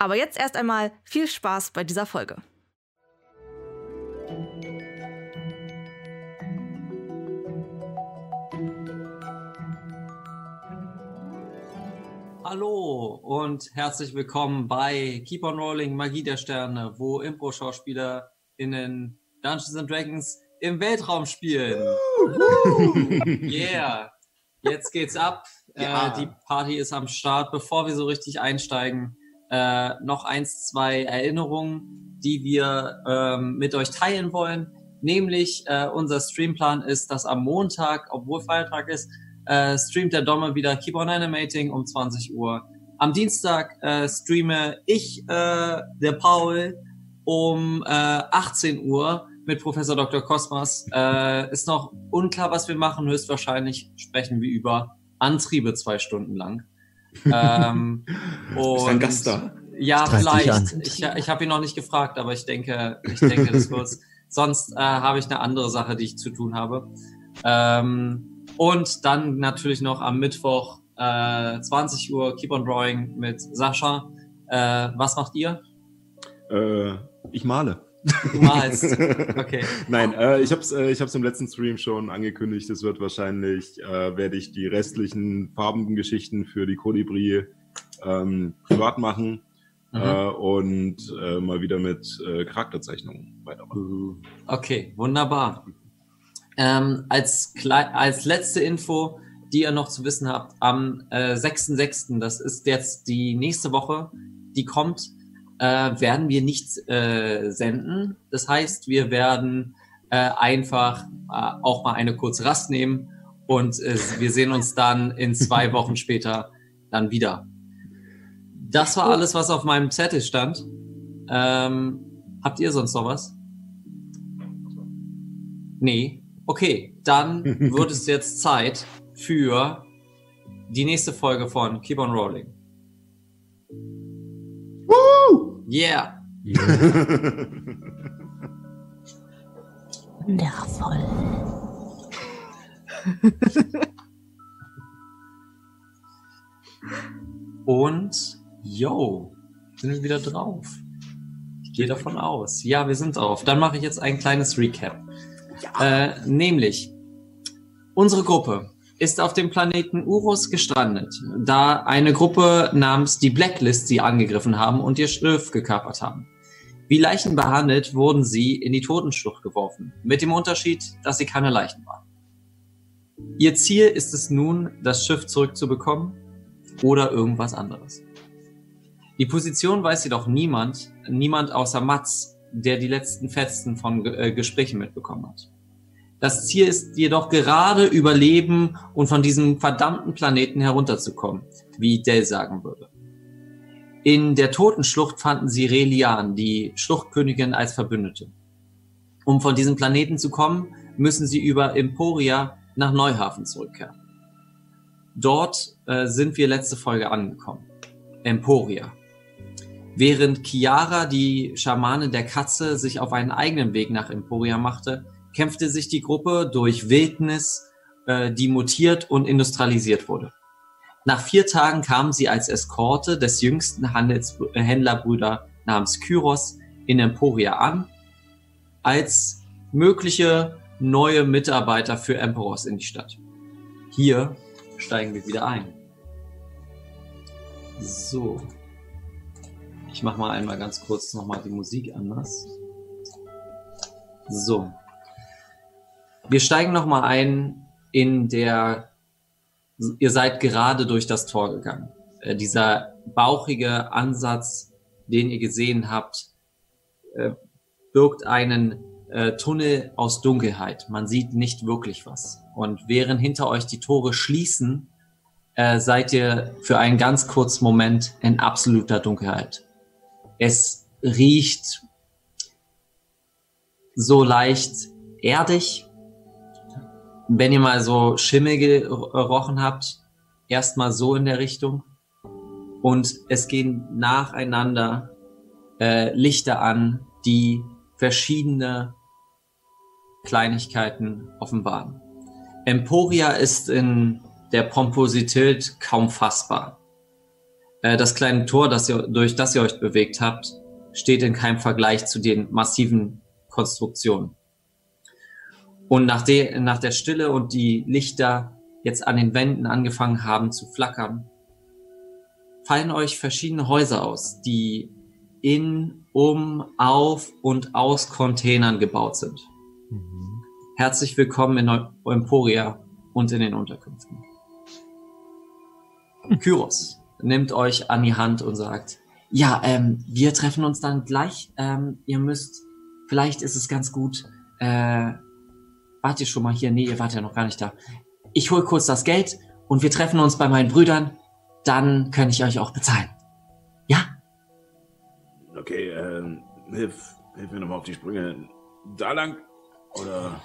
Aber jetzt erst einmal viel Spaß bei dieser Folge. Hallo und herzlich willkommen bei Keep on Rolling Magie der Sterne, wo Impro-SchauspielerInnen Dungeons and Dragons im Weltraum spielen. yeah! Jetzt geht's ab. Ja. Äh, die Party ist am Start. Bevor wir so richtig einsteigen, äh, noch eins, zwei Erinnerungen, die wir ähm, mit euch teilen wollen. Nämlich äh, unser Streamplan ist, dass am Montag, obwohl Feiertag ist, äh, streamt der Domme wieder Keep on Animating um 20 Uhr. Am Dienstag äh, streame ich, äh, der Paul, um äh, 18 Uhr mit Professor Dr. Kosmas. Äh, ist noch unklar, was wir machen. Höchstwahrscheinlich sprechen wir über Antriebe zwei Stunden lang. Ähm, ist ein Gast da? Ja, vielleicht. Ich, ich habe ihn noch nicht gefragt, aber ich denke, ich denke, das wird's. Sonst äh, habe ich eine andere Sache, die ich zu tun habe. Ähm, und dann natürlich noch am Mittwoch äh, 20 Uhr Keep on Drawing mit Sascha. Äh, was macht ihr? Äh, ich male. Du malst. Okay. Nein, äh, ich habe es äh, ich hab's im letzten Stream schon angekündigt. Es wird wahrscheinlich, äh, werde ich die restlichen Farbengeschichten für die Kolibri ähm, privat machen mhm. äh, und äh, mal wieder mit äh, Charakterzeichnungen weitermachen. Okay, wunderbar. Ähm, als, als letzte Info, die ihr noch zu wissen habt, am äh, 6.6., das ist jetzt die nächste Woche, die kommt, äh, werden wir nicht äh, senden. Das heißt, wir werden äh, einfach äh, auch mal eine kurze Rast nehmen und äh, wir sehen uns dann in zwei Wochen später dann wieder. Das war alles, was auf meinem Zettel stand. Ähm, habt ihr sonst noch was? Nee. Okay, dann wird es jetzt Zeit für die nächste Folge von Keep on Rolling. Yeah. Wundervoll. Und, yo, sind wir wieder drauf. Ich gehe davon aus. Ja, wir sind drauf. Dann mache ich jetzt ein kleines Recap. Ja. Äh, nämlich, unsere Gruppe ist auf dem Planeten Urus gestrandet, da eine Gruppe namens die Blacklist sie angegriffen haben und ihr Schiff gekapert haben. Wie Leichen behandelt, wurden sie in die Totenschlucht geworfen, mit dem Unterschied, dass sie keine Leichen waren. Ihr Ziel ist es nun, das Schiff zurückzubekommen oder irgendwas anderes. Die Position weiß jedoch niemand, niemand außer Mats, der die letzten Fetzen von äh, Gesprächen mitbekommen hat. Das Ziel ist jedoch gerade Überleben und von diesem verdammten Planeten herunterzukommen, wie Dell sagen würde. In der Totenschlucht fanden sie Relian, die Schluchtkönigin, als Verbündete. Um von diesem Planeten zu kommen, müssen sie über Emporia nach Neuhafen zurückkehren. Dort äh, sind wir letzte Folge angekommen. Emporia. Während Chiara, die Schamane der Katze, sich auf einen eigenen Weg nach Emporia machte, kämpfte sich die Gruppe durch Wildnis, äh, die mutiert und industrialisiert wurde. Nach vier Tagen kamen sie als Eskorte des jüngsten Handels äh, Händlerbrüder namens Kyros in Emporia an, als mögliche neue Mitarbeiter für Emporos in die Stadt. Hier steigen wir wieder ein. So. Ich mache mal einmal ganz kurz nochmal die Musik anders. So. Wir steigen nochmal ein in der, ihr seid gerade durch das Tor gegangen. Äh, dieser bauchige Ansatz, den ihr gesehen habt, äh, birgt einen äh, Tunnel aus Dunkelheit. Man sieht nicht wirklich was. Und während hinter euch die Tore schließen, äh, seid ihr für einen ganz kurzen Moment in absoluter Dunkelheit. Es riecht so leicht erdig. Wenn ihr mal so Schimmel gerochen habt, erstmal so in der Richtung. Und es gehen nacheinander äh, Lichter an, die verschiedene Kleinigkeiten offenbaren. Emporia ist in der Pomposität kaum fassbar. Äh, das kleine Tor, das ihr, durch das ihr euch bewegt habt, steht in keinem Vergleich zu den massiven Konstruktionen. Und nach, de, nach der Stille und die Lichter jetzt an den Wänden angefangen haben zu flackern, fallen euch verschiedene Häuser aus, die in, um, auf und aus Containern gebaut sind. Mhm. Herzlich willkommen in Emporia und in den Unterkünften. Kyros nimmt euch an die Hand und sagt, ja, ähm, wir treffen uns dann gleich. Ähm, ihr müsst, vielleicht ist es ganz gut, äh, wart ihr schon mal hier? Nee, ihr wart ja noch gar nicht da. Ich hol kurz das Geld und wir treffen uns bei meinen Brüdern. Dann kann ich euch auch bezahlen. Ja? Okay, ähm, hilf, hilf mir nochmal auf die Sprünge. Da lang? Oder?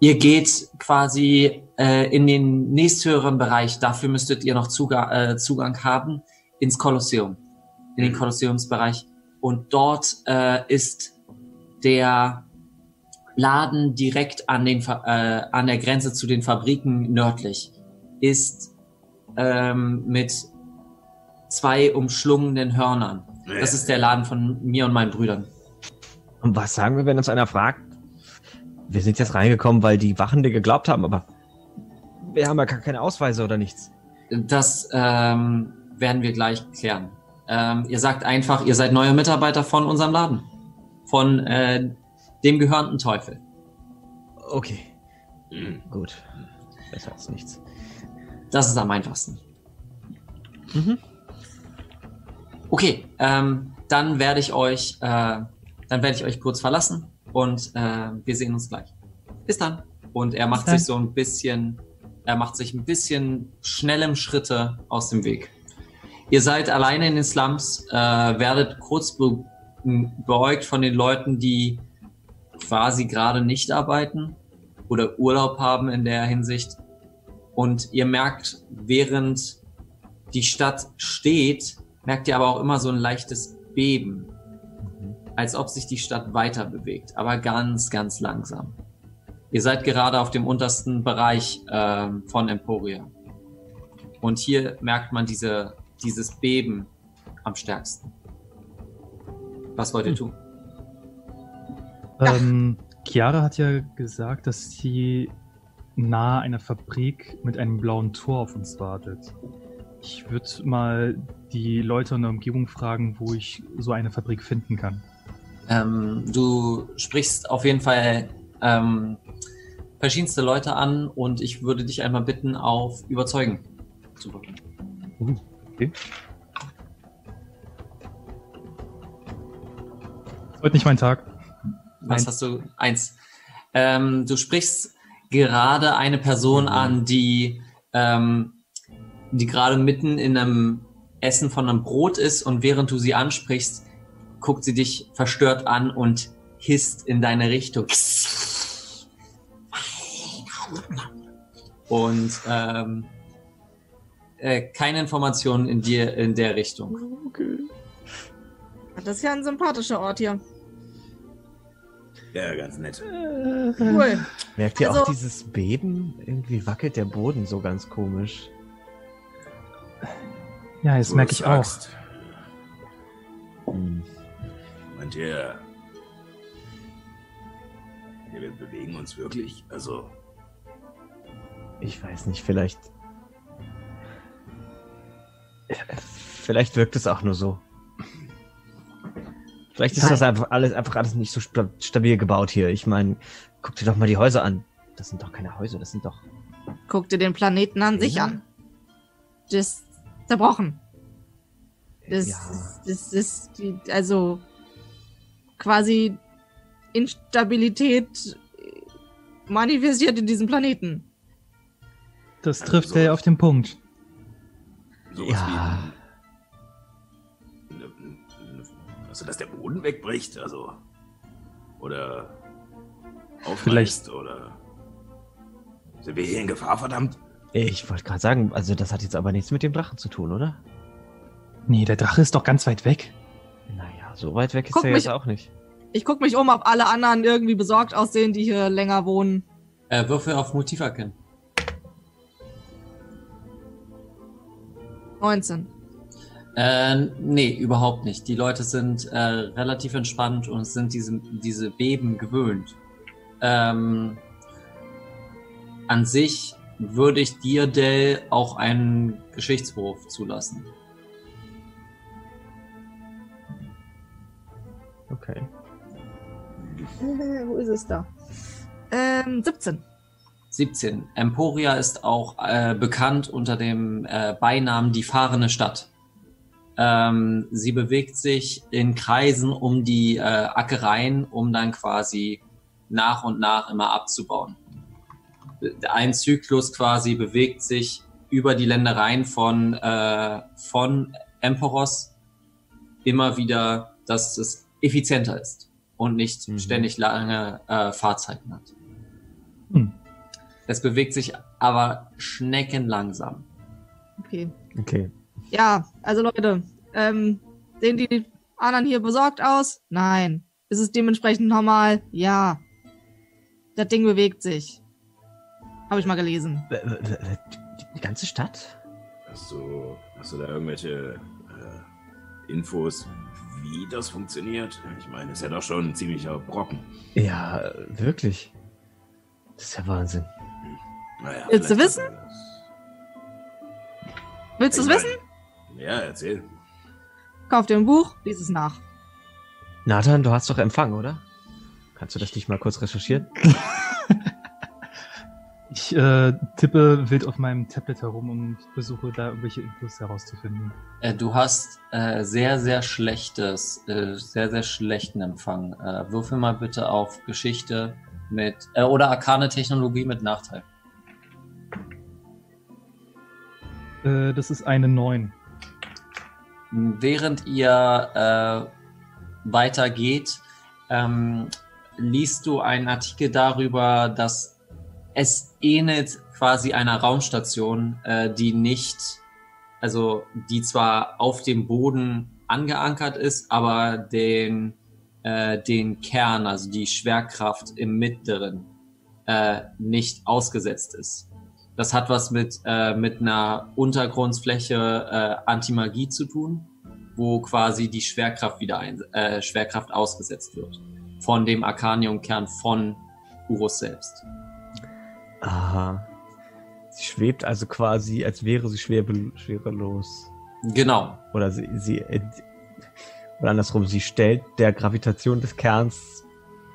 Ihr geht quasi äh, in den nächsthöheren Bereich. Dafür müsstet ihr noch Zugang, äh, Zugang haben ins Kolosseum, in den mhm. Kolosseumsbereich. Und dort äh, ist der Laden direkt an, den, äh, an der Grenze zu den Fabriken nördlich. Ist ähm, mit zwei umschlungenen Hörnern. Das ist der Laden von mir und meinen Brüdern. Und was sagen wir, wenn uns einer fragt, wir sind jetzt reingekommen, weil die Wachen dir geglaubt haben, aber wir haben ja gar keine Ausweise oder nichts. Das ähm, werden wir gleich klären. Ähm, ihr sagt einfach, ihr seid neue Mitarbeiter von unserem Laden. Von äh, dem gehörenden Teufel. Okay. Mhm. Gut. Besser als nichts. Das ist am einfachsten. Mhm. Okay, ähm, dann werde ich euch, äh, dann werde ich euch kurz verlassen und äh, wir sehen uns gleich. Bis dann. Und er macht sich so ein bisschen, er macht sich ein bisschen schnellem Schritte aus dem Weg. Ihr seid alleine in den Slums, äh, werdet kurz be beäugt von den Leuten, die quasi gerade nicht arbeiten oder Urlaub haben in der Hinsicht. Und ihr merkt, während die Stadt steht, merkt ihr aber auch immer so ein leichtes Beben als ob sich die Stadt weiter bewegt, aber ganz, ganz langsam. Ihr seid gerade auf dem untersten Bereich äh, von Emporia. Und hier merkt man diese, dieses Beben am stärksten. Was wollt ihr hm. tun? Ähm, Chiara hat ja gesagt, dass sie nahe einer Fabrik mit einem blauen Tor auf uns wartet. Ich würde mal die Leute in der Umgebung fragen, wo ich so eine Fabrik finden kann. Ähm, du sprichst auf jeden Fall ähm, verschiedenste Leute an und ich würde dich einmal bitten, auf Überzeugen zu drücken. Uh, okay. Heute nicht mein Tag. Was Eins. hast du? Eins. Ähm, du sprichst gerade eine Person an, die, ähm, die gerade mitten in einem Essen von einem Brot ist und während du sie ansprichst, guckt sie dich verstört an und hisst in deine Richtung. Und ähm, äh, keine Informationen in dir in der Richtung. Okay. Das ist ja ein sympathischer Ort hier. Ja, ganz nett. Cool. Merkt ihr also, auch dieses Beben? Irgendwie wackelt der Boden so ganz komisch. Ja, das merke ich auch. Hm. Meint ihr, wir bewegen uns wirklich? Also. Ich weiß nicht, vielleicht. Vielleicht wirkt es auch nur so. Vielleicht ist das einfach alles, einfach alles nicht so stabil gebaut hier. Ich meine, guck dir doch mal die Häuser an. Das sind doch keine Häuser, das sind doch. Guck dir den Planeten an sich an. Das ist zerbrochen. Das, ja. das, das ist, also, quasi Instabilität manifestiert in diesem Planeten. Das trifft also, er auf den Punkt. Sowas ja. wie. Also, dass der Boden wegbricht, also. Oder Vielleicht- oder. Sind wir hier in Gefahr, verdammt? Ich wollte gerade sagen, also das hat jetzt aber nichts mit dem Drachen zu tun, oder? Nee, der Drache ist doch ganz weit weg. Naja, so weit weg ist Guck er mich- jetzt auch nicht. Ich gucke mich um, ob alle anderen irgendwie besorgt aussehen, die hier länger wohnen. Äh, Würfel auf Motiv erkennen. 19. Äh, nee, überhaupt nicht. Die Leute sind äh, relativ entspannt und sind diese, diese Beben gewöhnt. Ähm, an sich würde ich dir, Dell, auch einen Geschichtswurf zulassen. Okay. Wo ist es da? Ähm, 17. 17. Emporia ist auch äh, bekannt unter dem äh, Beinamen die fahrende Stadt. Ähm, sie bewegt sich in Kreisen um die äh, Ackereien, um dann quasi nach und nach immer abzubauen. Ein Zyklus quasi bewegt sich über die Ländereien von, äh, von Emporos immer wieder, dass es effizienter ist und nicht Mhm. ständig lange äh, Fahrzeiten hat. Hm. Es bewegt sich aber schneckenlangsam. Okay. Okay. Ja, also Leute, ähm, sehen die anderen hier besorgt aus? Nein. Ist es dementsprechend normal? Ja. Das Ding bewegt sich. Habe ich mal gelesen. Die, ganze Stadt? Hast du, hast du da irgendwelche äh, Infos, wie das funktioniert? Ich meine, ist ja doch schon ein ziemlicher Brocken. Ja, wirklich. Das ist ja Wahnsinn. Naja, Willst du wissen? Willst du es wissen? Ja, erzähl. Kauf dir ein Buch, lies es nach. Nathan, du hast doch Empfang, oder? Kannst du das nicht mal kurz recherchieren? Ich äh, tippe wild auf meinem Tablet herum und versuche da irgendwelche Infos herauszufinden. Äh, du hast äh, sehr, sehr schlechtes, äh, sehr, sehr schlechten Empfang. Äh, würfel mal bitte auf Geschichte mit, äh, oder arkane Technologie mit Nachteil. Äh, das ist eine 9. Während ihr äh, weitergeht, ähm, liest du einen Artikel darüber, dass es ähnelt quasi einer Raumstation, äh, die nicht, also die zwar auf dem Boden angeankert ist, aber den, äh, den Kern, also die Schwerkraft im Mittleren, äh, nicht ausgesetzt ist. Das hat was mit, äh, mit einer Untergrundfläche äh, Antimagie zu tun, wo quasi die Schwerkraft wieder ein, äh, Schwerkraft ausgesetzt wird. Von dem Arcanium-Kern von Urus selbst. Aha. Sie schwebt also quasi, als wäre sie schwebe, schwerelos. Genau. Oder sie, sie äh, oder andersrum, sie stellt der Gravitation des Kerns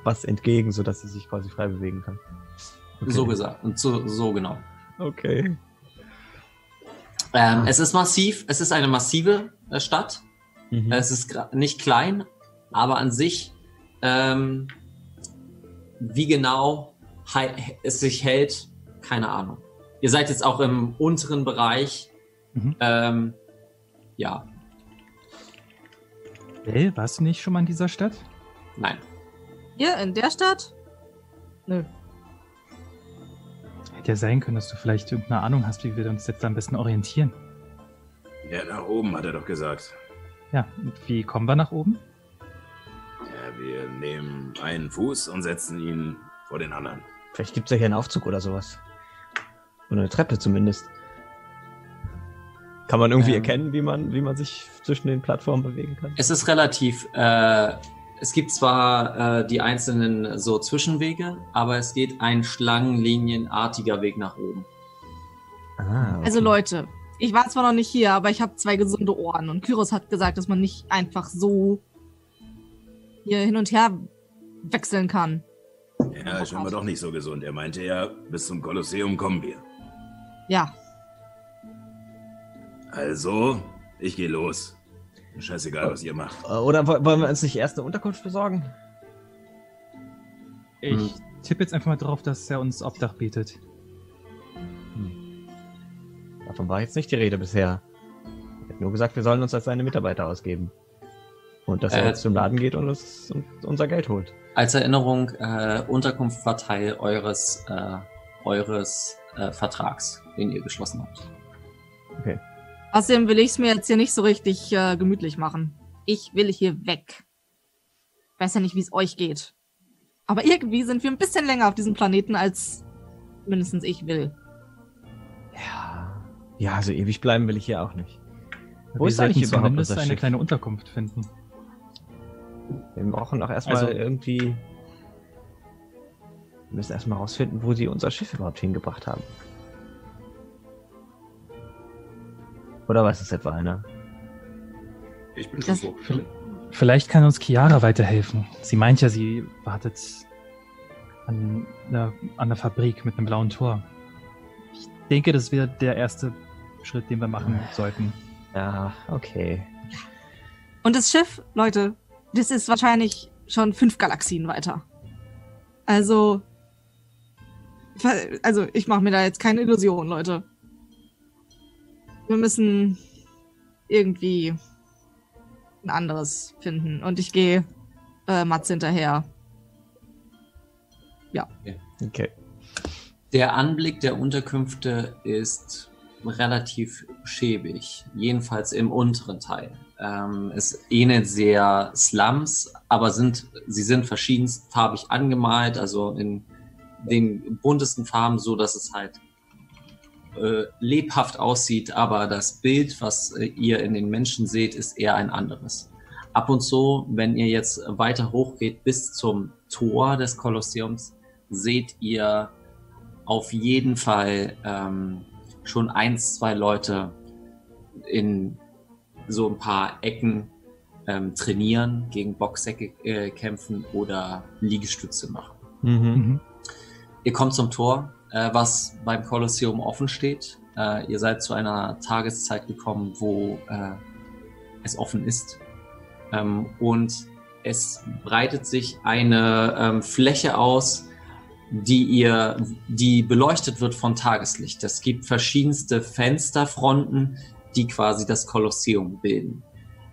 was entgegen, sodass sie sich quasi frei bewegen kann. Okay. So gesagt. Und so, so genau. Okay. Ähm, es ist massiv, es ist eine massive äh, Stadt. Mhm. Es ist nicht klein, aber an sich, ähm, wie genau es sich hält, keine Ahnung. Ihr seid jetzt auch im unteren Bereich. Mhm. Ähm, ja, Bell, warst du nicht schon mal in dieser Stadt? nein. Hier in der Stadt? Nö. Hätte ja sein können, dass du vielleicht irgendeine Ahnung hast, wie wir uns jetzt am besten orientieren. Ja, nach oben, hat er doch gesagt. Ja, und wie kommen wir nach oben? Ja, wir nehmen einen Fuß und setzen ihn vor den anderen. Vielleicht gibt's ja hier einen Aufzug oder sowas. Oder eine Treppe zumindest. Kann man irgendwie Ähm. erkennen, wie man, wie man sich zwischen den Plattformen bewegen kann? Es ist relativ, äh, es gibt zwar äh, die einzelnen so Zwischenwege, aber es geht ein schlangenlinienartiger Weg nach oben. Ah, okay. Also Leute, ich war zwar noch nicht hier, aber ich habe zwei gesunde Ohren und Kyros hat gesagt, dass man nicht einfach so hier hin und her wechseln kann. Ja, ist aber doch nicht so gesund. Er meinte ja, bis zum Kolosseum kommen wir. Ja, Also, ich gehe los. Scheißegal, was ihr macht. Äh, Oder wo- wollen wir uns nicht erst eine Unterkunft besorgen? Ich Hm. tippe jetzt einfach mal drauf, dass er uns Obdach bietet. Davon war jetzt nicht die Rede bisher. Er hat nur gesagt, wir sollen uns als seine Mitarbeiter ausgeben. Und dass er Äh, jetzt zum Laden geht und uns und unser Geld holt. Als Erinnerung, äh, Unterkunft war Teil eures, äh, eures äh, Vertrags, den ihr geschlossen habt. Außerdem will ich es mir jetzt hier nicht so richtig äh, gemütlich machen. Ich will hier weg. Ich weiß ja nicht, wie es euch geht. Aber irgendwie sind wir ein bisschen länger auf diesem Planeten, als mindestens ich will. Ja. Ja, so ewig bleiben will ich hier auch nicht. Wo Wir ist eigentlich überhaupt zumindest unser eine Schiff? kleine Unterkunft finden. Wir brauchen auch erstmal Also- irgendwie. Wir müssen erstmal rausfinden, wo sie unser Schiff überhaupt hingebracht haben. Oder was ist etwa einer? Ich bin schon so. Vielleicht kann uns Chiara weiterhelfen. Sie meint ja, sie wartet an der, an der Fabrik mit einem blauen Tor. Ich denke, das wäre der erste Schritt, den wir machen sollten. Ja, okay. Und das Schiff, Leute, das ist wahrscheinlich schon fünf Galaxien weiter. Also. Also, ich mache mir da jetzt keine Illusion, Leute. Wir müssen irgendwie ein anderes finden. Und ich gehe äh, Mats hinterher. Okay. Der Anblick der Unterkünfte ist relativ schäbig, jedenfalls im unteren Teil. Ähm, es ähnelt sehr Slums, aber sind, sie sind verschiedenfarbig angemalt, also in den buntesten Farben, so dass es halt äh, lebhaft aussieht, aber das Bild, was äh, ihr in den Menschen seht, ist eher ein anderes. Ab und zu, wenn ihr jetzt weiter hochgeht bis zum Tor des Kolosseums, seht ihr auf jeden Fall ähm, schon eins, zwei Leute in so ein paar Ecken ähm, trainieren, gegen Boxsäcke äh, kämpfen oder Liegestütze machen. Mhm. Mhm. Ihr kommt zum Tor, äh, was beim Kolosseum offen steht. Äh, ihr seid zu einer Tageszeit gekommen, wo äh, es offen ist. Ähm, und es breitet sich eine ähm, Fläche aus, die ihr, die beleuchtet wird von Tageslicht. Es gibt verschiedenste Fensterfronten, die quasi das Kolosseum bilden.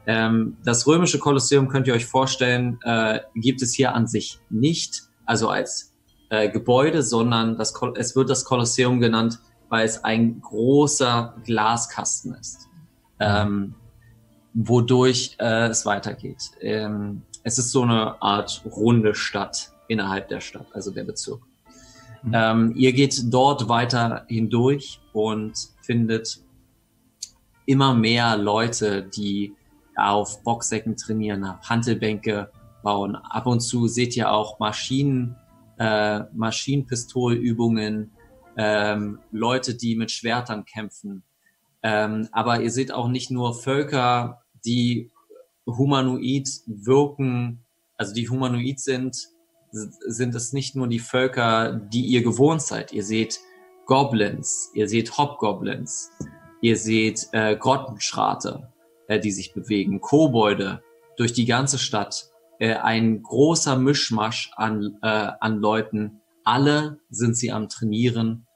Ähm, das römische Kolosseum könnt ihr euch vorstellen, äh, gibt es hier an sich nicht, also als äh, Gebäude, sondern das, es wird das Kolosseum genannt, weil es ein großer Glaskasten ist, ähm, wodurch äh, es weitergeht. Ähm, es ist so eine Art runde Stadt innerhalb der Stadt, also der Bezirk. Mhm. Ähm, ihr geht dort weiter hindurch und findet immer mehr Leute, die auf Boxsäcken trainieren, Hantelbänke bauen. Ab und zu seht ihr auch Maschinen, äh, Maschinenpistolübungen, ähm, Leute, die mit Schwertern kämpfen. Ähm, aber ihr seht auch nicht nur Völker, die humanoid wirken, also die humanoid sind, sind es nicht nur die Völker, die ihr gewohnt seid. Ihr seht Goblins, ihr seht Hobgoblins, ihr seht äh, Grottenschrate, äh, die sich bewegen, Kobolde durch die ganze Stadt. Äh, ein großer Mischmasch an, äh, an Leuten. Alle sind sie am Trainieren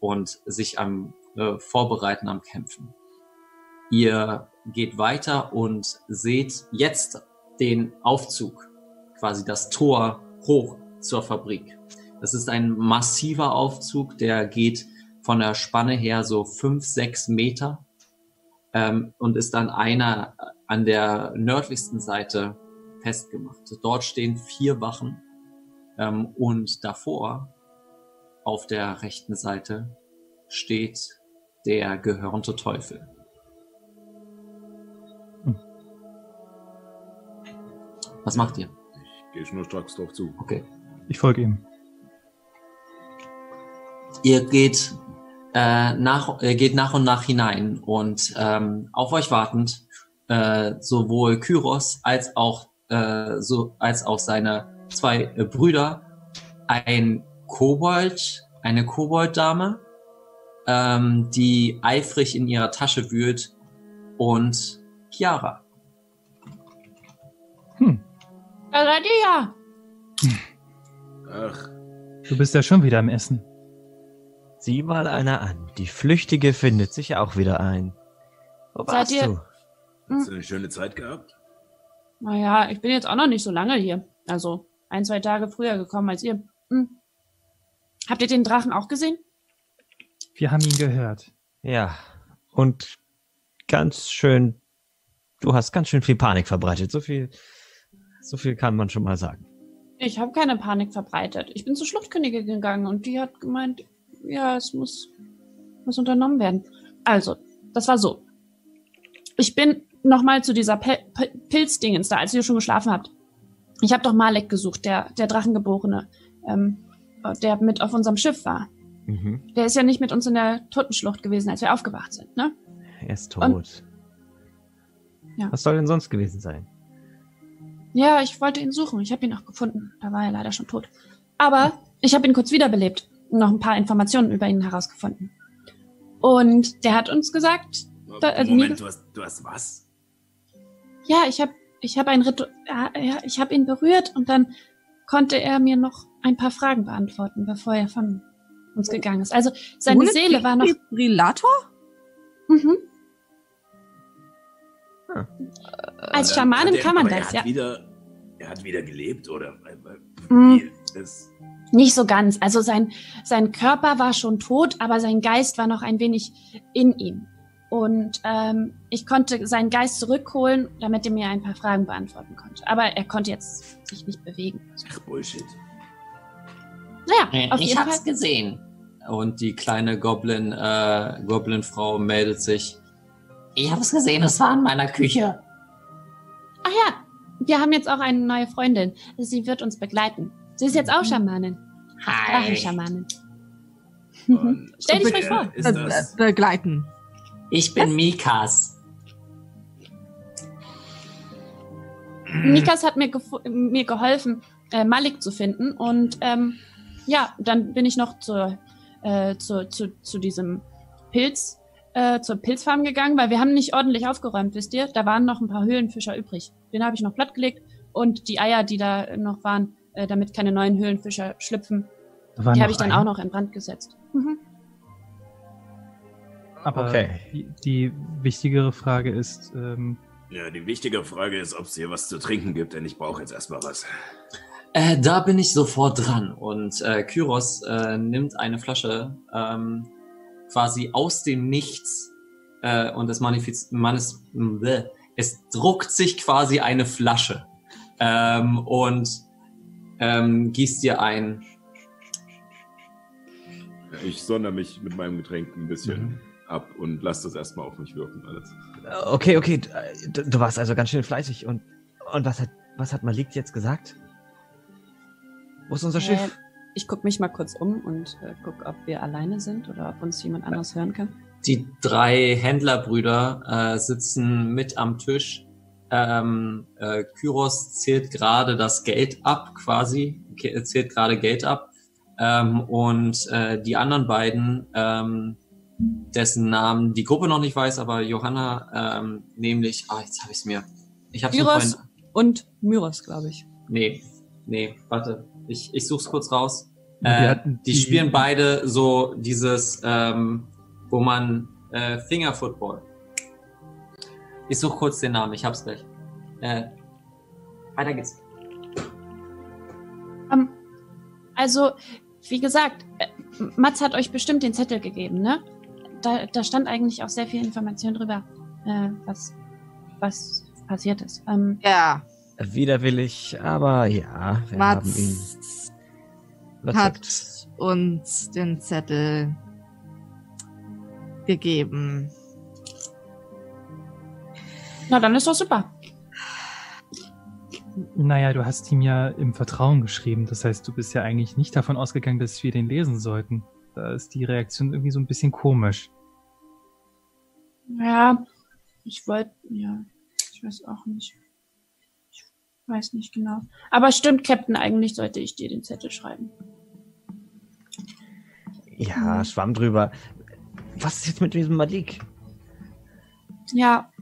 und sich am äh, Vorbereiten, am Kämpfen. Ihr geht weiter und seht jetzt den Aufzug, quasi das Tor hoch zur Fabrik. Das ist ein massiver Aufzug, der geht von der Spanne her so fünf, sechs Meter ähm, und ist an einer, an der nördlichsten Seite festgemacht. Dort stehen vier Wachen ähm, und davor auf der rechten Seite steht der gehörnte Teufel. Was macht ihr? Ich gehe schnurstracks drauf zu. Okay. Ich folge ihm. Ihr geht, äh, nach, äh, geht nach und nach hinein und ähm, auf euch wartend äh, sowohl Kyros als auch äh, so als auch seine zwei äh, Brüder, ein Kobold, eine Kobolddame, ähm, die eifrig in ihrer Tasche wühlt und Chiara. Hm, Da seid ihr ja. Ach, du bist ja schon wieder am Essen. Sieh mal einer an. Die Flüchtige findet sich auch wieder ein. Wo Seid warst ihr- du? Hast du eine schöne Zeit gehabt? Naja, ich bin jetzt auch noch nicht so lange hier. Also ein, zwei Tage früher gekommen als ihr. Hm. Habt ihr den Drachen auch gesehen? Wir haben ihn gehört. Ja. Und ganz schön, du hast ganz schön viel Panik verbreitet. So viel, so viel kann man schon mal sagen. Ich habe keine Panik verbreitet. Ich bin zur Schluchtkönigin gegangen und die hat gemeint, ja, es muss, muss unternommen werden. Also, das war so. Ich bin nochmal zu dieser Pilzdingens da, als ihr schon geschlafen habt. Ich habe doch Malek gesucht, der, der Drachengeborene, ähm, der mit auf unserem Schiff war. Mhm. Der ist ja nicht mit uns in der Totenschlucht gewesen, als wir aufgewacht sind, ne? Er ist tot. Und- Ja. Was soll denn sonst gewesen sein? Ja, ich wollte ihn suchen. Ich habe ihn auch gefunden. Da war er leider schon tot. Aber ich habe ihn kurz wiederbelebt und noch ein paar Informationen über ihn herausgefunden. Und der hat uns gesagt, Da- äh, Moment, du hast, du hast was? Ja, ich habe ich hab ein Ritu ja, ja, ich habe ihn berührt und dann konnte er mir noch ein paar Fragen beantworten, bevor er von uns gegangen ist. Also seine Ohne Seele war noch Defibrillator? mhm. Ah. Als Und dann Schamanin hat er- kann man das, er ja. hat Wieder, er hat wieder gelebt, oder? Mm. Wie? Das, Nicht so ganz. Also sein, sein Körper war schon tot, aber sein Geist war noch ein wenig in ihm. Und ähm, ich konnte seinen Geist zurückholen, damit er mir ein paar Fragen beantworten konnte. Aber er konnte jetzt sich nicht bewegen. ach, Bullshit. Naja, auf ich jeden hab's Fall. gesehen. Und die kleine Goblin, äh, Goblin-Frau meldet sich. Ich hab's gesehen, es war in meiner Küche. Ach ja, wir haben jetzt auch eine neue Freundin. Sie wird uns begleiten. Sie ist jetzt auch Schamanin. Hi. Drachenschamanin. Und Stell dich mal vor. Ist das? Be begleiten. Ich bin Mikas. Mikas hat mir, mir geholfen, äh, Malik zu finden. Und ähm, ja, dann bin ich noch zur, äh, zu, zu, zu diesem Pilz, äh, zur Pilzfarm gegangen, weil wir haben nicht ordentlich aufgeräumt, wisst ihr? Da waren noch ein paar Höhlenfischer übrig. Den habe ich noch plattgelegt und die Eier, die da noch waren, äh, damit keine neuen Höhlenfischer schlüpfen, Da die habe ich dann ein- auch noch in Brand gesetzt. Mhm. Aber Okay. die, die wichtigere Frage ist, ähm, Ja, die wichtige Frage ist, ob es hier was zu trinken gibt, denn ich brauche jetzt erstmal was. Äh, da bin ich sofort dran. Und äh, Kyros äh, nimmt eine Flasche ähm, quasi aus dem Nichts äh, und es manifiz manis bleh. es druckt sich quasi eine Flasche ähm, und ähm, gießt dir ein. Ich sonder mich mit meinem Getränk ein bisschen Mhm. Ab und lasse das erstmal auf mich wirken alles. Okay, okay. Du, du warst also ganz schön fleißig. Und, und was hat, was hat Malik jetzt gesagt? Wo ist unser Äh, Schiff? ich gucke mich mal kurz um und äh, gucke, ob wir alleine sind oder ob uns jemand anderes hören kann. Die drei Händlerbrüder äh, sitzen mit am Tisch. Ähm, äh, Kyros zählt gerade das Geld ab, quasi, zählt gerade Geld ab. Ähm, und äh, die anderen beiden, ähm, dessen Namen die Gruppe noch nicht weiß, aber Johanna, ähm, nämlich, ah, jetzt habe ich es mir. Ich Kyros? vorhin. Und Myros, glaube ich. Nee, nee, warte, ich, ich such's kurz raus. Äh, die die- spielen beide so dieses, ähm, wo man äh, Fingerfootball. Ich suche kurz den Namen, ich hab's gleich. Äh, weiter geht's. Ähm, also, wie gesagt, äh, Mats hat euch bestimmt den Zettel gegeben, ne? Da, da stand eigentlich auch sehr viel Information drüber, äh, was, was passiert ist. Ähm, Ja, Widerwillig, aber ja, wir haben ihn Mats überzeugt. hat uns den Zettel gegeben. na, dann ist doch super. naja, du hast ihm ja im Vertrauen geschrieben. Das heißt, du bist ja eigentlich nicht davon ausgegangen, dass wir den lesen sollten. Da ist die Reaktion irgendwie so ein bisschen komisch. Ja, ich wollte, ja, ich weiß auch nicht. Ich weiß nicht genau. Aber stimmt, Captain, eigentlich sollte ich dir den Zettel schreiben. Ja, schwamm drüber. Was ist jetzt mit diesem Malik? Ja,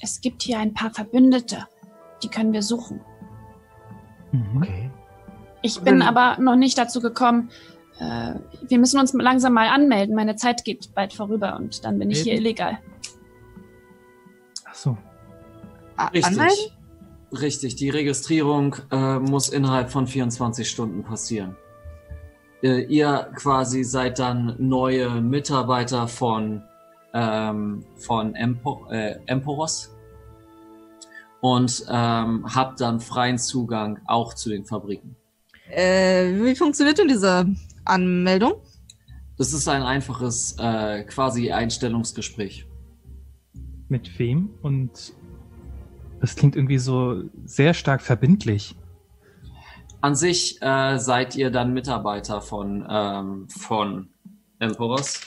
es gibt hier ein paar Verbündete. Die können wir suchen. Mhm. Okay. Ich bin aber noch nicht dazu gekommen. Äh, wir müssen uns langsam mal anmelden. Meine Zeit geht bald vorüber und dann bin ich hier illegal. Ach so. a- Richtig. anmelden? Richtig, die Registrierung äh, muss innerhalb von 24 Stunden passieren. Äh, ihr quasi seid dann neue Mitarbeiter von, ähm, von Empo äh, Emporos und ähm, habt dann freien Zugang auch zu den Fabriken. Äh, wie funktioniert denn diese Anmeldung? Das ist ein einfaches äh, quasi Einstellungsgespräch. Mit wem? Und das klingt irgendwie so sehr stark verbindlich. An sich äh, seid ihr dann Mitarbeiter von, ähm, von Emporos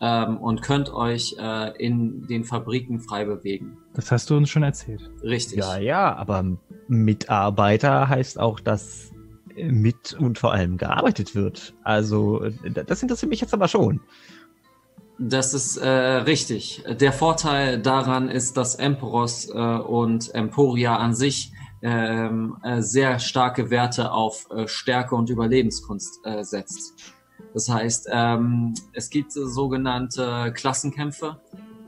ähm, und könnt euch äh, in den Fabriken frei bewegen. Das hast du uns schon erzählt. Richtig. Ja, ja, aber Mitarbeiter heißt auch, dass mit und vor allem gearbeitet wird. Also, das interessiert mich jetzt aber schon. Das ist äh, richtig. Der Vorteil daran ist, dass Emporos äh, und Emporia an sich ähm, äh, sehr starke Werte auf äh, Stärke und Überlebenskunst äh, setzt. Das heißt, ähm, es gibt sogenannte Klassenkämpfe,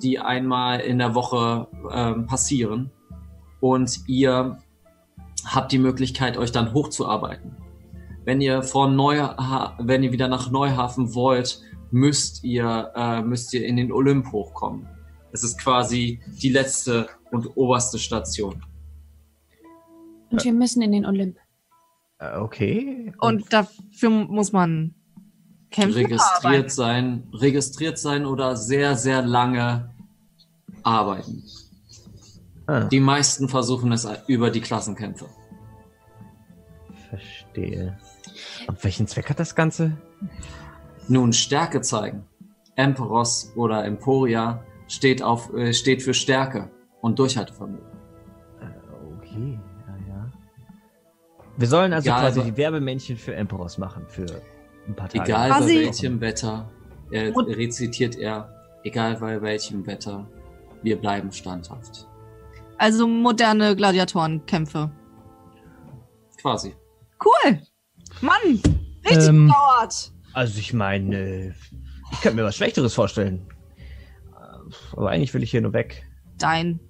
die einmal in der Woche ähm, passieren und ihr habt die Möglichkeit, euch dann hochzuarbeiten. Wenn ihr von Neuha wenn ihr wieder nach Neuhafen wollt, müsst ihr äh, müsst ihr in den Olymp hochkommen. Es ist quasi die letzte und oberste Station. Und wir müssen in den Olymp. Äh, Okay. Und dafür muss man kämpfen. registriert arbeiten. sein, registriert sein oder sehr sehr lange arbeiten. Ah, Die meisten versuchen es über die Klassenkämpfe. verstehe. Und welchen Zweck hat das Ganze? Nun Stärke zeigen. Emperos oder Emporia steht auf äh, steht für Stärke und Durchhaltevermögen. Äh, Okay, ja, ja. Wir sollen also Egal, quasi die Werbemännchen für Emperors machen, für ein paar Tage. Egal bei welchem Wetter, er Und- rezitiert er, egal bei welchem Wetter, wir bleiben standhaft. Also moderne Gladiatorenkämpfe. Quasi. Cool. Mann, richtig Ähm, gedauert. Also ich meine, ich könnte mir was Schlechteres vorstellen. Aber eigentlich will ich hier nur weg. Dein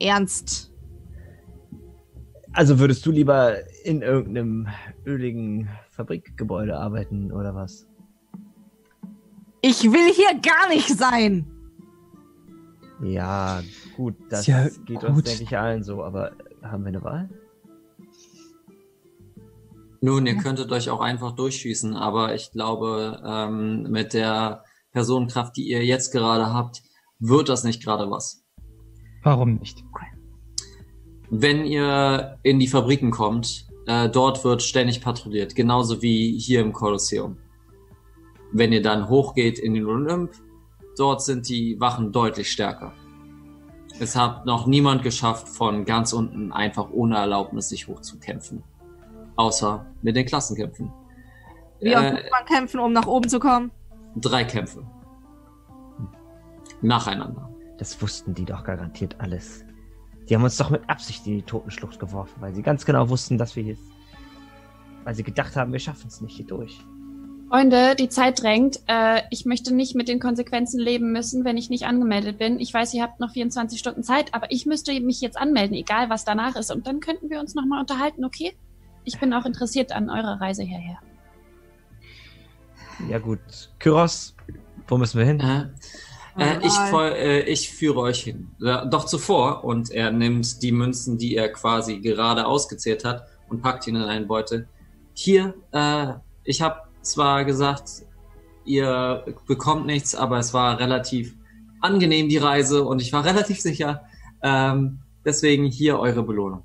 Ernst. Also würdest du lieber in irgendeinem öligen Fabrikgebäude arbeiten oder was? Ich will hier gar nicht sein. Ja, gut, das Ja, geht uns, gut. denke ich, allen so, aber haben wir eine Wahl? Nun, ihr könntet euch auch einfach durchschießen, aber ich glaube, ähm, mit der Personenkraft, die ihr jetzt gerade habt, wird das nicht gerade was. Warum nicht? Wenn ihr in die Fabriken kommt, äh, dort wird ständig patrouilliert, genauso wie hier im Kolosseum. Wenn ihr dann hochgeht in den Olymp, dort sind die Wachen deutlich stärker. Es hat noch niemand geschafft, von ganz unten einfach ohne Erlaubnis sich hochzukämpfen. Außer mit den Klassenkämpfen. Wie oft Äh, muss man kämpfen, um nach oben zu kommen? Drei Kämpfe. Nacheinander. Das wussten die doch garantiert alles. Die haben uns doch mit Absicht in die Totenschlucht geworfen, weil sie ganz genau wussten, dass wir hier. Weil sie gedacht haben, wir schaffen es nicht hier durch. Freunde, die Zeit drängt. Äh, ich möchte nicht mit den Konsequenzen leben müssen, wenn ich nicht angemeldet bin. Ich weiß, ihr habt noch 24 Stunden Zeit, aber ich müsste mich jetzt anmelden, egal was danach ist. Und dann könnten wir uns nochmal unterhalten, okay? Ich bin auch interessiert an eurer Reise hierher. Ja gut. Kyros, wo müssen wir hin? Äh, äh, ich, voll, äh, ich führe euch hin. Ja, doch zuvor. Und er nimmt die Münzen, die er quasi gerade ausgezählt hat und packt ihn in einen Beutel. Hier, äh, ich habe zwar gesagt, ihr bekommt nichts, aber es war relativ angenehm, die Reise. Und ich war relativ sicher. Ähm, deswegen hier eure Belohnung.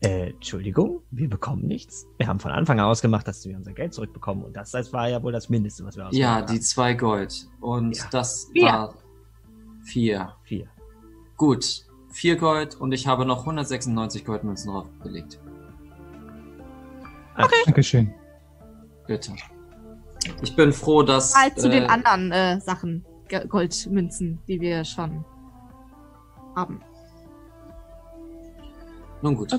Äh, Entschuldigung, wir bekommen nichts. Wir haben von Anfang an ausgemacht, dass wir unser Geld zurückbekommen und das, das war ja wohl das Mindeste, was wir ausgemacht Ja, haben. die zwei Gold. Und Ja. das Vier. war vier. Vier. Gut, vier Gold und ich habe noch 196 Goldmünzen draufgelegt. Dankeschön. Bitte. Ich bin froh, dass. Halt zu den äh, anderen äh, Sachen. Goldmünzen, die wir schon haben. Nun gut.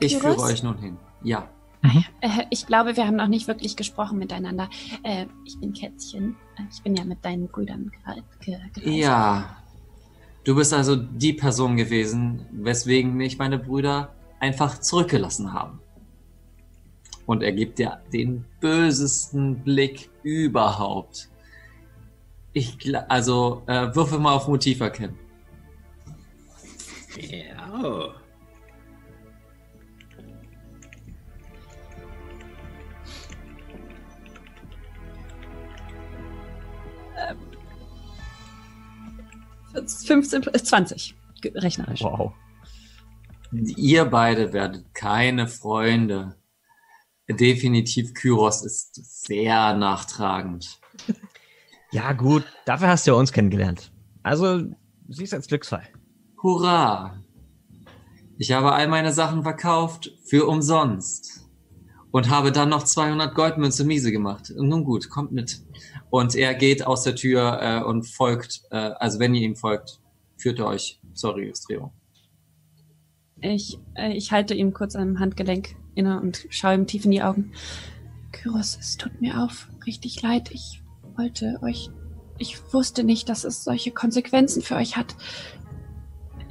Ich Kyros? führe euch nun hin. Ja. Äh, ich glaube, wir haben noch nicht wirklich gesprochen miteinander. Äh, ich bin Kätzchen. Äh, ich bin ja mit deinen Brüdern gere- ge gereist. Ja. Du bist also die Person gewesen, weswegen mich meine Brüder einfach zurückgelassen haben. Und er gibt dir den bösesten Blick überhaupt. Ich, also, äh, würfel mal auf Motiv erkennen. Ja. Ähm, 15, äh, 20. ge- Rechnerisch. Wow. Ihr beide werdet keine Freunde. Definitiv Kyros ist sehr nachtragend. Ja, gut, dafür hast du ja uns kennengelernt. Also, siehst als Glücksfall. Hurra! Ich habe all meine Sachen verkauft für umsonst und habe dann noch 200 Goldmünze miese gemacht. Nun gut, kommt mit. Und er geht aus der Tür äh, und folgt, äh, also wenn ihr ihm folgt, führt er euch zur Registrierung. Ich, äh, ich halte ihm kurz am Handgelenk inne und schaue ihm tief in die Augen. Kyros, es tut mir auf richtig leid. Ich wollte euch. Ich wusste nicht, dass es solche Konsequenzen für euch hat.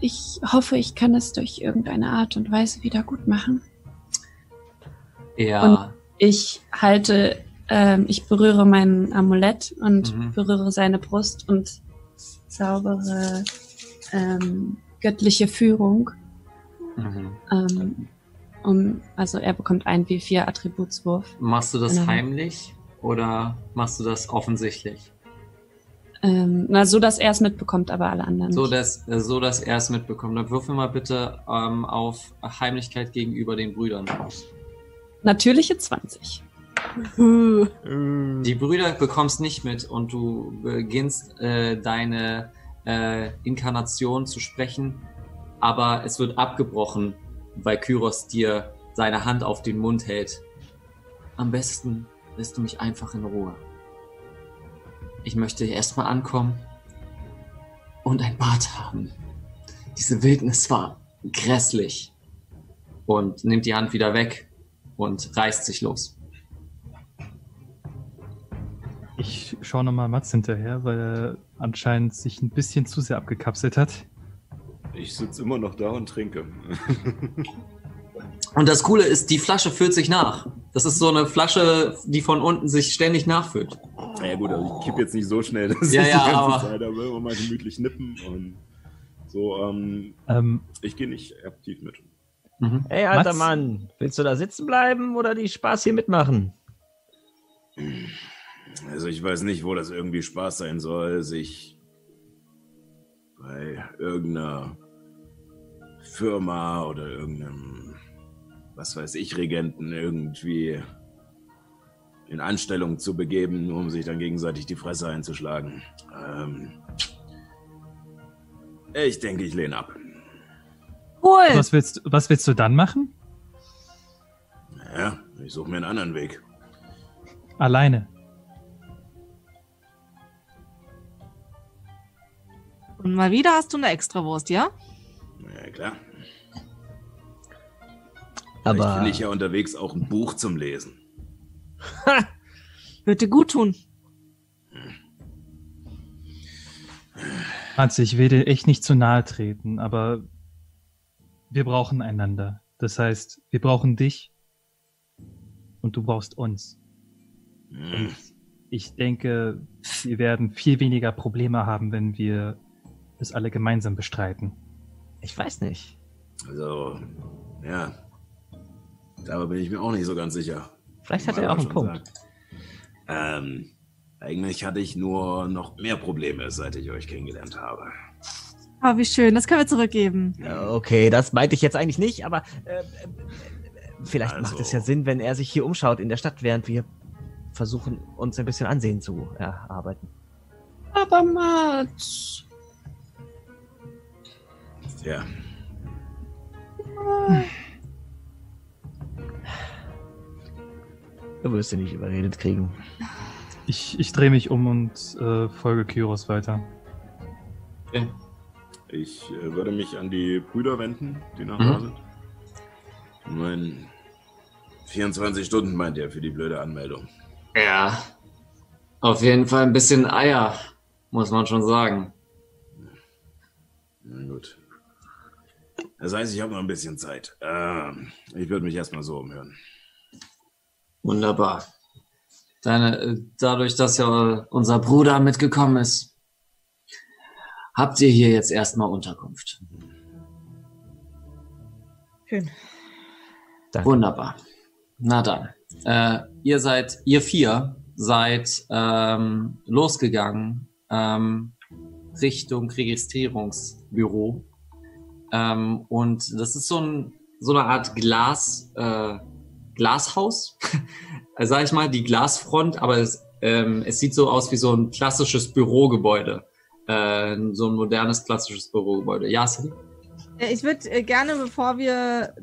Ich hoffe, ich kann es durch irgendeine Art und Weise wieder gut machen. Er, Ich halte, ähm, ich berühre mein Amulett und Mhm. berühre seine Brust und zaubere ähm, göttliche Führung. mhm. Ähm, um, also er bekommt einen W4 Attributswurf. machst du das Genau. heimlich oder machst du das offensichtlich? Ähm, na, so dass er es mitbekommt, aber alle anderen So nicht. dass, äh, so dass er es mitbekommt. Dann würfel mal bitte ähm, auf Heimlichkeit gegenüber den Brüdern aus. Natürliche 20. Die Brüder bekommst nicht mit und du beginnst äh, deine äh, Inkarnation zu sprechen, aber es wird abgebrochen, weil Kyros dir seine Hand auf den Mund hält. Am besten lässt du mich einfach in Ruhe. Ich möchte erstmal ankommen und ein Bad haben. Diese Wildnis war grässlich. Und nimmt die Hand wieder weg und reißt sich los. Ich schaue nochmal Mats hinterher, weil er anscheinend sich ein bisschen zu sehr abgekapselt hat. Ich sitze immer noch da und trinke. Und das Coole ist, die Flasche füllt sich nach. Das ist so eine Flasche, die von unten sich ständig nachfüllt. Ja gut, also ich kipp jetzt nicht so schnell, dass Ja, ich ja, die ganze aber- Zeit aber immer mal gemütlich nippen und so. Ähm, Ähm, ich gehe nicht aktiv mit. Mhm. Hey, alter Mats? Mann, willst du da sitzen bleiben oder die Spaß hier mitmachen? Also ich weiß nicht, wo das irgendwie Spaß sein soll, sich bei irgendeiner Firma oder irgendeinem, was weiß ich, Regenten irgendwie in Anstellung zu begeben, nur um sich dann gegenseitig die Fresse einzuschlagen. Ähm, ich denke, ich lehne ab. Cool. was, willst, was willst du dann machen? Ja, ich suche mir einen anderen Weg. Alleine. Und mal wieder hast du eine Extrawurst, ja? Ja, klar. Vielleicht Aber finde ich ja unterwegs auch ein Buch zum Lesen. Wird dir gut tun. Mats, ich will dir echt nicht zu nahe treten, aber wir brauchen einander. Das heißt, wir brauchen dich und du brauchst uns. Hm. Ich denke, wir werden viel weniger Probleme haben, wenn wir es alle gemeinsam bestreiten. Ich weiß nicht. Also, ja. Da bin ich mir auch nicht so ganz sicher. Vielleicht hat er auch einen Punkt. Ähm, eigentlich hatte ich nur noch mehr Probleme, seit ich euch kennengelernt habe. Oh, wie schön. Das können wir zurückgeben. Ja, Okay, das meinte ich jetzt eigentlich nicht, aber äh, äh, vielleicht Also- macht es ja Sinn, wenn er sich hier umschaut in der Stadt, während wir versuchen, uns ein bisschen Ansehen zu erarbeiten. Aber Mats. Ja, Du wirst ihn nicht überredet kriegen. Ich, ich drehe mich um und äh, folge Kyros weiter. Okay. Ich äh, würde mich an die Brüder wenden, die noch Mhm. da sind. mein 24 Stunden meint er für die blöde Anmeldung. Ja. Auf jeden Fall ein bisschen Eier, muss man schon sagen. Na gut. Das heißt, ich habe noch ein bisschen Zeit. Ähm, ich würde mich erstmal so umhören. Wunderbar. Deine, äh, dadurch, dass ja unser Bruder mitgekommen ist, habt ihr hier jetzt erstmal Unterkunft. Schön. Danke. Wunderbar. Na dann. Äh, ihr seid, ihr vier seid ähm, losgegangen ähm, Richtung Registrierungsbüro. Ähm, und das ist so, ein, so eine Art Glas, äh, Glashaus, äh, sag ich mal, die Glasfront, aber es, ähm, es sieht so aus wie so ein klassisches Bürogebäude. Äh, so ein modernes klassisches Bürogebäude. Ja, Sally? Äh, Ich würde äh, gerne, bevor wir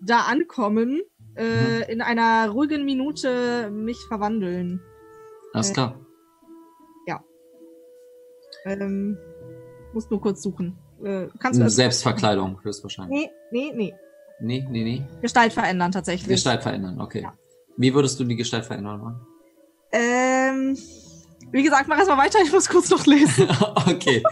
da ankommen, äh, in einer ruhigen Minute mich verwandeln. Alles Äh, klar. Ähm, muss nur kurz suchen. Äh, kannst du das? Selbstverkleidung, höchstwahrscheinlich. Nee, nee, nee. Nee, nee, nee. Gestalt verändern tatsächlich. Gestalt verändern, okay. Ja. Wie würdest du die Gestalt verändern wollen? Ähm, wie gesagt, mach erstmal weiter, ich muss kurz noch lesen. okay.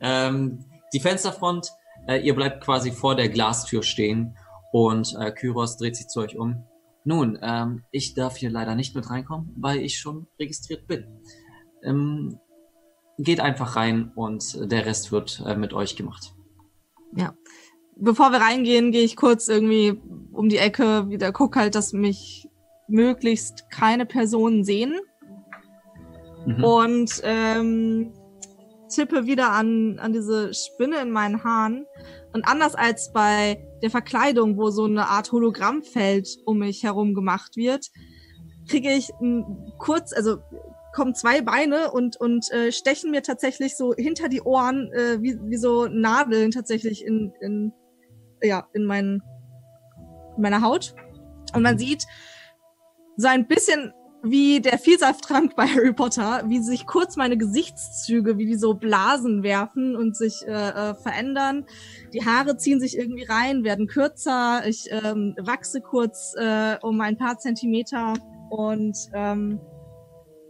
ähm, die Fensterfront, äh, ihr bleibt quasi vor der Glastür stehen und äh, Kyros dreht sich zu euch um. Nun, ähm, ich darf hier leider nicht mit reinkommen, weil ich schon registriert bin. Ähm, geht einfach rein und der Rest wird äh, mit euch gemacht. Bevor wir reingehen, gehe ich kurz irgendwie um die Ecke, wieder guck halt, dass mich möglichst keine Personen sehen Mhm. und ähm, tippe wieder an, an diese Spinne in meinen Haaren. Und anders als bei der Verkleidung, wo so eine Art Hologrammfeld um mich herum gemacht wird, kriege ich kurz, also kommen zwei Beine und, und äh, stechen mir tatsächlich so hinter die Ohren, äh, wie, wie so Nadeln tatsächlich in, in, ja, in, mein, in meiner Haut. Und man sieht so ein bisschen wie der Vielsafttrank bei Harry Potter, wie sich kurz meine Gesichtszüge, wie die so Blasen werfen und sich äh, äh, verändern. Die Haare ziehen sich irgendwie rein, werden kürzer. Ich ähm, wachse kurz äh, um ein paar Zentimeter und ähm,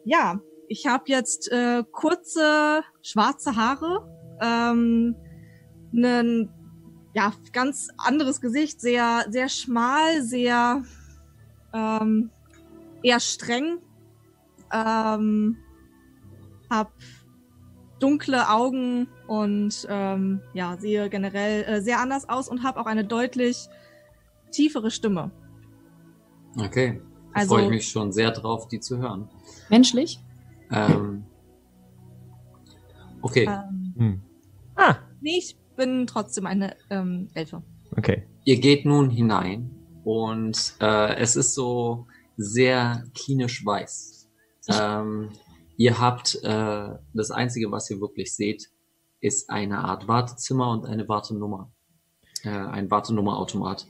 ja, ich habe jetzt äh, kurze schwarze Haare, ähm, ein ja ganz anderes Gesicht, sehr sehr schmal, sehr ähm, eher streng. Ähm, hab dunkle Augen und ähm, ja, sehe generell äh, sehr anders aus und habe auch eine deutlich tiefere Stimme. Okay. Da Also- freue ich mich schon sehr drauf, die zu hören. Menschlich? Ähm, okay. Ähm, Hm. Ah, nee, ich bin trotzdem eine ähm, Elfe. okay. Ihr geht nun hinein und äh, es ist so sehr klinisch weiß. Ähm, ihr habt äh, das Einzige, was ihr wirklich seht, ist eine Art Wartezimmer und eine Wartenummer. Äh, ein Wartenummerautomat.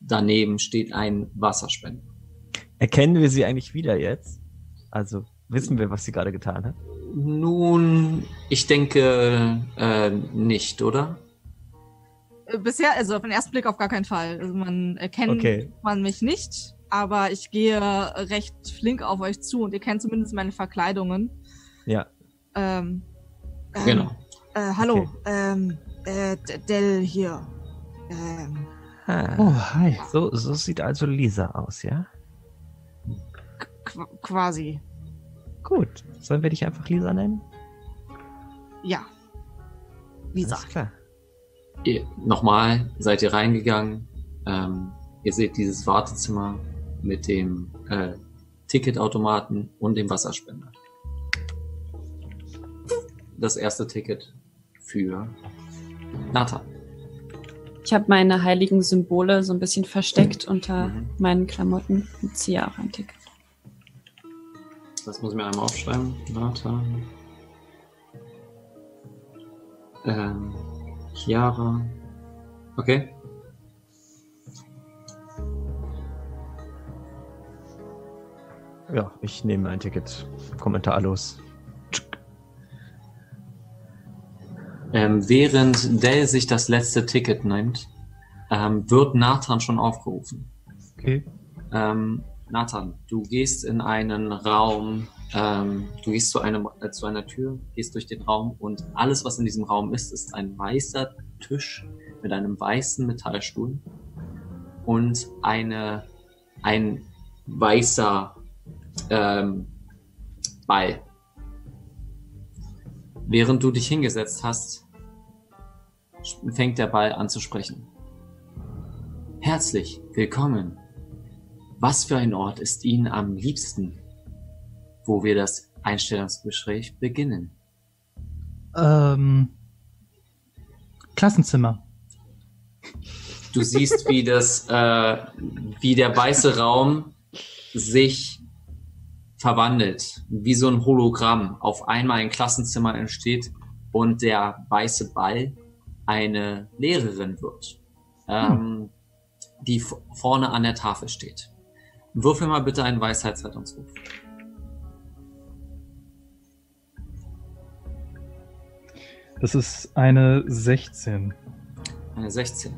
Daneben steht ein Wasserspender. Erkennen wir sie eigentlich wieder jetzt? Also wissen wir, was sie gerade getan hat? Nun, ich denke äh, nicht, oder? Äh, Bisher, also auf den ersten Blick auf gar keinen Fall. Also man erkennt Okay. man mich nicht, aber ich gehe recht flink auf euch zu und ihr kennt zumindest meine Verkleidungen. Ja. Ähm, ähm, Genau. Äh, hallo, Okay. ähm, äh, Dell hier. Ähm, Ah. Oh, hi. So, so sieht also Lisa aus, ja? Qu quasi. Gut. Sollen wir dich einfach Lisa nennen? Ja. Lisa. Alles klar. Ihr, nochmal seid ihr reingegangen. Ähm, ihr seht dieses Wartezimmer mit dem äh, Ticketautomaten und dem Wasserspender. Das erste Ticket für Nathan. Ich habe meine heiligen Symbole so ein bisschen versteckt unter Mhm. meinen Klamotten und ziehe auch ein Ticket. Das muss ich mir einmal aufschreiben. Nathan. Ähm, Chiara. Okay. Ja, ich nehme ein Ticket. Kommentarlos. Ähm, während Dell sich das letzte Ticket nimmt, ähm, wird Nathan schon aufgerufen. Okay. Ähm, Nathan, du gehst in einen Raum Ähm, du gehst zu, einem, äh, zu einer Tür, gehst durch den Raum und alles, was in diesem Raum ist, ist ein weißer Tisch mit einem weißen Metallstuhl und eine, ein weißer ähm, Ball. Während du dich hingesetzt hast, fängt der Ball an zu sprechen. Herzlich willkommen. Was für ein Ort ist Ihnen am liebsten, wo wir das Einstellungsgespräch beginnen? Ähm, Klassenzimmer. Du siehst, wie das, äh, wie der weiße Raum sich verwandelt, wie so ein Hologramm auf einmal ein Klassenzimmer entsteht und der weiße Ball eine Lehrerin wird, ähm, die vorne an der Tafel steht. Würfel mal bitte einen Weisheitsrettungsruf. Das ist eine 16. Eine 16.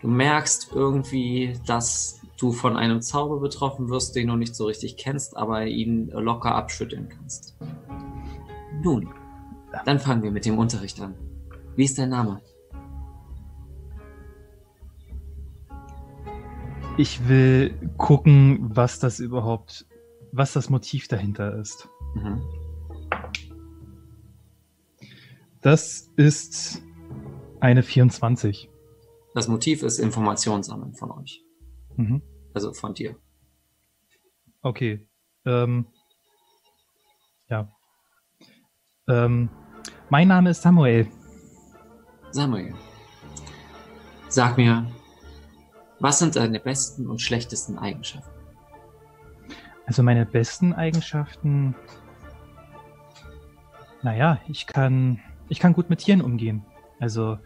Du merkst irgendwie, dass du von einem Zauber betroffen wirst, den du nicht so richtig kennst, aber ihn locker abschütteln kannst. Nun, dann fangen wir mit dem Unterricht an. Wie ist dein Name? Ich will gucken, was das überhaupt, was das Motiv dahinter ist. Mhm. Das ist eine 24. Das Motiv ist Informationssammeln von euch. Mhm. Also von dir. Okay. Ähm, ja. Ähm, mein Name ist Samuel. Samuel, sag mir, was sind deine besten und schlechtesten Eigenschaften? Also meine besten Eigenschaften. Naja, ich kann, ich kann gut mit Tieren umgehen. Also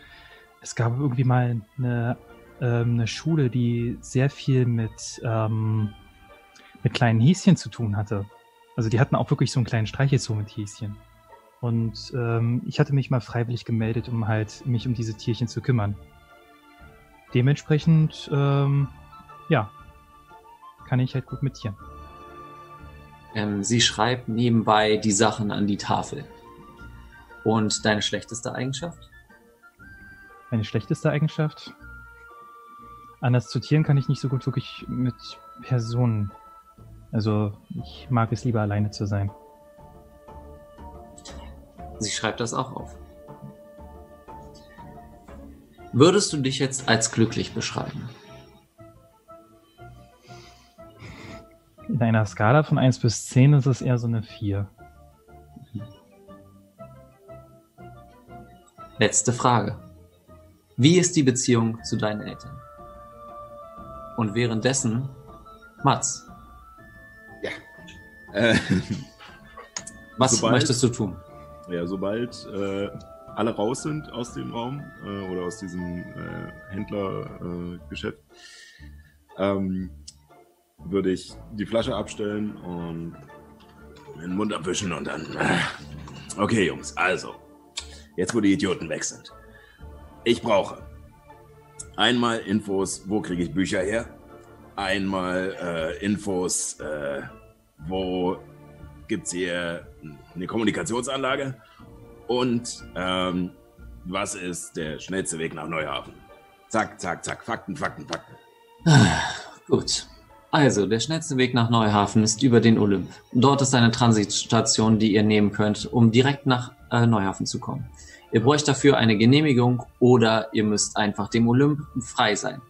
es gab irgendwie mal eine, ähm, eine Schule, die sehr viel mit, ähm, mit kleinen Häschen zu tun hatte. Also die hatten auch wirklich so einen kleinen Streichelzoo mit Häschen. Und ähm, ich hatte mich mal freiwillig gemeldet, um halt mich um diese Tierchen zu kümmern. Dementsprechend, ähm, ja, kann ich halt gut mit Tieren. Ähm, sie schreibt nebenbei die Sachen an die Tafel. Und deine schlechteste Eigenschaft? Meine schlechteste Eigenschaft? Anders zu Tieren kann ich nicht so gut wirklich mit Personen. Also ich mag es lieber alleine zu sein. Sie schreibt das auch auf. Würdest du dich jetzt als glücklich beschreiben? In einer Skala von 1 bis 10 ist es eher so eine 4. Letzte Frage. Wie ist die Beziehung zu deinen Eltern? Und währenddessen, Mats, Äh, was Sobald- möchtest du tun? ja, sobald äh, alle raus sind aus dem Raum äh, oder aus diesem äh, Händlergeschäft, äh, ähm, würde ich die Flasche abstellen und Den Mund abwischen und dann. äh, Okay, Jungs, also. Jetzt, wo die Idioten weg sind. Ich brauche einmal Infos, wo kriege ich Bücher her? Einmal äh, Infos, äh, wo gibt's hier eine Kommunikationsanlage? Und ähm, was ist der schnellste Weg nach Neuhafen? Zack, zack, zack. Fakten, Fakten, Fakten. Ah, Gut. Also, der schnellste Weg nach Neuhafen ist über den Olymp. Dort ist eine Transitstation, die ihr nehmen könnt, um direkt nach äh, Neuhafen zu kommen. Ihr bräucht dafür eine Genehmigung oder ihr müsst einfach dem Olymp frei sein.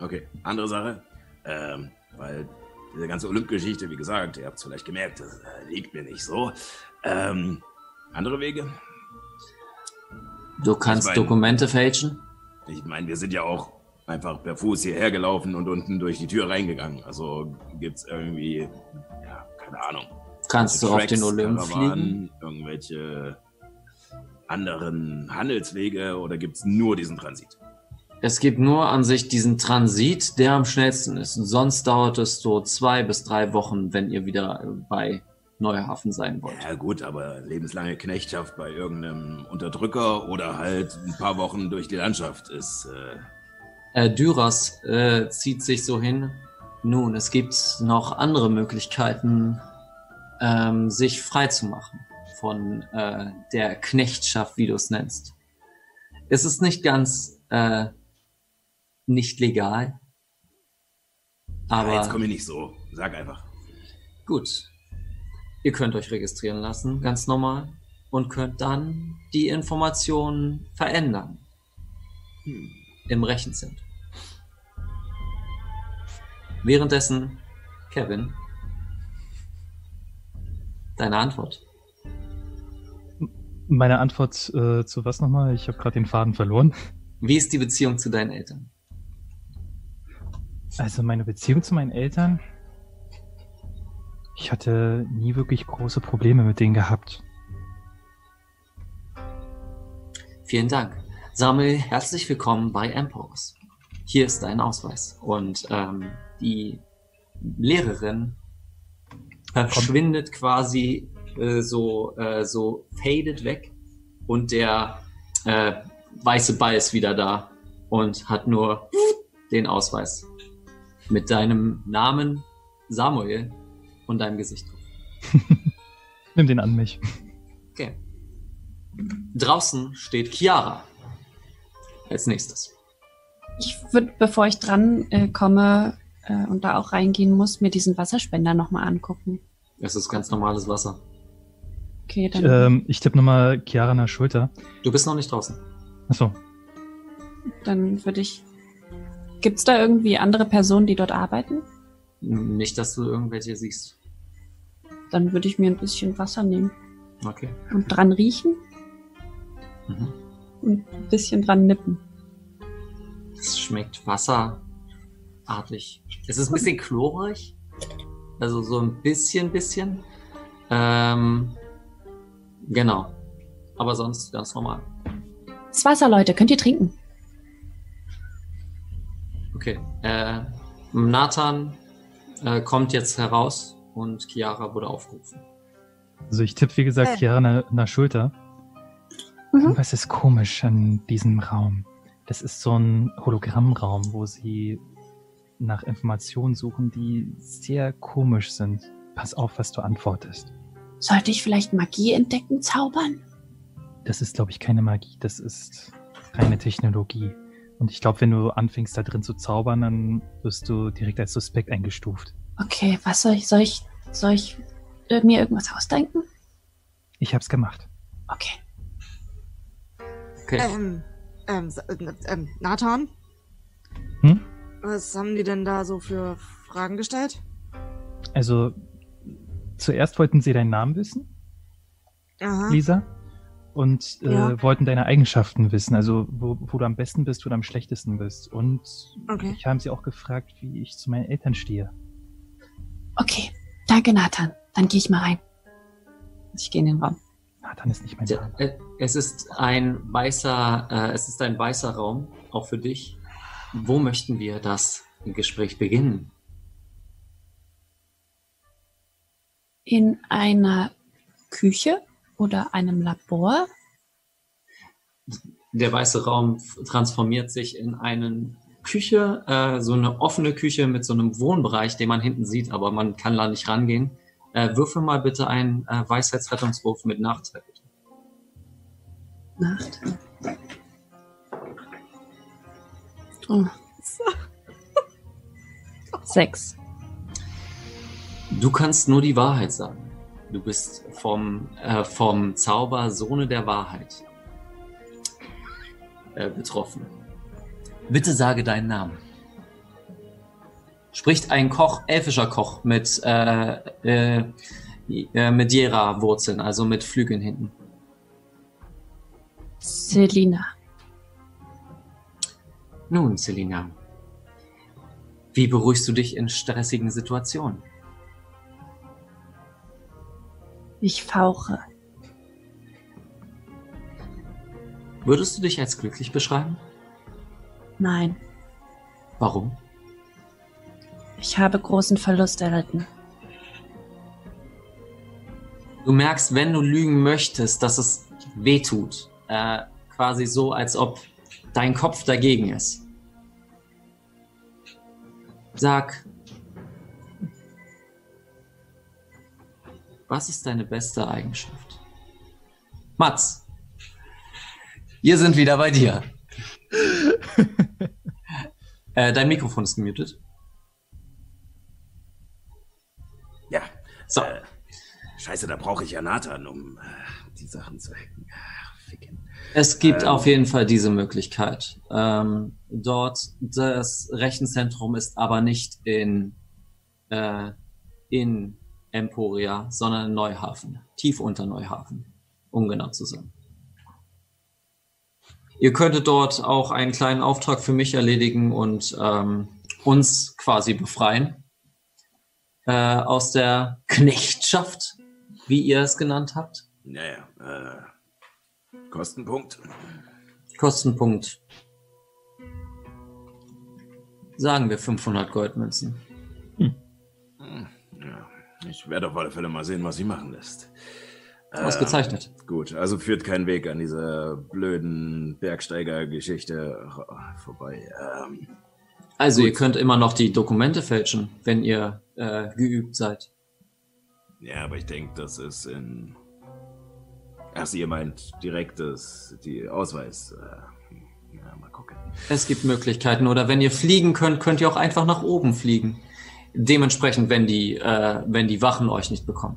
Okay, andere Sache. Ähm, weil diese ganze Olymp-Geschichte, wie gesagt, ihr habt es vielleicht gemerkt, das äh, liegt mir nicht so. Ähm, andere Wege? Du kannst mein- Dokumente fälschen. Ich meine, wir sind ja auch einfach per Fuß hierher gelaufen und unten durch die Tür reingegangen. Also gibt's irgendwie, ja, keine Ahnung. Kannst du auf den Tracks, Olymp fliegen. Irgendwelche anderen Handelswege oder gibt's nur diesen Transit? Es gibt nur an sich diesen Transit, der am schnellsten ist. Sonst dauert es so zwei bis drei Wochen, wenn ihr wieder bei Neuhafen sein wollt. Ja gut, aber lebenslange Knechtschaft bei irgendeinem Unterdrücker oder halt ein paar Wochen durch die Landschaft ist. Äh, Äh, Dyras äh, zieht sich so hin. Nun, es gibt noch andere Möglichkeiten, ähm, sich frei zu machen von äh, der Knechtschaft, wie du es nennst. Es ist nicht ganz äh, nicht legal. Aber jetzt Aber komm ich nicht so. Sag einfach. gut. Ihr könnt euch registrieren lassen, ganz normal, und könnt dann die Informationen verändern Hm. im Rechenzentrum. Währenddessen, Kevin, deine Antwort. Meine Antwort äh, zu was nochmal? Ich habe gerade den Faden verloren. Wie ist die Beziehung zu deinen Eltern? Also meine Beziehung zu meinen Eltern. Ich hatte nie wirklich große Probleme mit denen gehabt. Vielen Dank. Samuel, herzlich willkommen bei Empos. Hier ist dein Ausweis. Und ähm, die Lehrerin verschwindet quasi äh, so, äh, so faded weg und der äh, weiße Ball ist wieder da und hat nur den Ausweis mit deinem Namen Samuel und deinem Gesicht drauf. Nimm den an mich. Okay. Draußen steht Chiara. Als nächstes. Ich würde, bevor ich dran äh, komme äh, und da auch reingehen muss, mir diesen Wasserspender nochmal angucken. Es ist ganz normales Wasser. Okay, Ich, dann ähm, ich tippe nochmal Chiara nach Schulter. Du bist noch nicht draußen. Achso. dann würde ich. Gibt's da irgendwie andere Personen, die dort arbeiten? Nicht, dass du irgendwelche siehst. Dann würde ich mir ein bisschen Wasser nehmen Okay. und dran riechen Mhm. und ein bisschen dran nippen. Es schmeckt wasserartig. Es ist ein bisschen chlorig. Also so ein bisschen, bisschen. Ähm, genau. Aber sonst ganz normal. Das Wasser, Leute, könnt ihr trinken? Okay. Äh, Nathan äh, kommt jetzt heraus und Chiara wurde aufgerufen. Also ich tippe, wie gesagt, Äh. Chiara nach, nach Schulter. Mhm. Irgendwas ist komisch an diesem Raum. Das ist so ein Hologrammraum, wo sie nach Informationen suchen, die sehr komisch sind. Pass auf, was du antwortest. Sollte ich vielleicht Magie entdecken, zaubern? Das ist, glaube ich, keine Magie, das ist reine Technologie. Und ich glaube, wenn du anfängst, da drin zu zaubern, dann wirst du direkt als Suspekt eingestuft. Okay, was soll ich, soll ich, soll ich äh, mir irgendwas ausdenken? Ich hab's gemacht. Okay. Okay. Ähm, ähm, äh, ähm, Nathan? Hm? Was haben die denn da so für Fragen gestellt? Also, zuerst wollten sie deinen Namen wissen, Aha. Lisa, und äh, Ja. wollten deine Eigenschaften wissen, also wo, wo du am besten bist, wo du am schlechtesten bist. Und Okay. ich haben sie auch gefragt, wie ich zu meinen Eltern stehe. Okay. Danke, Nathan. Dann gehe ich mal rein. Ich gehe in den Raum. Nathan ist nicht mein Name. äh, Es ist ein weißer, äh, es ist ein weißer Raum, auch für dich. Wo möchten wir das Gespräch beginnen? In einer Küche oder einem Labor? Der weiße Raum transformiert sich in eine Küche, äh, so eine offene Küche mit so einem Wohnbereich, den man hinten sieht, aber man kann da nicht rangehen. Äh, würfel mal bitte einen äh, Weisheitsrettungswurf mit Nachteil. bitte. Nacht. Oh. Sechs. Du kannst nur die Wahrheit sagen. Du bist vom, äh, vom Zauber Sohne der Wahrheit äh, betroffen. Bitte sage deinen Namen. Spricht ein Koch, elfischer Koch mit, äh, äh, äh, mit Jera-Wurzeln, also mit Flügeln hinten. Selina. Nun, Selina, wie beruhigst du dich in stressigen Situationen? Ich fauche. Würdest du dich als glücklich beschreiben? Nein. Warum? Ich habe großen Verlust erlitten. Du merkst, wenn du lügen möchtest, dass es weh tut. Äh, quasi so, als ob dein Kopf dagegen ist. Sag. Was ist deine beste Eigenschaft? Mats, wir sind wieder bei dir. äh, dein Mikrofon ist gemutet. Ja. So. Äh, scheiße, da brauche ich ja Nathan, um äh, die Sachen zu hacken. Es gibt Ähm. auf jeden Fall diese Möglichkeit. Ähm, dort, das Rechenzentrum ist aber nicht in, äh, in Emporia, sondern in Neuhafen. Tief unter Neuhafen, um genau zu sein. Ihr könntet dort auch einen kleinen Auftrag für mich erledigen und ähm, uns quasi befreien äh, aus der Knechtschaft, wie ihr es genannt habt. Naja, äh, Kostenpunkt. Kostenpunkt. Sagen wir 500 Goldmünzen. Ja, ich werde auf alle Fälle mal sehen, was sie machen lässt. Ausgezeichnet. Ähm, gut, also führt kein Weg an dieser blöden Bergsteiger-Geschichte vorbei. Ähm, Also Gut. ihr könnt immer noch die Dokumente fälschen, wenn ihr äh, geübt seid. ja, aber ich denke, das ist in. Ach, ihr meint direkt das, die Ausweis. Äh, ja, mal gucken. Es gibt Möglichkeiten. Oder wenn ihr fliegen könnt, könnt ihr auch einfach nach oben fliegen. Dementsprechend, wenn die, äh, wenn die Wachen euch nicht bekommen.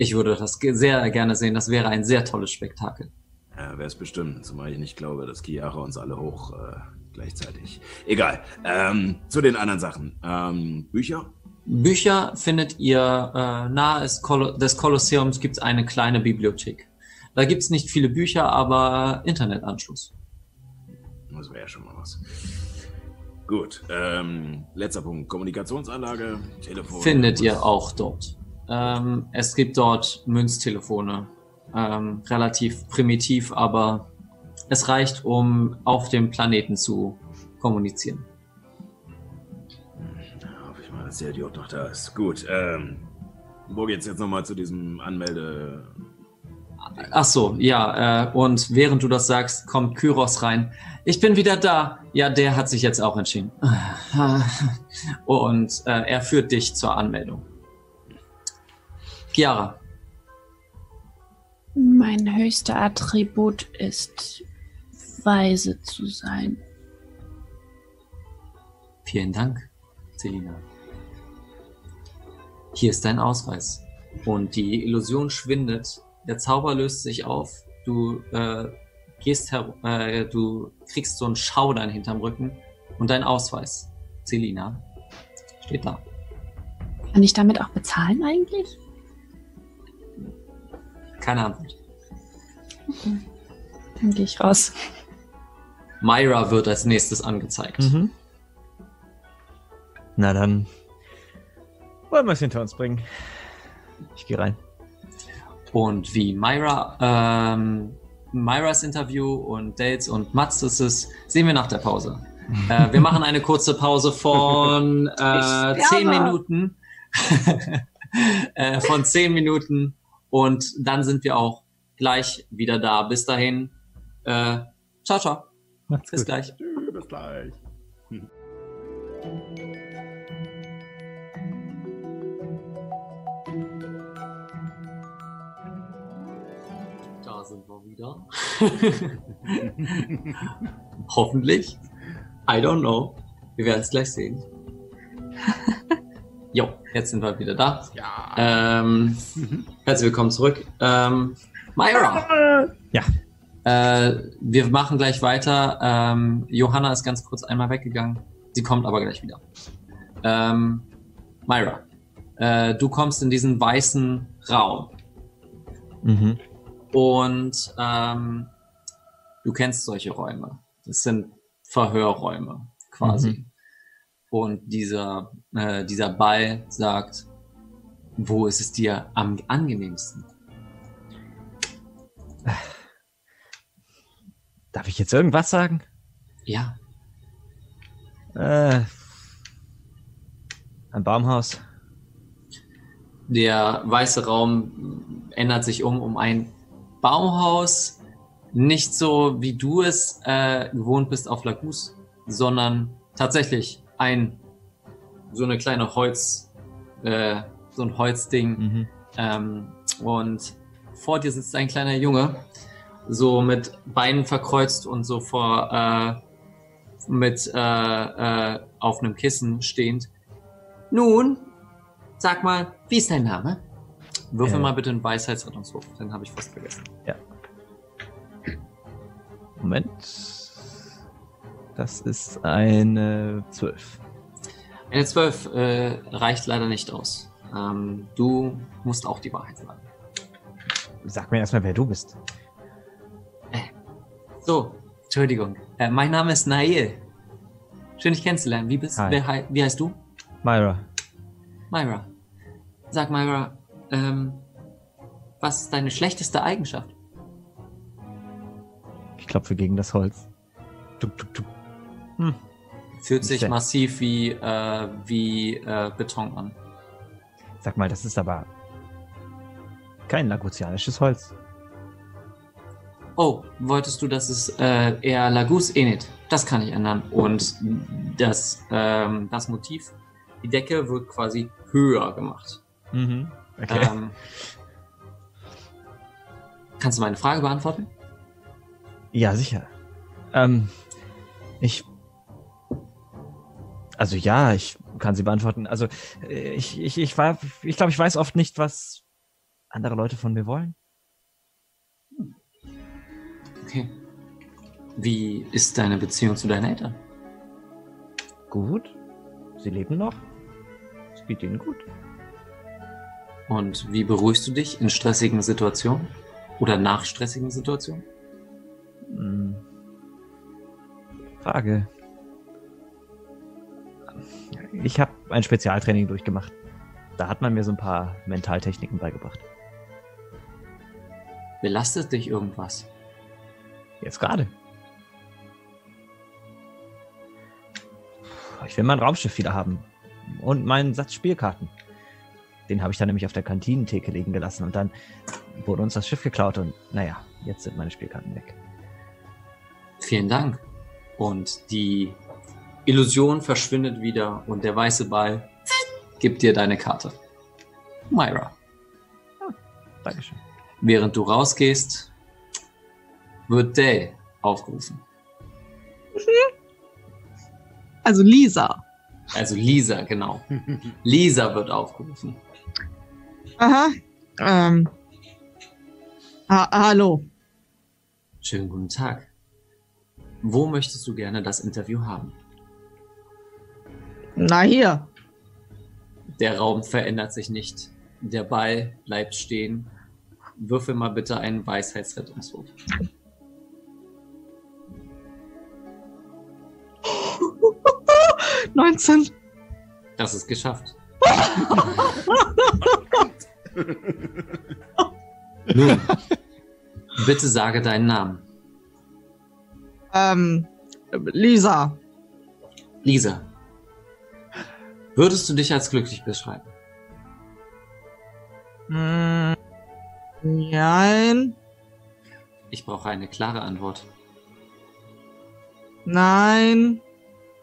Ich würde das sehr gerne sehen. Das wäre ein sehr tolles Spektakel. Ja, wäre es bestimmt, zumal ich nicht glaube, dass Chiara uns alle hoch äh, gleichzeitig. Egal. Ähm, zu den anderen Sachen. Ähm, Bücher? Bücher findet ihr äh, nahe des Kolosseums gibt es eine kleine Bibliothek. Da gibt es nicht viele Bücher, aber Internetanschluss. Das wäre ja schon mal was. Gut. Ähm, letzter Punkt. Kommunikationsanlage, Telefon. findet ihr auch dort. Ähm, es gibt dort Münztelefone. Ähm, relativ primitiv, aber es reicht, um auf dem Planeten zu kommunizieren. Ja, hoffe ich mal, dass der Idiot noch da ist. Gut. Ähm, wo geht's jetzt nochmal zu diesem Anmelde... Ach so, ja, äh, und während du das sagst, kommt Kyros rein. Ich bin wieder da. Ja, der hat sich jetzt auch entschieden. Und äh, er führt dich zur Anmeldung. Chiara, Mein höchster Attribut ist, weise zu sein. Vielen Dank, Selina. Hier ist dein Ausweis. Und die Illusion schwindet, der Zauber löst sich auf, du äh, gehst her äh, du kriegst so einen Schaudern hinterm Rücken und dein Ausweis, Selina, steht da. Kann ich damit auch bezahlen eigentlich? Keine Antwort. Dann gehe ich raus. Myra wird als nächstes angezeigt. Mhm. Na dann wollen wir es hinter uns bringen. Ich gehe rein. Und wie Myra, ähm, Myras Interview und Dates und Mats ist es, sehen wir nach der Pause. äh, wir machen eine kurze Pause von äh, zehn Minuten. äh, von zehn Minuten und dann sind wir auch gleich wieder da. Bis dahin, äh, ciao, ciao. Macht's Bis gut. gleich. Tschüss, bis gleich. Da sind wir wieder. Hoffentlich. I don't know. Wir werden es gleich sehen. Jo, jetzt sind wir wieder da. Ja. Ähm, herzlich willkommen zurück. Ähm, Myra. Ja. Äh, wir machen gleich weiter. Ähm, Johanna ist ganz kurz einmal weggegangen. Sie kommt aber gleich wieder. Ähm, Myra, äh, du kommst in diesen weißen Raum Mhm. und ähm, du kennst solche Räume. Das sind Verhörräume quasi. Mhm. Und dieser, äh, dieser Ball sagt, wo ist es dir am angenehmsten? Darf ich jetzt irgendwas sagen? Ja, Äh, ein Baumhaus. der weiße Raum ändert sich um um ein Baumhaus, nicht so wie du es äh, gewohnt bist auf Lagus, sondern tatsächlich ein so eine kleine Holz, äh, so ein Holzding, Mhm. Ähm, und vor dir sitzt ein kleiner Junge, so mit Beinen verkreuzt und so vor äh, mit äh, äh, auf einem Kissen stehend. Nun, sag mal, wie ist dein Name? Würfel Äh. mal bitte einen Weisheitsrettungswurf, den habe ich fast vergessen. Moment. Das ist eine 12. Eine 12 äh, reicht leider nicht aus. Ähm, du musst auch die Wahrheit sagen. Sag mir erstmal, wer du bist. So, Entschuldigung. Äh, mein Name ist Nail. Schön, dich kennenzulernen. Wie, bist, wer, hei- wie heißt du? Myra. Myra. Sag, Myra, ähm, was ist deine schlechteste Eigenschaft? Ich klopfe gegen das Holz. Tuk, tuk, tuk. Fühlt sich massiv wie, äh, wie äh, Beton an. Sag mal, das ist aber kein lagutianisches Holz. Oh, wolltest du, dass es äh, eher Lagus Enit? Das kann ich ändern. Und das, ähm, das Motiv, die Decke wird quasi höher gemacht. Mhm. Okay. Ähm, kannst du meine Frage beantworten? Ja, sicher. Ähm, ich. Also ja, ich kann sie beantworten. Also äh, ich, ich, ich war, ich glaube, ich weiß oft nicht, was andere Leute von mir wollen. Okay. Wie ist deine Beziehung zu deinen Eltern? Gut. Sie leben noch. Es geht ihnen gut. Und wie beruhigst du dich in stressigen Situationen? Oder nach stressigen Situationen? Hm. Frage. Ich habe ein Spezialtraining durchgemacht. Da hat man mir so ein paar Mentaltechniken beigebracht. Belastet dich irgendwas? Jetzt gerade. Ich will mein Raumschiff wieder haben. Und meinen Satz Spielkarten. Den habe ich dann nämlich auf der Kantinentheke liegen gelassen. Und dann wurde uns das Schiff geklaut. Und naja, jetzt sind meine Spielkarten weg. Vielen Dank. Und die Illusion verschwindet wieder und der weiße Ball gibt dir deine Karte. Myra. Dankeschön. Während du rausgehst, wird Dale aufgerufen. Also Lisa. Also Lisa, genau. Lisa wird aufgerufen. Aha. Ähm. Ha hallo. Schönen guten Tag. Wo möchtest du gerne das Interview haben? Na hier. Der Raum verändert sich nicht. Der Ball bleibt stehen. Würfel mal bitte einen Weisheitsrettungswurf. Neunzehn. Das ist geschafft. Nun, bitte sage deinen Namen. Ähm. Lisa. Lisa. Würdest du dich als glücklich beschreiben? Hm. Nein. Ich brauche eine klare Antwort. Nein.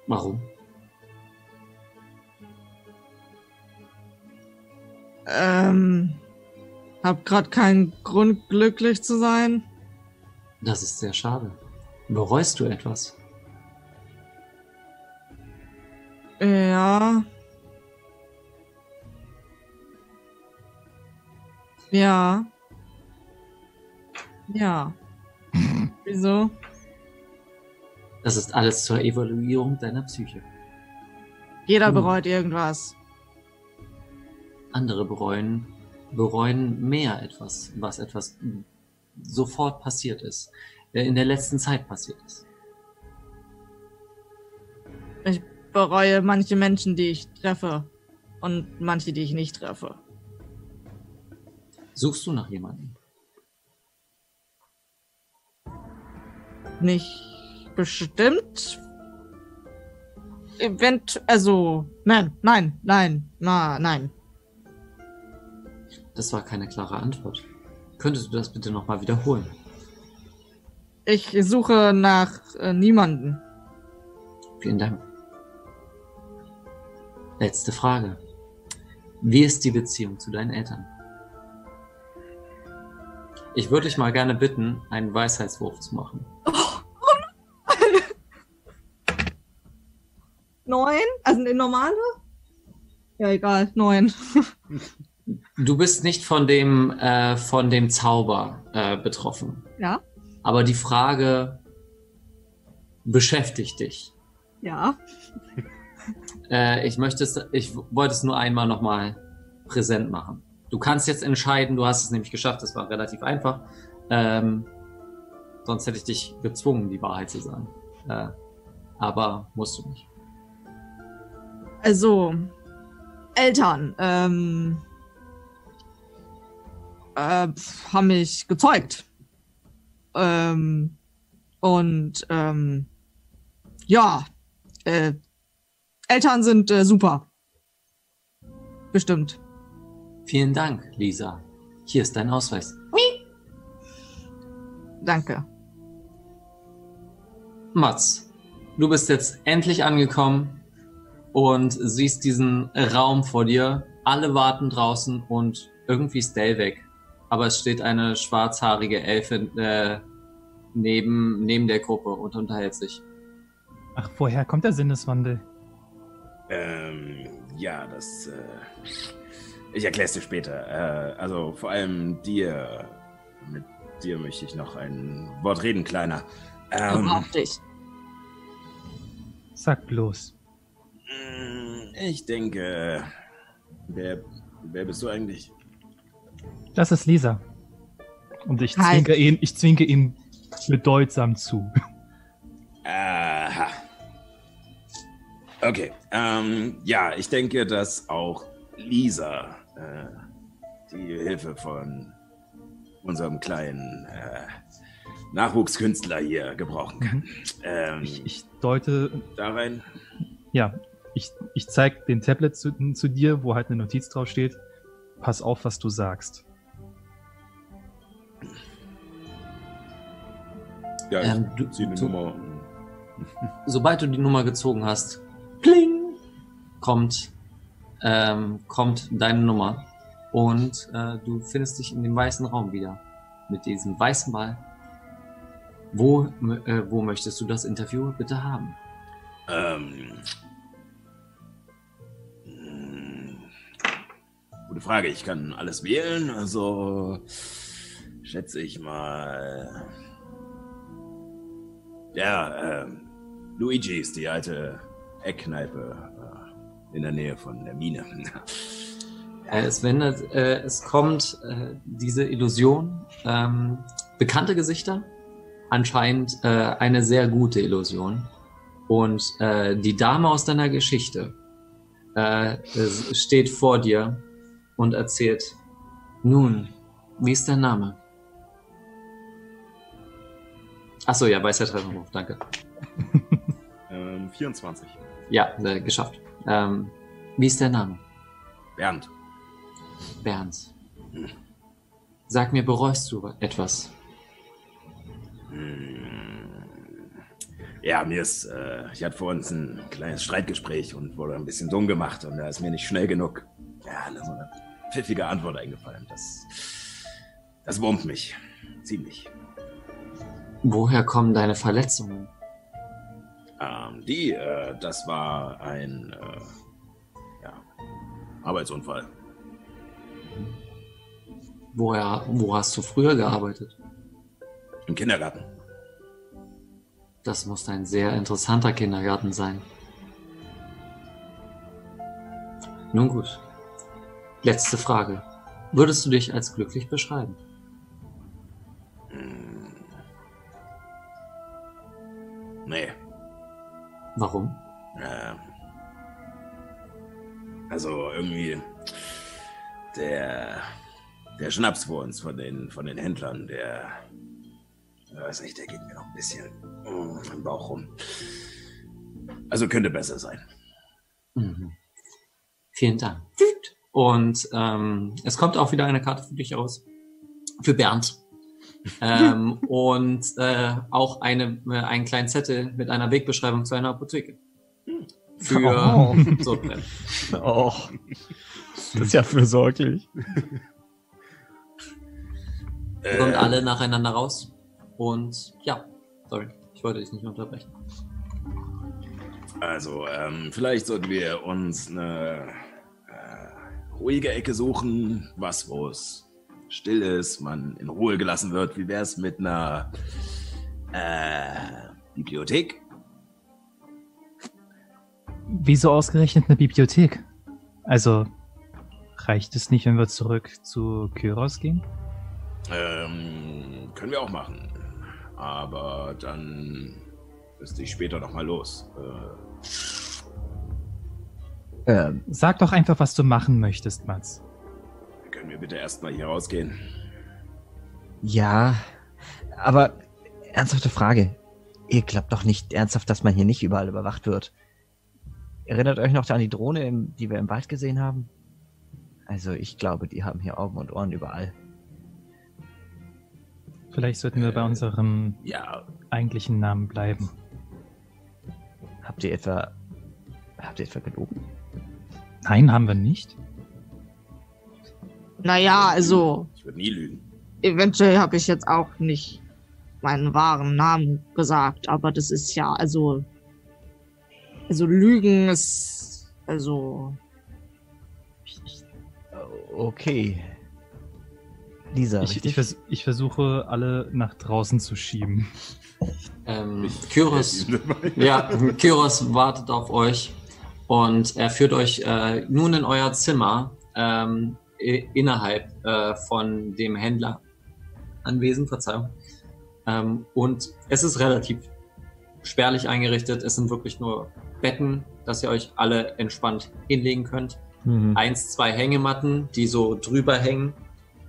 Warum? Ähm. Hab grad keinen Grund, glücklich zu sein. Das ist sehr schade. Bereust du etwas? Ja. Ja. Ja. Wieso? Das ist alles zur Evaluierung deiner Psyche. Jeder Hm. bereut irgendwas. Andere bereuen, bereuen mehr etwas, was etwas sofort passiert ist, äh, in der letzten Zeit passiert ist. Bereue manche Menschen, die ich treffe. Und manche, die ich nicht treffe. Suchst du nach jemandem? Nicht bestimmt. Event, also, nein, nein, nein, na, nein. Das war keine klare Antwort. Könntest du das bitte nochmal wiederholen? Ich suche nach äh, niemanden. Vielen Dank. Letzte Frage. Wie ist die Beziehung zu deinen Eltern? Ich würde dich mal gerne bitten, einen Weisheitswurf zu machen. Neun? Also eine normale? Ja, egal. Neun. Du bist nicht von dem, äh, von dem Zauber äh, betroffen. Ja? Aber die Frage beschäftigt dich. Ja. Äh, ich möchte es, ich wollte es nur einmal nochmal präsent machen. Du kannst jetzt entscheiden, du hast es nämlich geschafft, das war relativ einfach. Ähm, sonst hätte ich dich gezwungen, die Wahrheit zu sagen. Äh, aber musst du nicht. Also, Eltern, ähm, äh, haben mich gezeugt. Ähm, und, ähm, ja, äh, Eltern sind äh, super. Bestimmt. Vielen Dank, Lisa. Hier ist dein Ausweis. Danke. Mats, du bist jetzt endlich angekommen und siehst diesen Raum vor dir. Alle warten draußen und irgendwie ist Dale weg. Aber es steht eine schwarzhaarige Elfe äh, neben, neben der Gruppe und unterhält sich. Ach, woher kommt der Sinneswandel? Ähm, ja, das. Äh, ich erklär's dir später. Äh, also vor allem dir. Mit dir möchte ich noch ein Wort reden, Kleiner. Ähm, Überhaupt nicht. Sag bloß. mh, ich denke. Wer, wer bist du eigentlich? Das ist Lisa. Und ich Hi. zwinke ihn, ich zwinke ihm bedeutsam zu. Aha. Okay. Ähm, ja, ich denke, dass auch Lisa äh, die Hilfe von unserem kleinen äh, Nachwuchskünstler hier gebrauchen kann. Ähm, Ich, ich deute, da rein. ja, ich, ich zeig den Tablet zu, zu dir, wo halt eine Notiz drauf steht. Pass auf, was du sagst. Ja, ich Ähm, du- zieh eine du- Nummer. Sobald du die Nummer gezogen hast, pling, kommt, ähm, kommt deine Nummer und äh, du findest dich in dem weißen Raum wieder mit diesem weißen Ball. Wo, äh, wo möchtest du das Interview bitte haben? Ähm, mh, gute Frage. Ich kann alles wählen. Also schätze ich mal. Ja, ähm, Luigi ist die alte Eckkneipe in der Nähe von der Mine. Es wendet, äh, es kommt äh, diese Illusion, ähm, bekannte Gesichter, anscheinend äh, eine sehr gute Illusion. Und äh, die Dame aus deiner Geschichte äh, steht vor dir und erzählt, nun, wie ist dein Name? Achso, ja, weißer Trefferwurf, danke. Ähm, 24. Ja, äh, geschafft. Ähm, wie ist dein Name? Bernd. Bernd. Sag mir, bereust du etwas? Hm. Ja, mir ist, äh, ich hatte vor uns ein kleines Streitgespräch und wurde ein bisschen dumm gemacht und da ist mir nicht schnell genug, ja, so eine pfiffige Antwort eingefallen. Das, das wurmt mich. Ziemlich. Woher kommen deine Verletzungen? Ähm, die, äh, das war ein, äh, ja, Arbeitsunfall. Woher, wo hast du früher gearbeitet? Im Kindergarten. Das muss ein sehr interessanter Kindergarten sein. Nun gut. Letzte Frage. Würdest du dich als glücklich beschreiben? Hm. Nee. Warum? Ähm, also irgendwie der der Schnaps vor uns von den von den Händlern, der ich weiß nicht, der geht mir noch ein bisschen mm, im Bauch rum. Also könnte besser sein. Mhm. Vielen Dank. Und ähm, es kommt auch wieder eine Karte für dich aus. Für Bernd. Ähm, und äh, auch eine, äh, einen kleinen Zettel mit einer Wegbeschreibung zu einer Apotheke. Für Oh. Sodbrennen. Oh. Das ist ja fürsorglich. Ihr kommt alle nacheinander raus. Und ja, sorry, ich wollte dich nicht unterbrechen. Also, ähm, vielleicht sollten wir uns eine äh, ruhige Ecke suchen, was wo es still ist, man in Ruhe gelassen wird. Wie wär's mit einer äh, Bibliothek? Wieso ausgerechnet eine Bibliothek? Also, reicht es nicht, wenn wir zurück zu Kyros gehen? Ähm, können wir auch machen. Aber dann müsste ich später noch mal los. Äh, Ähm, Sag doch einfach, was du machen möchtest, Mats. Können wir bitte erstmal hier rausgehen? ja, aber ernsthafte Frage. Ihr glaubt doch nicht ernsthaft, dass man hier nicht überall überwacht wird. Erinnert euch noch an die Drohne, die wir im Wald gesehen haben? Also ich glaube, die haben hier Augen und Ohren überall. Vielleicht sollten wir bei unserem Ja, eigentlichen Namen bleiben. Habt ihr etwa... Habt ihr etwa gelogen? Nein, haben wir nicht. Naja, also ich würde nie lügen. eventuell habe ich jetzt auch nicht meinen wahren Namen gesagt, aber das ist ja, also, also Lügen ist, also, Okay. Lisa, Ich, ich, vers ich versuche, alle nach draußen zu schieben. Ähm, Kyros, ja, Kyros wartet auf euch und er führt euch äh, nun in euer Zimmer ähm, innerhalb äh, von dem Händler anwesend, Verzeihung. Ähm, und es ist relativ spärlich eingerichtet. Es sind wirklich nur Betten, dass ihr euch alle entspannt hinlegen könnt. Mhm. Eins, zwei Hängematten, die so drüber hängen,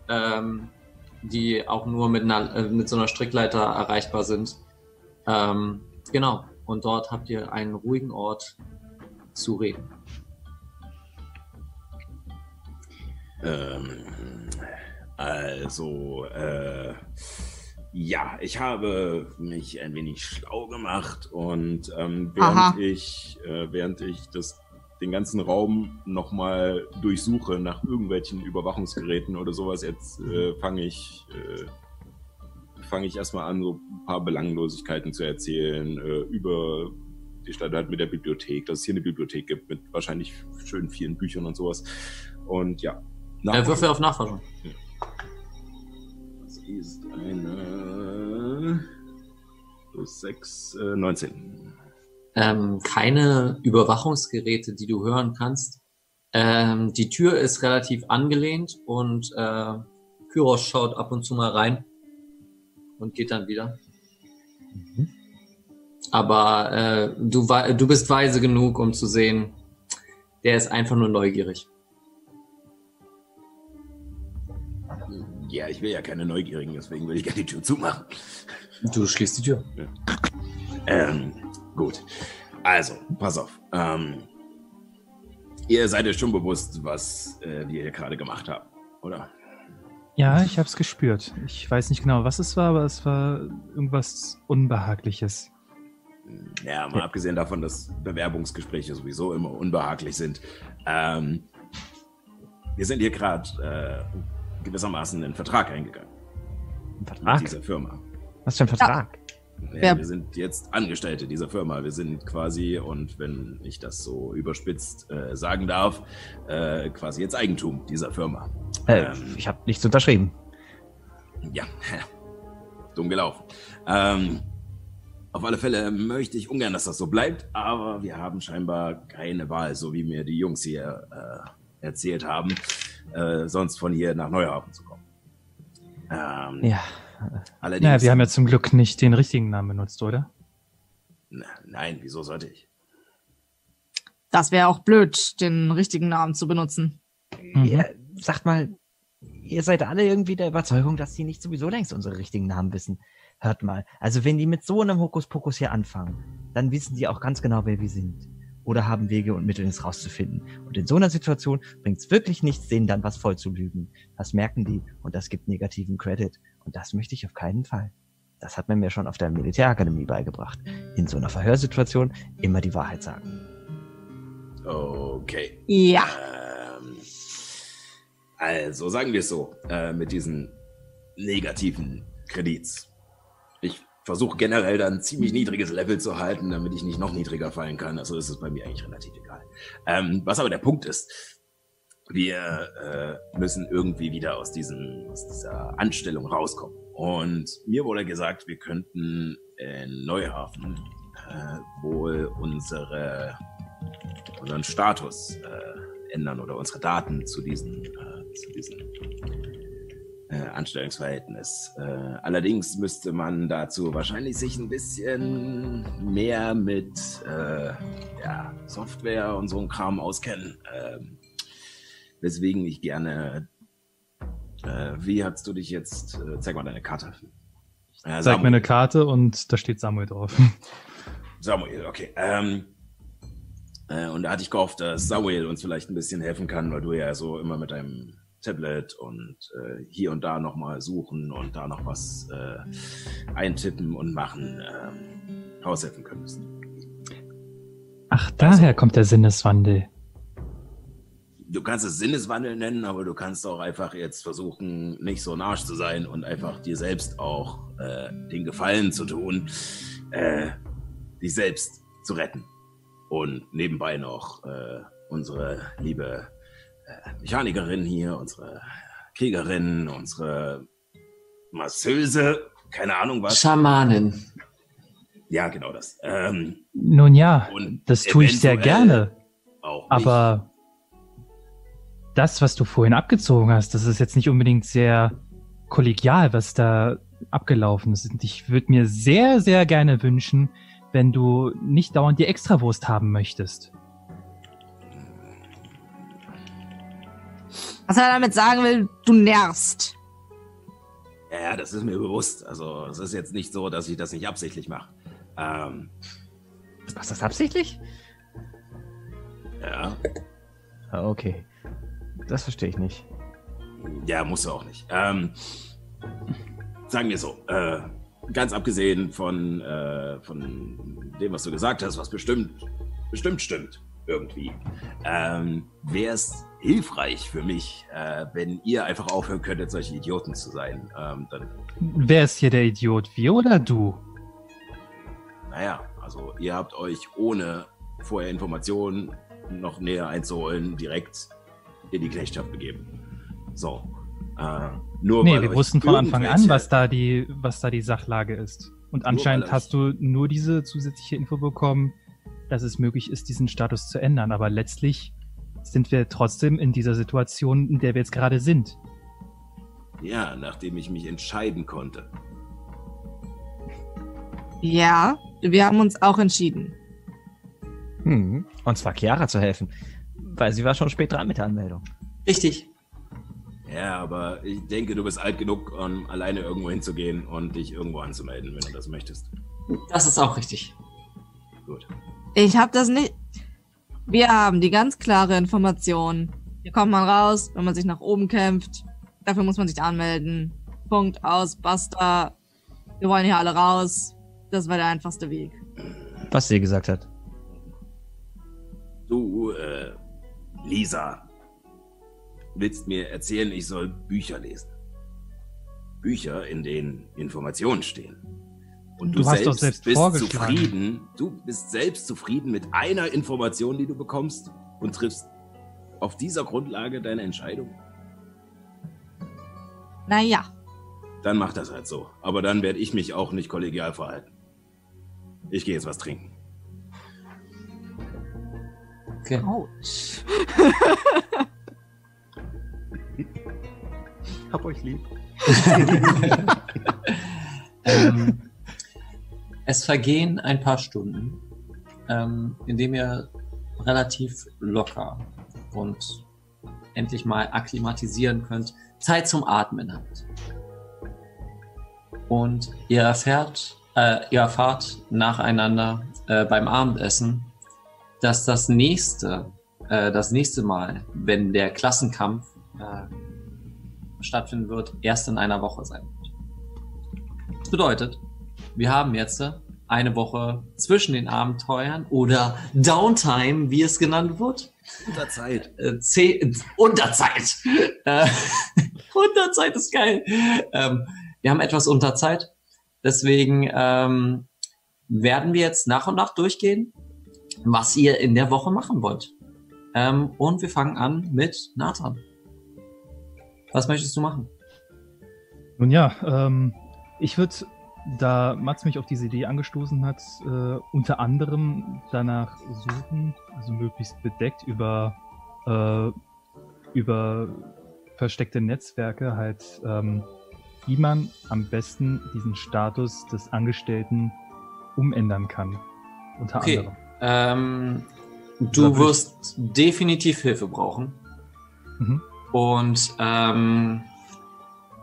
ähm, die auch nur mit, einer, äh, mit so einer Strickleiter erreichbar sind. Ähm, genau. Und dort habt ihr einen ruhigen Ort zu reden. Ähm, also, äh, ja, ich habe mich ein wenig schlau gemacht und ähm, Aha. während ich, äh, während ich das, den ganzen Raum nochmal durchsuche nach irgendwelchen Überwachungsgeräten oder sowas, jetzt äh, fange ich, äh, fange ich erstmal an, so ein paar Belanglosigkeiten zu erzählen äh, über die Stadt halt mit der Bibliothek, dass es hier eine Bibliothek gibt mit wahrscheinlich schön vielen Büchern und sowas. Und ja. Äh, Würfel auf Nachforschung. Das ist eine plus 6, äh, 19. Ähm, keine Überwachungsgeräte, die du hören kannst. Ähm, die Tür ist relativ angelehnt und äh, Kyros schaut ab und zu mal rein und geht dann wieder. Mhm. Aber äh, du, du bist weise genug, um zu sehen, der ist einfach nur neugierig. Ja, ich will ja keine Neugierigen, deswegen will ich gerne die Tür zumachen. Du schließt die Tür. Ähm, gut. Also, pass auf. Ähm, ihr seid euch schon bewusst, was äh, wir hier gerade gemacht haben, oder? Ja, ich habe es gespürt. Ich weiß nicht genau, was es war, aber es war irgendwas Unbehagliches. Ja, mal abgesehen davon, dass Bewerbungsgespräche sowieso immer unbehaglich sind. Ähm, wir sind hier gerade äh, gewissermaßen einen Vertrag eingegangen Ein mit Vertrag? dieser Firma. Was für ein Vertrag? Ja, Wer- wir sind jetzt Angestellte dieser Firma. Wir sind quasi, und wenn ich das so überspitzt äh, sagen darf, äh, quasi jetzt Eigentum dieser Firma. Äh, Ähm, ich habe nichts unterschrieben. Ja, dumm gelaufen. Ähm, auf alle Fälle möchte ich ungern, dass das so bleibt, aber wir haben scheinbar keine Wahl, so wie mir die Jungs hier äh, erzählt haben, äh, sonst von hier nach Neuhafen zu kommen. Ähm, Ja. Allerdings, Naja, wir haben ja zum Glück nicht den richtigen Namen benutzt, oder? Na, nein, wieso sollte ich? das wäre auch blöd, den richtigen Namen zu benutzen. Mhm. Ihr, sagt mal, ihr seid alle irgendwie der Überzeugung, dass die nicht sowieso längst unsere richtigen Namen wissen. Hört mal, also wenn die mit so einem Hokuspokus hier anfangen, dann wissen die auch ganz genau, wer wir sind. Oder haben Wege und Mittel, es rauszufinden. Und in so einer Situation bringt es wirklich nichts, denen dann was voll zu lügen. Das merken die und das gibt negativen Credit. Und das möchte ich auf keinen Fall. Das hat man mir schon auf der Militärakademie beigebracht. In so einer Verhörsituation immer die Wahrheit sagen. Okay. Ja. Ähm, also, sagen wir es so, äh, mit diesen negativen Kredits. Versuche generell dann ein ziemlich niedriges Level zu halten, damit ich nicht noch niedriger fallen kann. Also ist es bei mir eigentlich relativ egal. Ähm, was aber der Punkt ist, wir äh, müssen irgendwie wieder aus, diesem, aus dieser Anstellung rauskommen. Und mir wurde gesagt, wir könnten in Neuhafen äh, wohl unsere, unseren Status äh, ändern oder unsere Daten zu diesen, äh, zu diesen äh, Anstellungsverhältnis. Äh, allerdings müsste man dazu wahrscheinlich sich ein bisschen mehr mit äh, ja, Software und so ein Kram auskennen. Ähm, weswegen ich gerne. Äh, wie hast du dich jetzt? Äh, zeig mal deine Karte. Äh, Zeig mir eine Karte und da steht Samuel drauf. Samuel, okay. Ähm, äh, und da hatte ich gehofft, dass Samuel uns vielleicht ein bisschen helfen kann, weil du ja so immer mit deinem Tablet und äh, hier und da nochmal suchen und da noch was äh, eintippen und machen ähm, aushelfen könntest. Ach, daher kommt der Sinneswandel. Du kannst es Sinneswandel nennen, aber du kannst auch einfach jetzt versuchen, nicht so ein Arsch zu sein und einfach dir selbst auch äh, den Gefallen zu tun, äh, dich selbst zu retten. Und nebenbei noch äh, unsere liebe Mechanikerin hier, unsere Kriegerin, unsere Masseuse, keine Ahnung was. Schamanin. Ja, genau das. Ähm, Nun ja, Und das tue ich sehr gerne. auch Aber das, was du vorhin abgezogen hast, das ist jetzt nicht unbedingt sehr kollegial, was da abgelaufen ist. Und ich würde mir sehr, sehr gerne wünschen, wenn du nicht dauernd die Extrawurst haben möchtest. Was er damit sagen will, du nervst. Ja, ja, das ist mir bewusst. Also es ist jetzt nicht so, dass ich das nicht absichtlich mache. Ähm, Machst du das absichtlich? ja, Ah, okay. Das verstehe ich nicht. ja, musst du auch nicht. Ähm, sagen wir so, äh, ganz abgesehen von, äh, von dem, was du gesagt hast, was bestimmt, bestimmt stimmt, irgendwie, ähm, wäre es hilfreich für mich, äh, wenn ihr einfach aufhören könntet, solche Idioten zu sein. Ähm, Wer ist hier der Idiot? Wir oder du? naja, also ihr habt euch ohne vorher Informationen noch näher einzuholen, direkt in die Knechtschaft begeben. So. Äh, nur Nee, weil wir wussten von Anfang an, was da die, was da die Sachlage ist. Und anscheinend hast du nur diese zusätzliche Info bekommen, dass es möglich ist, diesen Status zu ändern. Aber letztlich sind wir trotzdem in dieser Situation, in der wir jetzt gerade sind. Ja, nachdem ich mich entscheiden konnte. Ja, wir haben uns auch entschieden. Hm. Und zwar Chiara zu helfen. Weil sie war schon spät dran mit der Anmeldung. Richtig. Ja, aber ich denke, du bist alt genug, um alleine irgendwo hinzugehen und dich irgendwo anzumelden, wenn du das möchtest. Das ist auch richtig. Gut. Ich habe das nicht. Wir haben die ganz klare Information. Hier kommt man raus, wenn man sich nach oben kämpft. Dafür muss man sich anmelden. Punkt aus, basta. Wir wollen hier alle raus. Das war der einfachste Weg. Was sie gesagt hat. Du, äh, Lisa, willst mir erzählen, ich soll Bücher lesen. Bücher, in denen Informationen stehen. Und du, Du hast selbst, doch selbst bist vorgeschlagen. zufrieden. Du bist selbst zufrieden mit einer Information, die du bekommst und triffst auf dieser Grundlage deine Entscheidung. Naja, Dann mach das halt so. Aber dann werde ich mich auch nicht kollegial verhalten. Ich gehe jetzt was trinken. Okay. ouch. Hab euch lieb. ähm, es vergehen ein paar Stunden, ähm, indem ihr relativ locker und endlich mal akklimatisieren könnt, Zeit zum Atmen habt. Und ihr erfährt, äh, ihr erfahrt nacheinander äh, beim Abendessen, dass das nächste, äh, das nächste Mal, wenn der Klassenkampf äh, stattfinden wird, erst in einer Woche sein wird. Das bedeutet, wir haben jetzt eine Woche zwischen den Abenteuern oder Downtime, wie es genannt wird. Unterzeit. Äh, C Unterzeit. Äh, Unterzeit ist geil. Ähm, wir haben etwas Unterzeit. Deswegen ähm, werden wir jetzt nach und nach durchgehen, was ihr in der Woche machen wollt. Ähm, und wir fangen an mit Nathan. Was möchtest du machen? Nun ja, ähm, ich würde, da Mats mich auf diese Idee angestoßen hat, äh, unter anderem danach suchen, also möglichst bedeckt über, äh, über versteckte Netzwerke halt, ähm, wie man am besten diesen Status des Angestellten umändern kann. Unter Okay. anderem. Ähm, du wirst definitiv Hilfe brauchen. Mhm. Und ähm,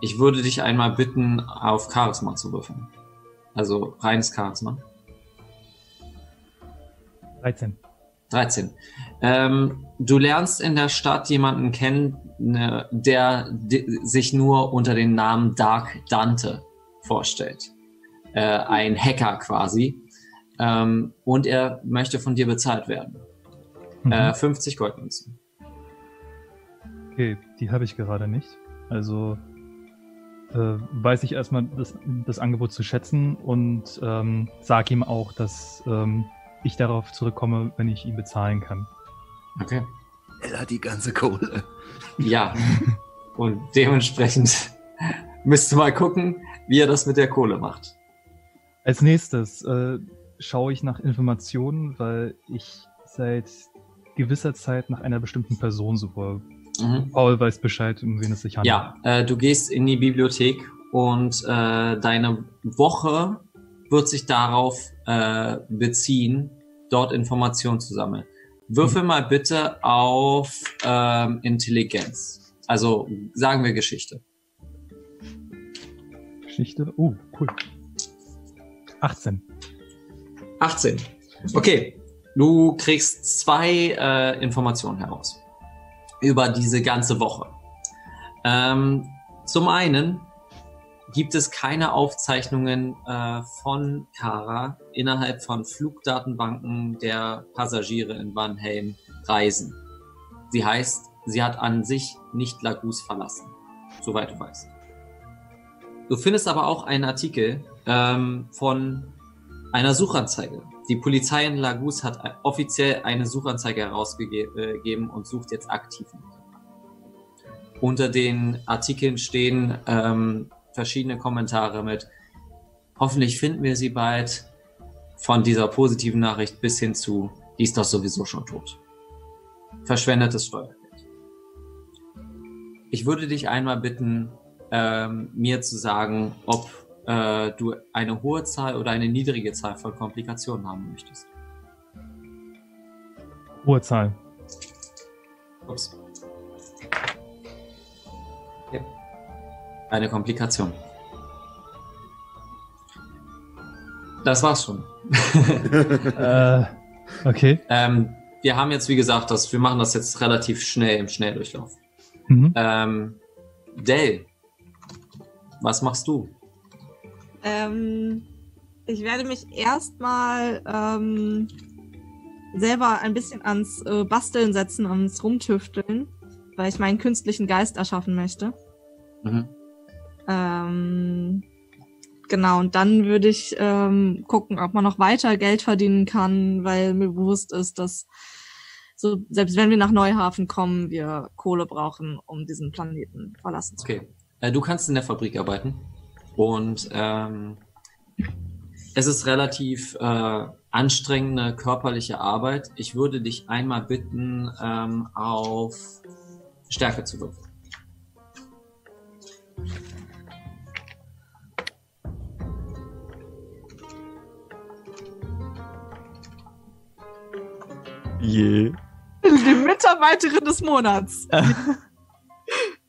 ich würde dich einmal bitten, auf Charisma zu würfeln. Also reines Charisma. 13. 13. Ähm, du lernst in der Stadt jemanden kennen, ne, der sich nur unter dem Namen Dark Dante vorstellt. Äh, ein Hacker quasi. Ähm, und er möchte von dir bezahlt werden. Mhm. Äh, 50 Goldmünzen. Okay, die habe ich gerade nicht. Also äh, weiß ich erstmal das, das Angebot zu schätzen und ähm, sag ihm auch, dass ähm, ich darauf zurückkomme, wenn ich ihn bezahlen kann. Okay. Er hat die ganze Kohle. Ja. und dementsprechend müsst ihr mal gucken, wie er das mit der Kohle macht. Als nächstes äh, schaue ich nach Informationen, weil ich seit gewisser Zeit nach einer bestimmten Person suche. Mhm. Paul weiß Bescheid, um wen es sich handelt. Ja, äh, du gehst in die Bibliothek und äh, deine Woche wird sich darauf äh, beziehen, dort Informationen zu sammeln. Würfel mal bitte auf ähm, Intelligenz. Also sagen wir Geschichte. Geschichte. Oh, cool. 18. 18. Okay, du kriegst zwei äh, Informationen heraus über diese ganze Woche. Ähm, zum einen gibt es keine Aufzeichnungen äh, von Kara innerhalb von Flugdatenbanken der Passagiere in Vanhelm reisen. Sie heißt, sie hat an sich nicht Lagus verlassen, soweit du weißt. Du findest aber auch einen Artikel ähm, von einer Suchanzeige. Die Polizei in Lagus hat offiziell eine Suchanzeige herausgegeben und sucht jetzt aktiv. Unter den Artikeln stehen ähm, verschiedene Kommentare mit hoffentlich finden wir sie bald von dieser positiven Nachricht bis hin zu die ist doch sowieso schon tot. Verschwendetes Steuergeld. Ich würde dich einmal bitten, ähm, mir zu sagen, ob äh, du eine hohe Zahl oder eine niedrige Zahl von Komplikationen haben möchtest. Hohe Zahl. Ups. Ja. Eine Komplikation. Das war's schon. äh, okay. Ähm, wir haben jetzt, wie gesagt, das, wir machen das jetzt relativ schnell im Schnelldurchlauf. Mhm. Ähm, Dell, was machst du? Ähm, ich werde mich erstmal ähm, selber ein bisschen ans äh, Basteln setzen, ans Rumtüfteln, weil ich meinen künstlichen Geist erschaffen möchte. Mhm. Ähm, genau, und dann würde ich ähm, gucken, ob man noch weiter Geld verdienen kann, weil mir bewusst ist, dass so, selbst wenn wir nach Neuhafen kommen, wir Kohle brauchen, um diesen Planeten verlassen zu können. Okay. Äh, du kannst in der Fabrik arbeiten und ähm, es ist relativ äh, anstrengende körperliche Arbeit. Ich würde dich einmal bitten, ähm, auf Stärke zu würfeln. Je. Die Mitarbeiterin des Monats.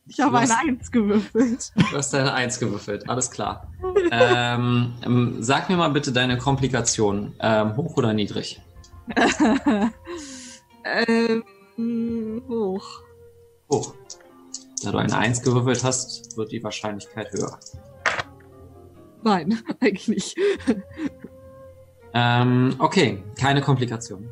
Ich habe eine Eins gewürfelt. Du hast deine Eins gewürfelt, alles klar. ähm, ähm, sag mir mal bitte deine Komplikation, ähm, hoch oder niedrig? ähm, hoch. Hoch. Da du eine Eins gewürfelt hast, wird die Wahrscheinlichkeit höher. Nein, eigentlich nicht. Ähm, okay, keine Komplikationen.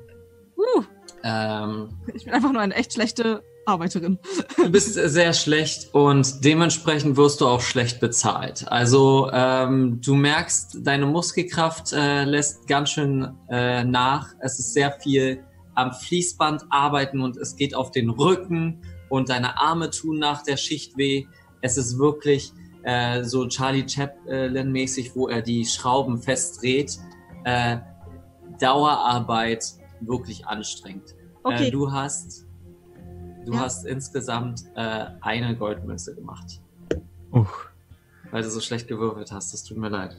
Uh, Ähm, ich bin einfach nur eine echt schlechte Arbeiterin. du bist sehr schlecht und dementsprechend wirst du auch schlecht bezahlt. Also ähm, du merkst, deine Muskelkraft äh, lässt ganz schön äh, nach. Es ist sehr viel am Fließband arbeiten und es geht auf den Rücken und deine Arme tun nach der Schicht weh. Es ist wirklich äh, so Charlie Chaplin-mäßig, wo er die Schrauben festdreht. Äh, Dauerarbeit, wirklich anstrengend. Okay. Äh, du hast, du Ja. hast insgesamt äh, eine Goldmünze gemacht, Uff. weil du so schlecht gewürfelt hast. Das tut mir leid.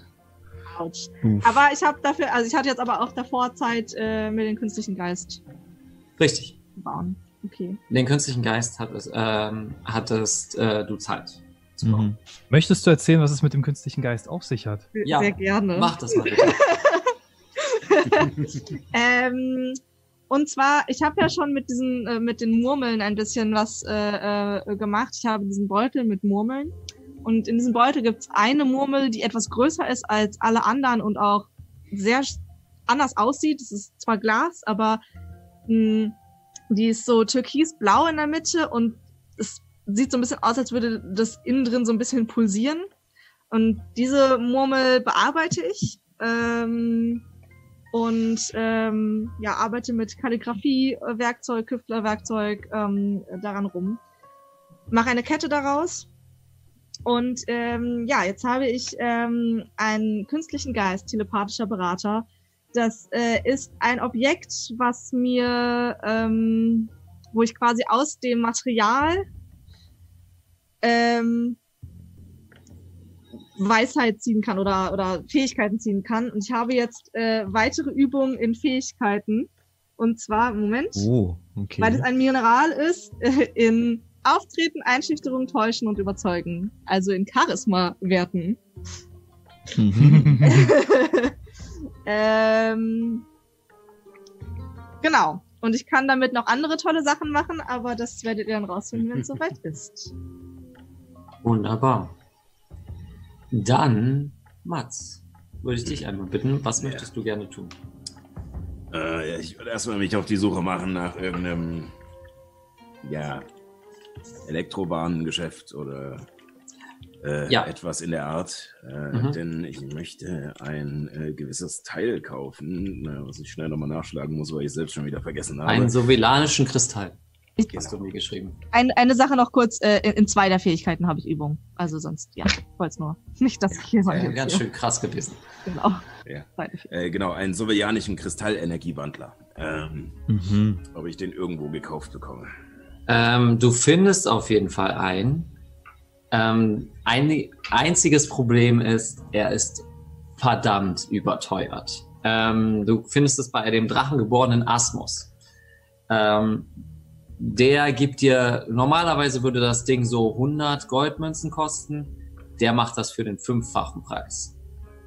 Autsch. Uff. Aber ich habe dafür, also ich hatte jetzt aber auch davor Zeit, äh, mir den künstlichen Geist Richtig. zu bauen. Okay. Den künstlichen Geist hattest, ähm, hattest äh, du Zeit zu bauen. Mhm. Möchtest du erzählen, was es mit dem künstlichen Geist auf sich hat? Ja, Sehr gerne. Mach das mal. Ähm, und zwar, ich habe ja schon mit diesen, äh, mit den Murmeln ein bisschen was äh, äh, gemacht. Ich habe diesen Beutel mit Murmeln. Und in diesem Beutel gibt's eine Murmel, die etwas größer ist als alle anderen und auch sehr anders aussieht. Es ist zwar Glas, aber mh, die ist so türkisblau in der Mitte und es sieht so ein bisschen aus, als würde das innen drin so ein bisschen pulsieren. Und diese Murmel bearbeite ich. Ähm, und ähm, ja, arbeite mit Kalligrafie, äh, Werkzeug, Küftlerwerkzeug ähm, daran rum. Mache eine Kette daraus. Und ähm, ja, jetzt habe ich ähm, einen künstlichen Geist, telepathischer Berater. Das äh, ist ein Objekt, was mir, ähm, wo ich quasi aus dem Material ähm, Weisheit ziehen kann oder, oder Fähigkeiten ziehen kann. Und ich habe jetzt äh, weitere Übungen in Fähigkeiten. Und zwar, Moment, Oh, okay. weil es ein Mineral ist, äh, in Auftreten, Einschüchterung, Täuschen und Überzeugen. Also in Charisma-Werten. Mhm. ähm, genau. Und ich kann damit noch andere tolle Sachen machen, aber das werdet ihr dann rausfinden, wenn es soweit ist. Wunderbar. Dann, Mats, würde ich dich einmal bitten, was Ja. möchtest du gerne tun? Äh, ja, ich würde erstmal mich auf die Suche machen nach irgendeinem, ja, Elektrobahngeschäft oder äh, Ja. etwas in der Art. Äh, Mhm. Denn ich möchte ein äh, gewisses Teil kaufen, äh, was ich schnell nochmal nachschlagen muss, weil ich selbst schon wieder vergessen habe. Einen sovelanischen Kristall. Ich- Hast du mir geschrieben. Ein, eine Sache noch kurz, äh, in, zwei der Fähigkeiten habe ich Übung. Also sonst, ja, ich wollte es nur. Nicht, dass ich hier Ja, ganz hier- schön krass gewesen. Genau. Ja. Äh, genau, einen sowjetischen Kristallenergiewandler. Ähm, Mhm. ob ich den irgendwo gekauft bekomme. Ähm, du findest auf jeden Fall einen. Ähm, ein einziges Problem ist, er ist verdammt überteuert. Ähm, du findest es bei dem drachengeborenen Asmus. Ähm, der gibt dir, normalerweise würde das Ding so 100 Goldmünzen kosten. Der macht das für den fünffachen Preis.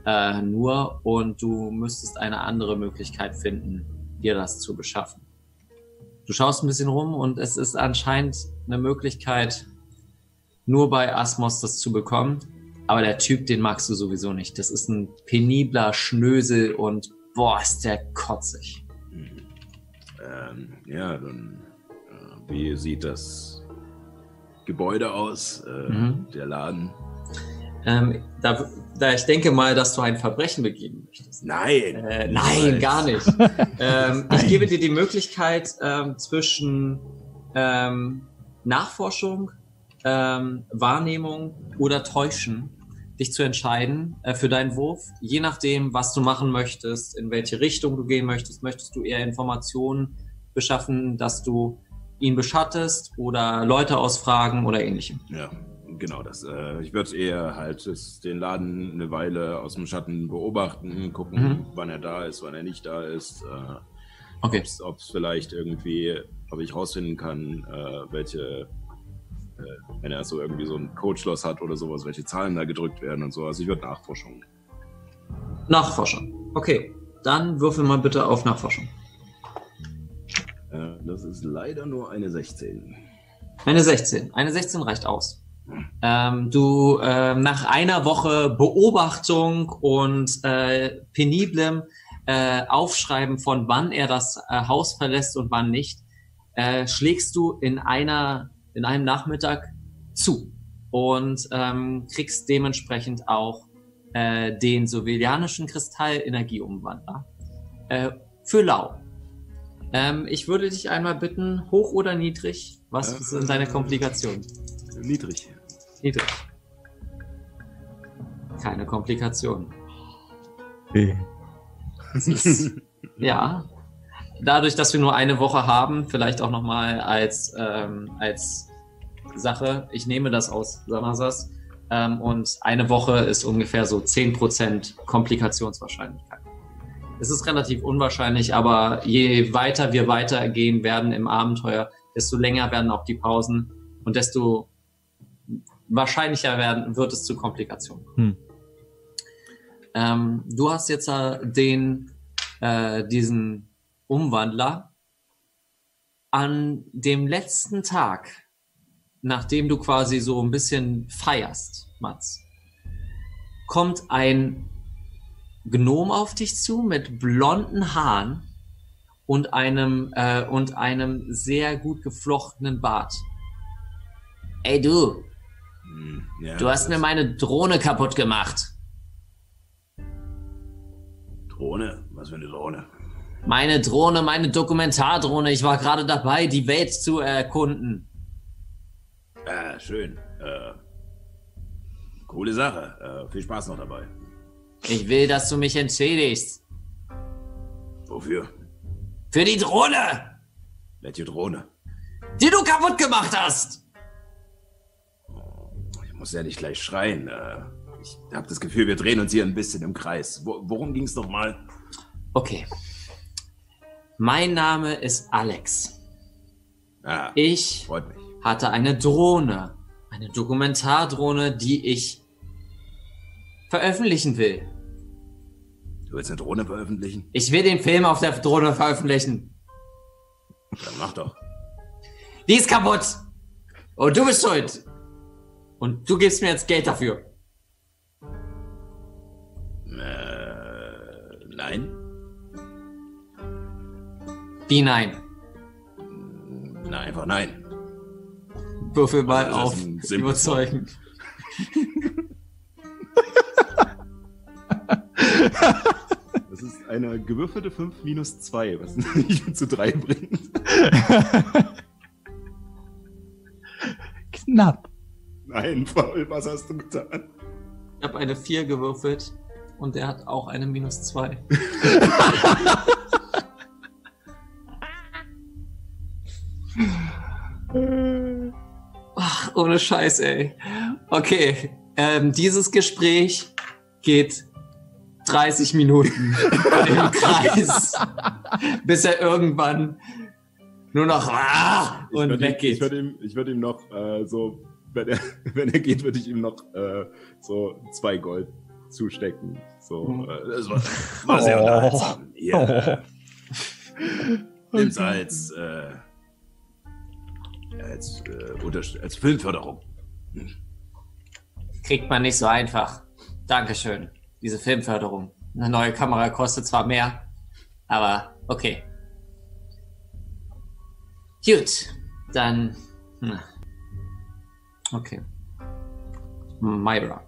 Äh, nur und du müsstest eine andere Möglichkeit finden, dir das zu beschaffen. Du schaust ein bisschen rum und es ist anscheinend eine Möglichkeit, nur bei Asmos das zu bekommen. Aber der Typ, den magst du sowieso nicht. Das ist ein penibler Schnösel und boah, ist der kotzig. Mhm. Ähm, ja, dann, wie sieht das Gebäude aus? Äh, Mhm. Der Laden? Ähm, da, da ich denke mal, dass du ein Verbrechen begehen möchtest. Nein! Äh, nein, gar nicht. ähm, ich gebe dir die Möglichkeit ähm, zwischen ähm, Nachforschung, ähm, Wahrnehmung oder Täuschen, dich zu entscheiden äh, für deinen Wurf. Je nachdem, was du machen möchtest, in welche Richtung du gehen möchtest, möchtest du eher Informationen beschaffen, dass du ihn beschattest oder Leute ausfragen oder ähnlichem. Ja, genau das. Äh, ich würde eher halt den Laden eine Weile aus dem Schatten beobachten, gucken, Mhm. wann er da ist, wann er nicht da ist. Äh, Okay. Ob es vielleicht irgendwie, ob ich rausfinden kann, äh, welche, wenn er so irgendwie so ein Codeschloss hat oder sowas, welche Zahlen da gedrückt werden und so. Also ich würde Nachforschung. Nachforschung. Okay, dann würfel mal bitte auf Nachforschung. Äh, das ist leider nur eine 16. Eine 16. Eine 16 reicht aus. Ähm, du ähm, nach einer Woche Beobachtung und äh, peniblem äh, Aufschreiben von wann er das äh, Haus verlässt und wann nicht, äh, schlägst du in einer in einem Nachmittag zu und ähm, kriegst dementsprechend auch äh, den sovelianischen Kristall Energieumwandler äh, für Lau. Ähm, ich würde dich einmal bitten, hoch oder niedrig? Was Äh, sind deine Komplikationen? Niedrig. Niedrig. Keine Komplikationen. Ja. Dadurch, dass wir nur eine Woche haben, vielleicht auch nochmal als, ähm, als Sache, ich nehme das aus Samasas. Ähm, und eine Woche ist ungefähr so 10% Komplikationswahrscheinlichkeit. Es ist relativ unwahrscheinlich, aber je weiter wir weitergehen werden im Abenteuer, desto länger werden auch die Pausen und desto wahrscheinlicher werden, wird es zu Komplikationen. Hm. Ähm, du hast jetzt den, äh, diesen Umwandler an dem letzten Tag, nachdem du quasi so ein bisschen feierst, Mats, kommt ein Gnom auf dich zu mit blonden Haaren und einem äh, und einem sehr gut geflochtenen Bart. Ey du, Hm, ja, du hast mir meine Drohne kaputt gemacht. Drohne? Was für eine Drohne? Meine Drohne, meine Dokumentardrohne. Ich war gerade dabei, die Welt zu erkunden. Ah, schön. Äh, coole Sache. Äh, viel Spaß noch dabei. Ich will, dass du mich entschädigst. Wofür? Für die Drohne, Welche Drohne? die du kaputt gemacht hast. Ich muss ja nicht gleich schreien. Äh, ich habe das Gefühl, wir drehen uns hier ein bisschen im Kreis. Wo, worum ging's noch mal? Okay. Mein Name ist Alex. Ah, Ich freut mich. hatte eine Drohne. Eine Dokumentardrohne, die ich veröffentlichen will. Du willst eine Drohne veröffentlichen? Ich will den Film auf der Drohne veröffentlichen. Dann mach doch. Die ist kaputt. Und du bist schuld. Und du gibst mir jetzt Geld dafür. Äh, nein? Wie nein? Na, einfach nein. Würfel mal auf. Überzeugen. Das ist eine gewürfelte 5 minus 2, was nicht zu 3 bringt. Knapp. Nein, Paul, was hast du getan? Ich habe eine 4 gewürfelt und der hat auch eine minus 2. Ach, ohne Scheiß, ey. Okay, ähm, dieses Gespräch geht 30 Minuten im Kreis, bis er irgendwann nur noch ah, Ich und weggeht. Ich würde ihm, würd ihm noch äh, so, wenn er, wenn er geht, würde ich ihm noch äh, so zwei Gold zustecken. So, Mhm. äh, Das war, war sehr Oh. unterhaltsam. Ja. Nimm's als, äh, als, äh, als Filmförderung. Kriegt man nicht so einfach. Dankeschön. Diese Filmförderung. Eine neue Kamera kostet zwar mehr, aber okay. Gut, dann. hm. Okay. Myra,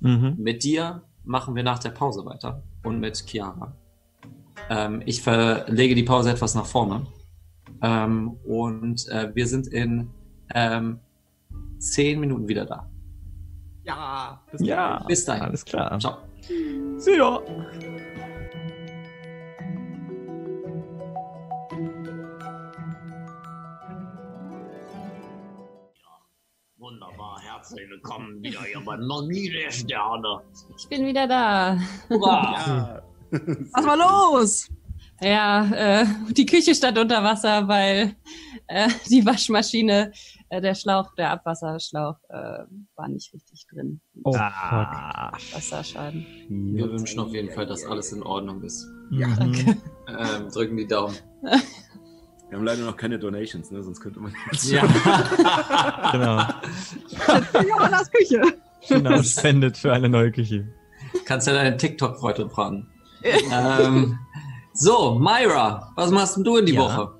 Mhm. mit dir machen wir nach der Pause weiter. Und mit Chiara. Ähm, ich verlege die Pause etwas nach vorne. Ähm, und äh, wir sind in ähm, zehn Minuten wieder da. ja, bis Ja, Bis dahin. alles klar. Ciao. See ya. Wunderbar, herzlich willkommen wieder hier bei Magie der Sterne. Ich bin wieder da. Hurra! Ja. Was war los? Ja, äh, die Küche stand unter Wasser, weil äh, die Waschmaschine, äh, der Schlauch, der Abwasserschlauch, äh, war nicht richtig drin. Oh, Ah, Wasserschaden. Wir wünschen auf jeden Fall, dass alles in Ordnung ist. Ja. Danke. Ähm, drücken die Daumen. Wir haben leider noch keine Donations, ne? sonst könnte man jetzt Ja. Genau. Johannas Küche. Genau, spendet für eine neue Küche. Kannst ja deine TikTok-Freundin fragen. ähm, So, Myra, was machst denn du in die Ja. Woche?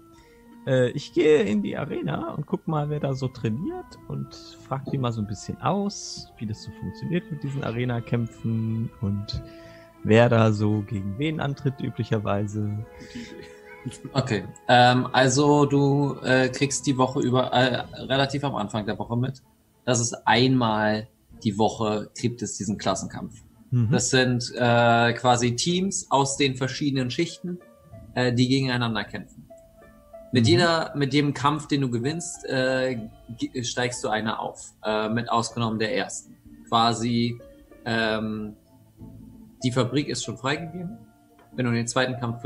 Äh, ich gehe in die Arena und guck mal, wer da so trainiert und frag die mal so ein bisschen aus, wie das so funktioniert mit diesen Arena-Kämpfen und wer da so gegen wen antritt üblicherweise. Okay, ähm, also du äh, kriegst die Woche über, äh, relativ am Anfang der Woche mit, dass es einmal die Woche gibt es diesen Klassenkampf. Mhm. Das sind äh, quasi Teams aus den verschiedenen Schichten, äh, die gegeneinander kämpfen. Mit Mhm. jeder, mit jedem Kampf, den du gewinnst, äh, steigst du eine auf, äh, mit ausgenommen der ersten. Quasi, ähm, die Fabrik ist schon freigegeben. Wenn du den zweiten Kampf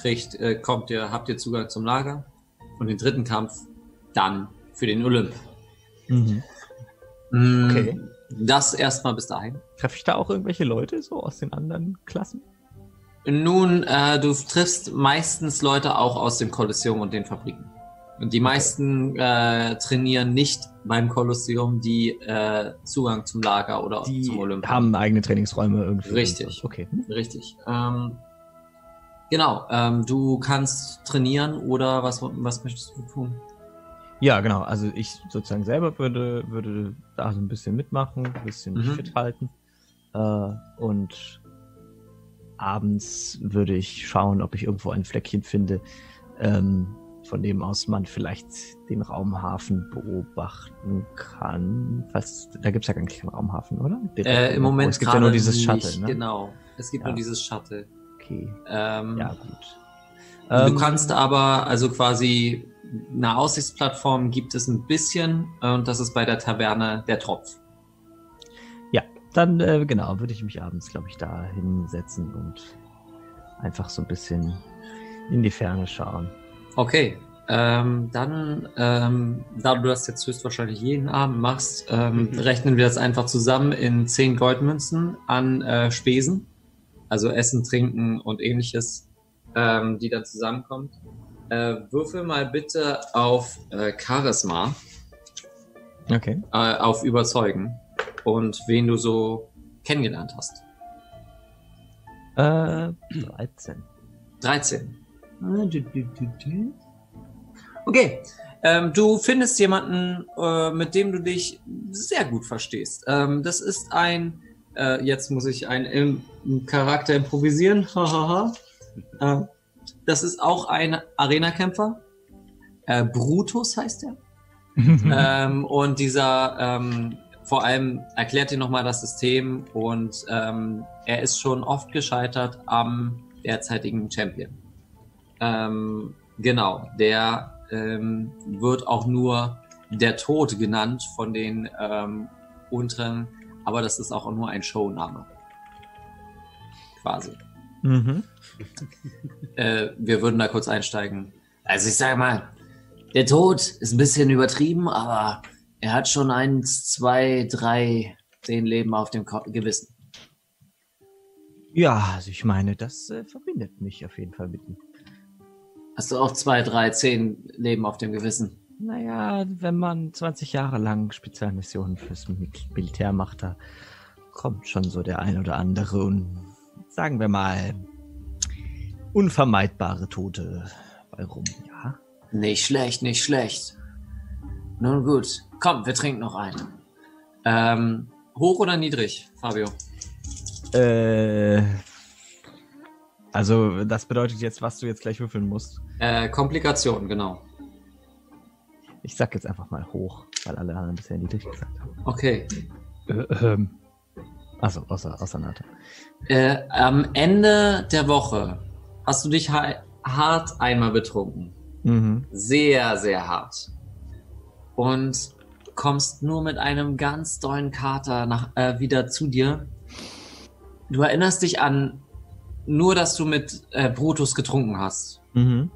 kriegst, äh, kommt ihr, habt ihr Zugang zum Lager. Und den dritten Kampf dann für den Olymp. Mhm. Mm, Okay. Das erstmal bis dahin. Treffe ich da auch irgendwelche Leute so aus den anderen Klassen? Nun, äh, du triffst meistens Leute auch aus dem Kolosseum und den Fabriken. Und die meisten äh, trainieren nicht beim Kolosseum, die äh, Zugang zum Lager oder Die zum Olymp haben eigene Trainingsräume irgendwie. Richtig. Okay. Richtig. Ähm, genau. Ähm, du kannst trainieren oder was, was möchtest du tun? Ja, genau. Also ich sozusagen selber würde, würde da so ein bisschen mitmachen, ein bisschen Mhm. fit halten. Äh, und abends würde ich schauen, ob ich irgendwo ein Fleckchen finde, ähm, von dem aus man vielleicht den Raumhafen beobachten kann. Was, da gibt's ja gar nicht keinen Raumhafen, oder? Äh, Im. Moment Es gibt ja nur dieses nicht, Shuttle, ne? Genau. Es gibt Ja. nur dieses Shuttle. Okay. Ähm, Ja, gut. Du Ähm, kannst aber, also quasi eine Aussichtsplattform gibt es ein bisschen äh, und das ist bei der Taverne der Tropf. Dann, äh, genau, würde ich mich abends, glaube ich, da hinsetzen und einfach so ein bisschen in die Ferne schauen. Okay, ähm, dann, ähm, da du das jetzt höchstwahrscheinlich jeden Abend machst, ähm, rechnen wir das einfach zusammen in 10 Goldmünzen an äh, Spesen, also Essen, Trinken und ähnliches, ähm, die dann zusammenkommt. Äh, würfel mal bitte auf äh, Charisma, Okay. äh, auf Überzeugen und wen du so kennengelernt hast. Äh, 13. 13. Okay. Ähm, du findest jemanden, äh, mit dem du dich sehr gut verstehst. Ähm, das ist ein, äh, jetzt muss ich einen im, im Charakter improvisieren. Äh, das ist auch ein Arena-Kämpfer. Äh, Brutus heißt er. ähm, und dieser ähm, vor allem erklärt dir nochmal das System und ähm, er ist schon oft gescheitert am derzeitigen Champion. Ähm, genau, der ähm, wird auch nur der Tod genannt von den ähm, unteren, aber das ist auch nur ein Showname. Quasi. Mhm. Äh, wir würden da kurz einsteigen. Also ich sage mal, der Tod ist ein bisschen übertrieben, aber er hat schon eins, zwei, drei, zehn Leben auf dem Gewissen. Ja, also ich meine, das äh, verbindet mich auf jeden Fall mit ihm. Hast du auch zwei, drei, zehn Leben auf dem Gewissen? Naja, wenn man 20 Jahre lang Spezialmissionen fürs Mil- Militär macht, da kommt schon so der ein oder andere und sagen wir mal unvermeidbare Tote bei rum, ja. Nicht schlecht, nicht schlecht. Nun gut, komm, wir trinken noch einen. Ähm, hoch oder niedrig, Fabio? Äh, also das bedeutet jetzt, was du jetzt gleich würfeln musst. Äh, Komplikation, genau. Ich sag jetzt einfach mal hoch, weil alle anderen bisher niedrig gesagt haben. Okay. Äh, ähm, Also außer, außer Nate. Äh, am Ende der Woche hast du dich ha hart einmal betrunken. Mhm. Sehr, sehr hart. Und kommst nur mit einem ganz dollen Kater nach, äh, wieder zu dir. Du erinnerst dich an nur, dass du mit äh, Brutus getrunken hast. Mhm.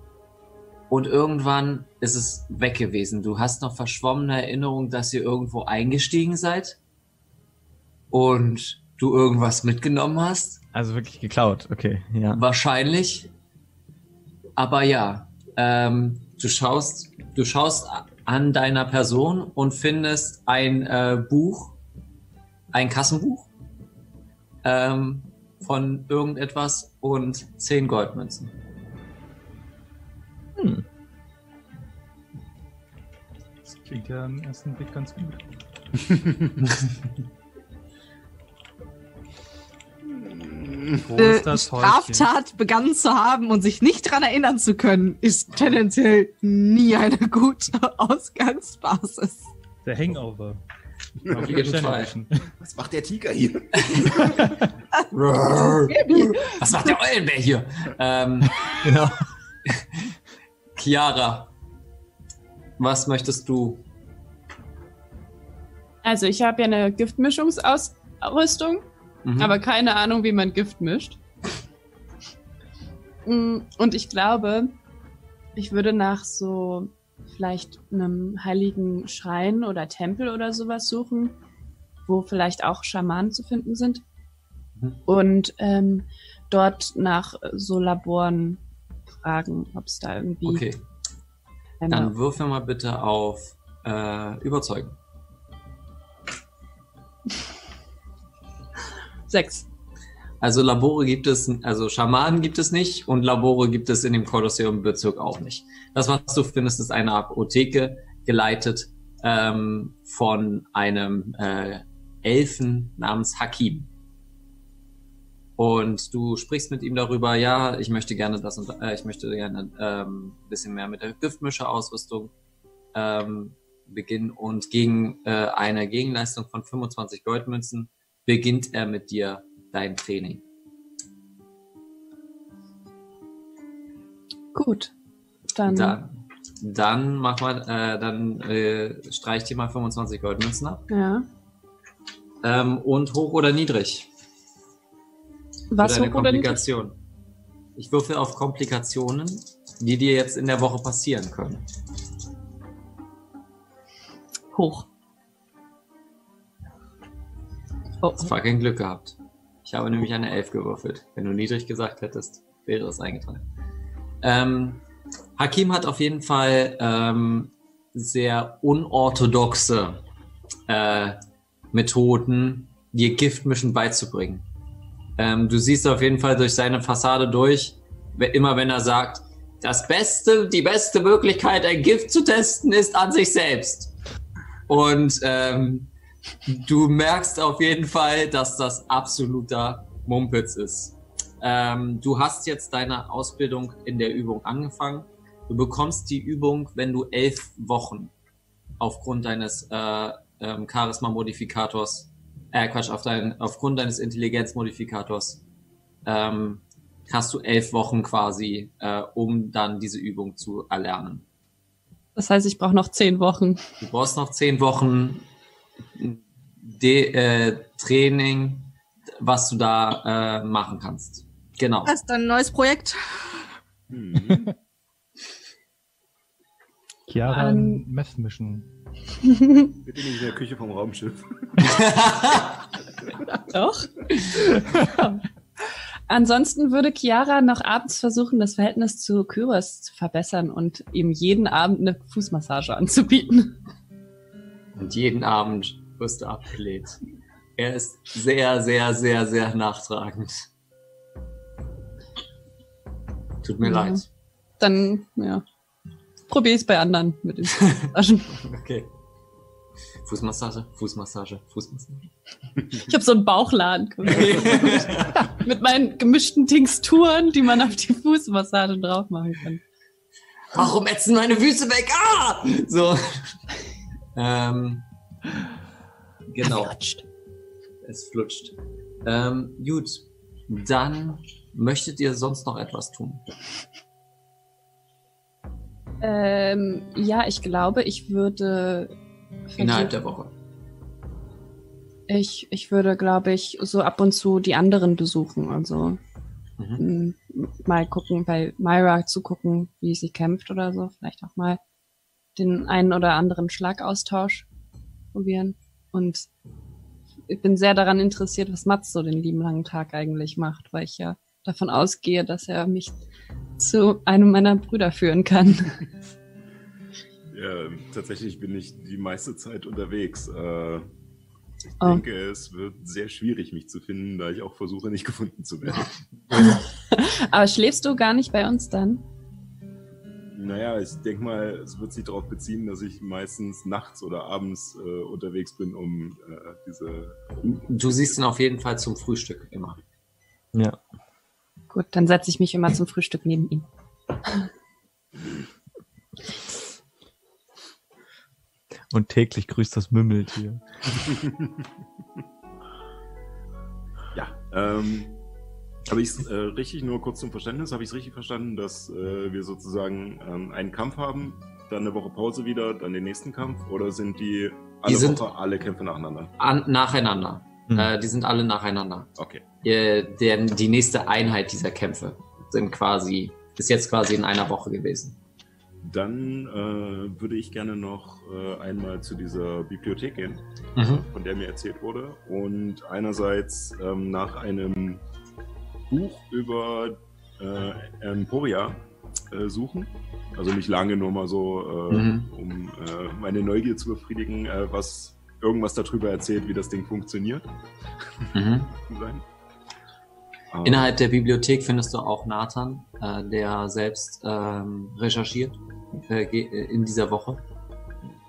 Und irgendwann ist es weg gewesen. Du hast noch verschwommene Erinnerung, dass ihr irgendwo eingestiegen seid. Und du irgendwas mitgenommen hast. Also wirklich geklaut, okay, ja. Wahrscheinlich. Aber ja, ähm, du schaust, du schaust an deiner Person und findest ein äh, Buch, ein Kassenbuch, ähm, von irgendetwas und 10 Goldmünzen. Hm. Das klingt ja im ersten Blick ganz gut. Wo Äh, ist das? Straftat begangen zu haben und sich nicht dran erinnern zu können, ist tendenziell nie eine gute Ausgangsbasis. Der Hangover. Auf jeden Fall. Was macht der Tiger hier? Was macht der Eulenbär hier? Ähm, Genau. Chiara, was möchtest du? Also ich habe ja eine Giftmischungsausrüstung, Mhm. aber keine Ahnung, wie man Gift mischt. Mm, Und ich glaube, ich würde nach so vielleicht einem heiligen Schrein oder Tempel oder sowas suchen, wo vielleicht auch Schamanen zu finden sind. Mhm. Und ähm, dort nach so Laboren fragen, ob es da irgendwie. Okay, dann würfel mal bitte auf äh, Überzeugen. Sechs. Also Labore gibt es, also Schamanen gibt es nicht und Labore gibt es in dem Kolosseum-Bezirk auch nicht. Das, was du findest, ist eine Apotheke, geleitet ähm, von einem äh, Elfen namens Hakim. Und du sprichst mit ihm darüber, ja, ich möchte gerne das und äh, ich möchte gerne ähm, ein bisschen mehr mit der Giftmischerausrüstung ähm, beginnen und gegen äh, eine Gegenleistung von 25 Goldmünzen beginnt er mit dir dein Training. Gut. Dann, Dann, dann mach mal, äh, dann äh, streich dir mal 25 Goldmünzen ab. ja. Ähm, und hoch oder niedrig. Was für deine hoch oder niedrig? Komplikation. Ich würfel auf Komplikationen, die dir jetzt in der Woche passieren können. Hoch. Oh, fucking Glück gehabt. Ich habe nämlich eine 11 gewürfelt. Wenn du niedrig gesagt hättest, wäre es eingetragen. Ähm, Hakim hat auf jeden Fall ähm, sehr unorthodoxe äh, Methoden, dir Giftmischen beizubringen. Ähm, du siehst auf jeden Fall durch seine Fassade durch, immer wenn er sagt, das Beste, die beste Möglichkeit, ein Gift zu testen, ist an sich selbst. Und ähm, du merkst auf jeden Fall, dass das absoluter Mumpitz ist. Ähm, du hast jetzt deine Ausbildung in der Übung angefangen. Du bekommst die Übung, wenn du elf Wochen aufgrund deines äh, ähm, Charisma-Modifikators, äh, Quatsch, auf dein, aufgrund deines Intelligenz-Modifikators, ähm, hast du elf Wochen quasi, äh, um dann diese Übung zu erlernen. das heißt, ich brauche noch zehn Wochen. Du brauchst noch zehn Wochen De äh, Training, was du da äh, machen kannst. Genau. Das ist ein neues Projekt. Hm. Chiara Ähm, Meth mischen. Bitte nicht in der Küche vom Raumschiff. Doch. Ansonsten würde Chiara noch abends versuchen, das Verhältnis zu Kyros zu verbessern und ihm jeden Abend eine Fußmassage anzubieten. Und jeden Abend wirst du abgelehnt. Er ist sehr, sehr, sehr, sehr nachtragend. Tut mir Ja. leid. Dann, ja, probiere ich es bei anderen mit den Fußmassagen. Okay. Fußmassage, Fußmassage, Fußmassage. Ich habe so einen Bauchladen mit meinen gemischten Texturen, die man auf die Fußmassage drauf machen kann. Warum ätzen meine Füße weg? Ah! So. Ähm, genau. Flutscht. Es flutscht. Ähm, gut. Dann möchtet ihr sonst noch etwas tun? Ähm, ja, ich glaube, ich würde. Innerhalb der Woche. Ich, ich würde, glaube ich, so ab und zu die anderen besuchen. Also Mhm. mal gucken, bei Myra zu gucken, wie sie kämpft oder so. Vielleicht auch mal den einen oder anderen Schlagaustausch probieren. Und ich bin sehr daran interessiert, was Mats so den lieben langen Tag eigentlich macht, weil ich ja davon ausgehe, dass er mich zu einem meiner Brüder führen kann. Ja, tatsächlich bin ich die meiste Zeit unterwegs. Äh, Ich Oh. denke, es wird sehr schwierig, mich zu finden, da ich auch versuche, nicht gefunden zu werden. Aber schläfst du gar nicht bei uns dann? Naja, ich denke mal, es wird sich darauf beziehen, dass ich meistens nachts oder abends äh, unterwegs bin, um äh, diese. Du siehst ihn auf jeden Fall zum Frühstück immer. Ja. Gut, dann setze ich mich immer zum Frühstück neben ihn. Und täglich grüßt das Mümmeltier. Ja. Ähm, habe ich es äh, richtig, nur kurz zum Verständnis, habe ich es richtig verstanden, dass äh, wir sozusagen ähm, einen Kampf haben, dann eine Woche Pause wieder, dann den nächsten Kampf? Oder sind die alle sind- Woche alle Kämpfe nacheinander? An, nacheinander. Hm. Äh, die sind alle nacheinander. Okay. Äh, der, die nächste Einheit dieser Kämpfe sind quasi, ist jetzt quasi in einer Woche gewesen. Dann äh, würde ich gerne noch äh, einmal zu dieser Bibliothek gehen, Mhm. von der mir erzählt wurde. Und einerseits ähm, nach einem Buch über äh, Emporia äh, suchen. Also nicht lange, nur mal so, äh, Mhm. um äh, meine Neugier zu befriedigen, äh, was irgendwas darüber erzählt, wie das Ding funktioniert. Mhm. Innerhalb der Bibliothek findest du auch Nathan, äh, der selbst ähm, recherchiert in dieser Woche.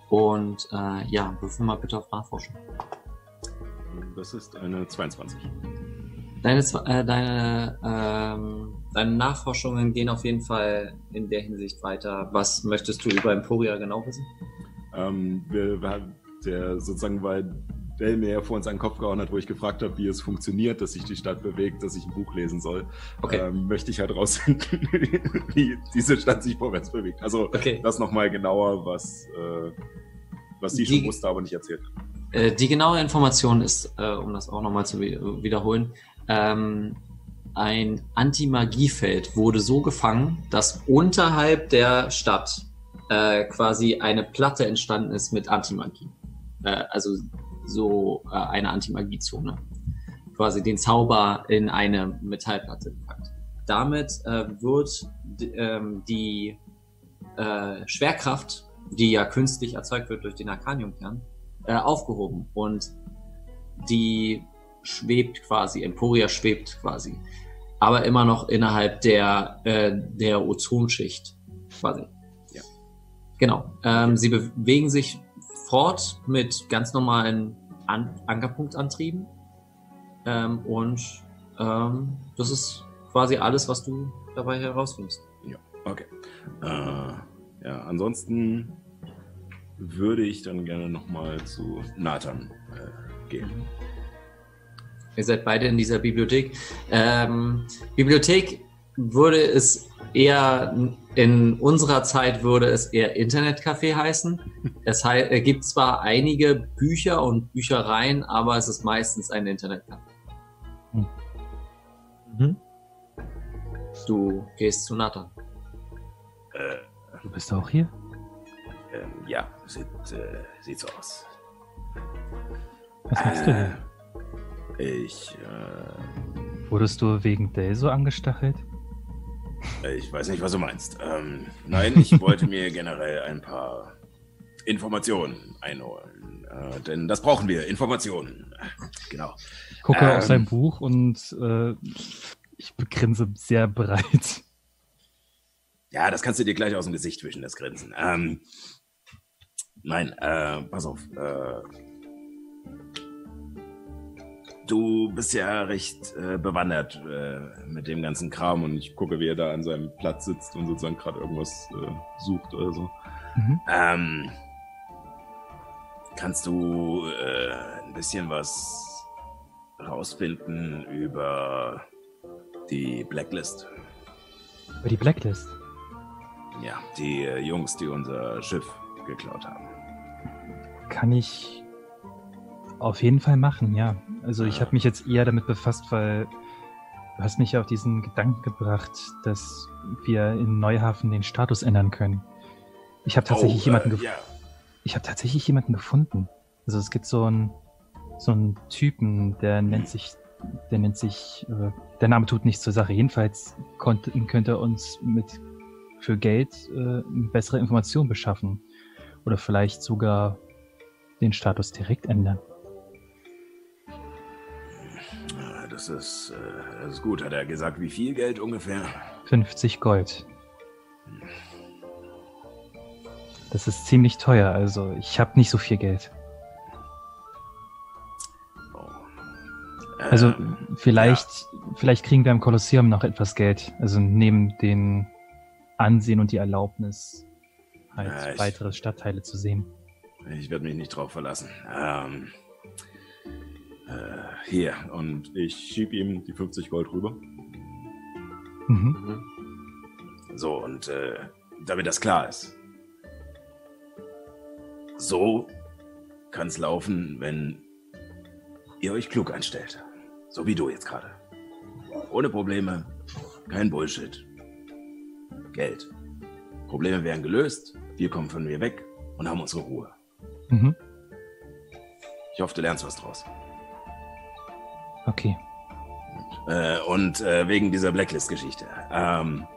Und ja, würfel mal bitte auf Nachforschung. Das ist eine 22. Deine, äh, deine, ähm, deine Nachforschungen gehen auf jeden Fall in der Hinsicht weiter. Was möchtest du über Emporia genau wissen? Ähm, wir, wir, der sozusagen, weil Dell mir ja vor uns einen Kopf gehauen hat, wo ich gefragt habe, wie es funktioniert, dass sich die Stadt bewegt, dass ich ein Buch lesen soll, Okay. ähm, möchte ich halt rausfinden, wie diese Stadt sich vorwärts bewegt. Also Okay. das nochmal genauer, was, äh, was sie Die- schon wusste, aber nicht erzählt hat. Äh, die genaue Information ist, äh, um das auch nochmal zu wi- wiederholen, ähm, ein Anti-Magie-Feld wurde so gefangen, dass unterhalb der Stadt äh, quasi eine Platte entstanden ist mit Anti-Magie. Äh, also so äh, eine Anti-Magie-Zone. Quasi den Zauber in eine Metallplatte gepackt. Damit äh, wird ähm, die äh, Schwerkraft, die ja künstlich erzeugt wird durch den Arcanium-Kern, äh, aufgehoben und die schwebt quasi, Emporia schwebt quasi, aber immer noch innerhalb der, äh, der Ozonschicht quasi. Ja. Genau. Ähm, sie bewegen sich fort mit ganz normalen An Ankerpunktantrieben ähm, und ähm, das ist quasi alles, was du dabei herausfindest. Okay. Äh, ja, ansonsten würde ich dann gerne nochmal zu Nathan äh, gehen. Ihr seid beide in dieser Bibliothek. Ähm, Bibliothek würde es eher, in unserer Zeit würde es eher Internetcafé heißen. Es hei- äh, gibt zwar einige Bücher und Büchereien, aber es ist meistens ein Internetcafé. Mhm. Du gehst zu Nathan. Äh, Du bist auch hier? ähm, ja, sieht, äh, sieht so aus. Was machst du hier? Äh, ich, äh, Wurdest du wegen Dell so angestachelt? ich weiß nicht, was du meinst. Ähm, nein, ich wollte mir generell ein paar Informationen einholen. Äh, denn das brauchen wir, Informationen. Genau. Ich gucke Ähm. auf sein Buch und äh, ich begrinse sehr breit. Ja, das kannst du dir gleich aus dem Gesicht wischen, das Grinsen. Ähm, nein, äh, pass auf. Äh, du bist ja recht äh, bewandert äh, mit dem ganzen Kram und ich Gucke, wie er da an seinem Platz sitzt und sozusagen gerade irgendwas äh, sucht oder so. Mhm. ähm, kannst du äh, ein bisschen was rausfinden über die Blacklist? Über die Blacklist. Ja, die äh, Jungs, die unser Schiff geklaut haben. Kann ich auf jeden Fall machen, ja. Also ich Ah. habe mich jetzt eher damit befasst, weil du hast mich ja auf diesen Gedanken gebracht, dass wir in Neuhafen den Status ändern können. Ich habe tatsächlich Oh, jemanden äh, gefunden. ja. Ich habe tatsächlich jemanden gefunden. Also es gibt so einen so einen Typen, der nennt sich, der nennt sich, äh, der Name tut nichts zur Sache. Jedenfalls konnte, könnte er uns mit für Geld äh, bessere Informationen beschaffen oder vielleicht sogar den Status direkt ändern. Das ist, äh, das ist gut. Hat er gesagt, wie viel Geld ungefähr? 50 Gold. Das ist ziemlich teuer, also ich habe nicht so viel Geld. Also Ähm, vielleicht, vielleicht kriegen wir im Kolosseum noch etwas Geld. Also neben den Ansehen und die Erlaubnis, halt Ja, ich- weitere Stadtteile zu sehen. Ich werde mich nicht drauf verlassen. Ähm, äh, hier. Und Ich schieb ihm die 50 Gold rüber. Mhm. So, und äh, damit das klar ist. So kann es laufen, wenn ihr euch klug anstellt. So wie du jetzt gerade. Ohne Probleme, kein Bullshit. Geld. Probleme werden gelöst, wir kommen von mir weg und haben unsere Ruhe. Mhm. Ich hoffe, du lernst was draus. Okay. Äh, und äh, wegen dieser Blacklist-Geschichte. Ähm,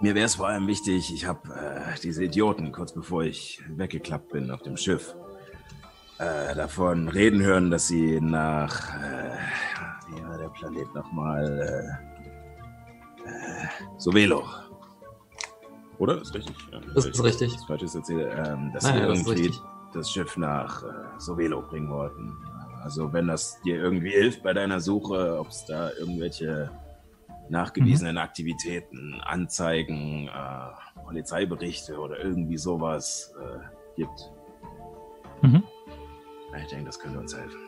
mir wäre es vor allem wichtig, ich habe äh, diese Idioten, kurz bevor ich weggeklappt bin auf dem Schiff, äh, davon reden hören, dass sie nach, äh, wie war der Planet nochmal, äh, äh, Sovelo. Oder? Ist richtig. Ja, Das ist richtig. Das erzähle, ähm, dass sie das ist irgendwie richtig. das Schiff nach äh, Sovelo bringen wollten. Also wenn das dir irgendwie hilft bei deiner Suche, ob es da irgendwelche nachgewiesenen Aktivitäten, Anzeigen, äh, Polizeiberichte oder irgendwie sowas äh, gibt. Mhm. Ich denke, das könnte uns helfen.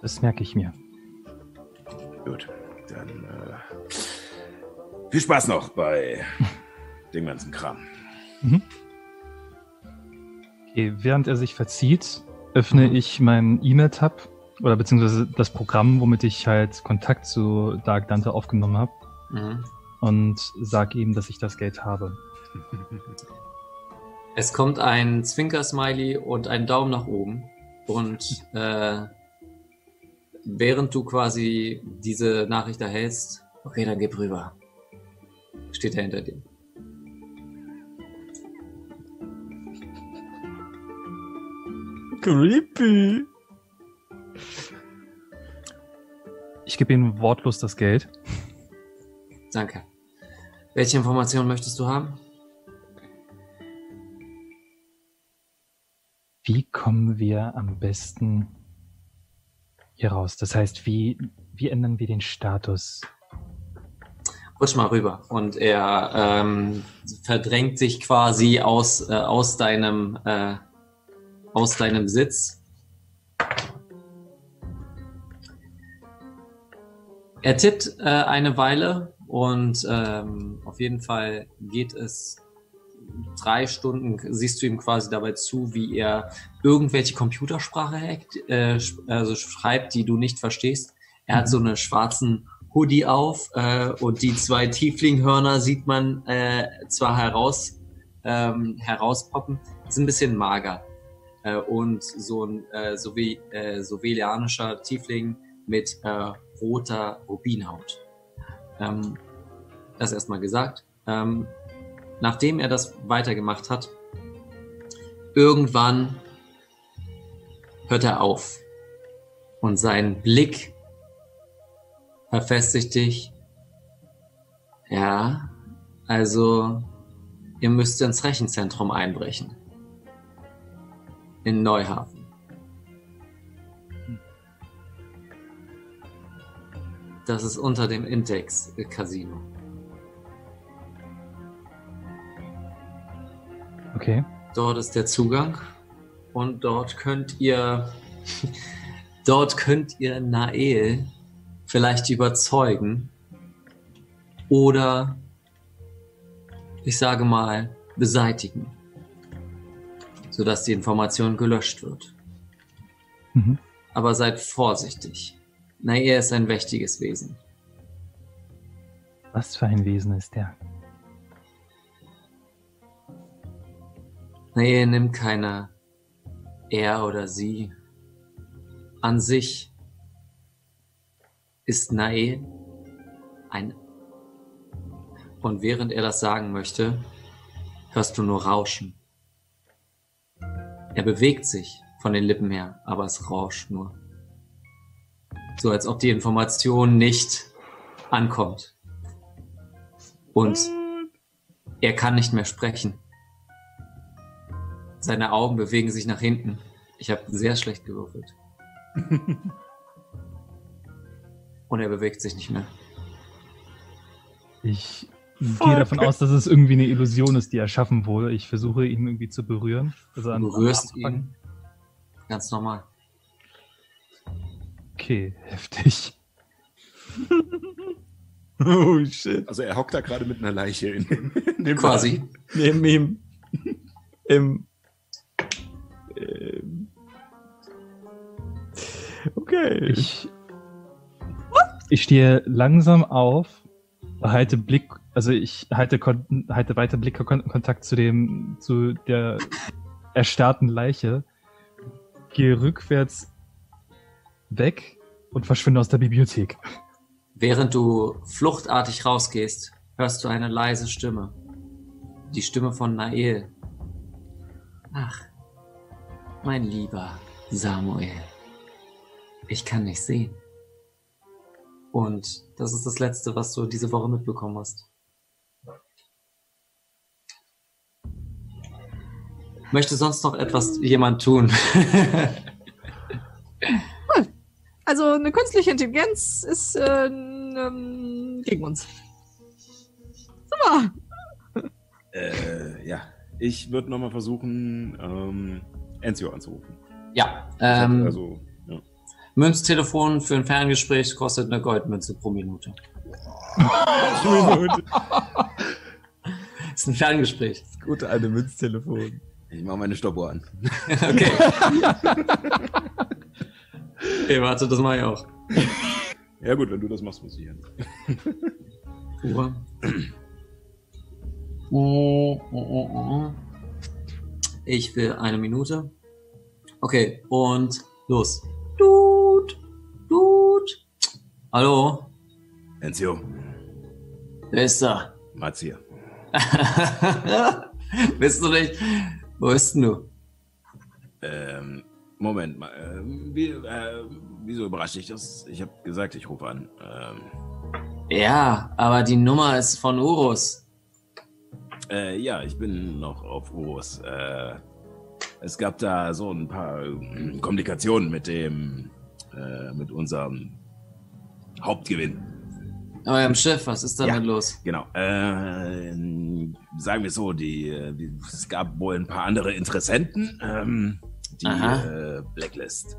Das merke ich mir. Gut, dann äh, viel Spaß noch bei dem ganzen Kram. Okay, während er sich verzieht, öffne ich meinen E-Mail-Tab oder beziehungsweise das Programm, womit ich halt Kontakt zu Dark Dante aufgenommen habe Mhm. und sage ihm, dass ich das Geld habe. Es kommt ein Zwinker-Smiley und ein Daumen nach oben. Und äh, während du quasi diese Nachricht erhältst, okay, dann gib rüber. Steht er hinter dir. Creepy. Ich gebe ihm wortlos das Geld. Danke. Welche Informationen möchtest du haben? Wie kommen wir am besten hier raus? Das heißt, wie, wie ändern wir den Status? Rutsch mal rüber. Und er ähm, verdrängt sich quasi aus, äh, aus, deinem, äh, aus deinem Sitz. Er tippt äh, eine Weile und ähm, auf jeden Fall geht es drei Stunden, siehst du ihm quasi dabei zu, wie er irgendwelche Computersprache hackt, äh, also schreibt, die du nicht verstehst. Er hat so einen schwarzen Hoodie auf äh, und die zwei Tieflinghörner sieht man äh, zwar heraus ähm, herauspoppen, ist ein bisschen mager äh, und so ein äh, so wie äh, sovelianischer Tiefling mit äh, roter Rubinhaut. Ähm, das erstmal gesagt. Ähm, nachdem er das weitergemacht hat, irgendwann hört er auf und sein Blick verfestigt dich. Ja, also ihr müsst ins Rechenzentrum einbrechen. In Neuhafen. Das ist unter dem Intex Casino. Okay. Dort ist der Zugang und dort könnt ihr dort könnt ihr Nael vielleicht überzeugen oder ich sage mal beseitigen, sodass die Information gelöscht wird. Mhm. Aber seid vorsichtig. Nael ist ein mächtiges Wesen. Was für ein Wesen ist der? Nael nimmt keine er oder sie. An sich ist Nael ein. Und während er das sagen möchte, hörst du nur Rauschen. Er bewegt sich von den Lippen her, aber es rauscht nur. So als ob die Information nicht ankommt. Und er kann nicht mehr sprechen. Seine Augen bewegen sich nach hinten. Ich habe sehr schlecht gewürfelt. Und er bewegt sich nicht mehr. Ich gehe davon aus, dass es irgendwie eine Illusion ist, die erschaffen wurde. Ich versuche ihn irgendwie zu berühren. Also Du berührst ihn. Ganz normal. Okay, heftig. Oh shit. Also er hockt da gerade mit einer Leiche in dem, in dem Quasi. Laden. Neben ihm. Im. Ähm. Okay. Ich, ich stehe langsam auf, halte Blick, also ich halte, halte weiter Blickkontakt zu dem, zu der erstarrten Leiche, gehe rückwärts weg und verschwinde aus der Bibliothek. Während du fluchtartig rausgehst, hörst du eine leise Stimme. Die Stimme von Nael. Ach, mein lieber Samuel. Ich kann nicht sehen. Und das ist das Letzte, was du diese Woche mitbekommen hast. Möchte sonst noch etwas jemand tun? Also eine künstliche Intelligenz ist äh, ähm, gegen uns. Super. Äh, ja, ich würde nochmal versuchen, ähm, Enzio anzurufen. ja, ähm, also, ja. Münztelefon für ein Ferngespräch kostet eine Goldmünze pro Minute. ist ein Ferngespräch. Das gute alte Münztelefon. Ich mache meine Stoppuhr an. Okay. okay, warte, das mache ich auch. ja gut, wenn du das machst, muss ich hin. Uhr. Oh, oh, oh, oh. Ich will eine Minute. Okay, und los. Tut, tut. Hallo, Enzio, wer ist da? Hier. Bist du nicht? Wo bist denn du? Ähm, Moment mal. Ähm, wie, äh, wieso überrascht dich das? Ich habe gesagt, ich rufe an. Ähm, Ja, aber die Nummer ist von Urus. äh, ja, ich bin noch auf Urus. Äh, es gab da so ein paar ähm, Komplikationen mit dem, äh, mit unserem Hauptgewinn. Eurem Schiff, was ist damit Ja. los? Genau. Äh, sagen wir so, die, äh, es gab wohl ein paar andere Interessenten. Ähm, die äh, Blacklist.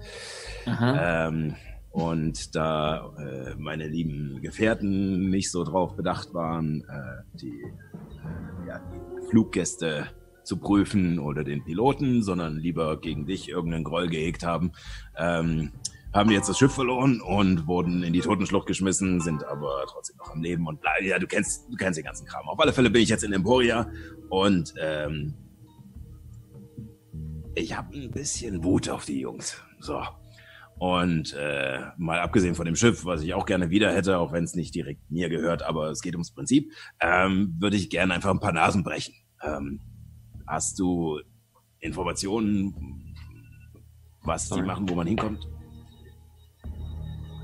Ähm, und da äh, meine lieben Gefährten nicht so drauf bedacht waren, äh, die, äh, ja, die Fluggäste zu prüfen oder den Piloten, sondern lieber gegen dich irgendeinen Groll gehegt haben, ähm, haben jetzt das Schiff verloren und wurden in die Totenschlucht geschmissen, sind aber trotzdem noch am Leben und ja, du kennst, du kennst den ganzen Kram. Auf alle Fälle bin ich jetzt in Emporia und ähm, ich habe ein bisschen Wut auf die Jungs. So. Und äh, mal abgesehen von dem Schiff, was ich auch gerne wieder hätte, auch wenn es nicht direkt mir gehört, aber es geht ums Prinzip, ähm, würde ich gerne einfach ein paar Nasen brechen. Ähm, hast du Informationen, was die Sorry. machen, wo man hinkommt?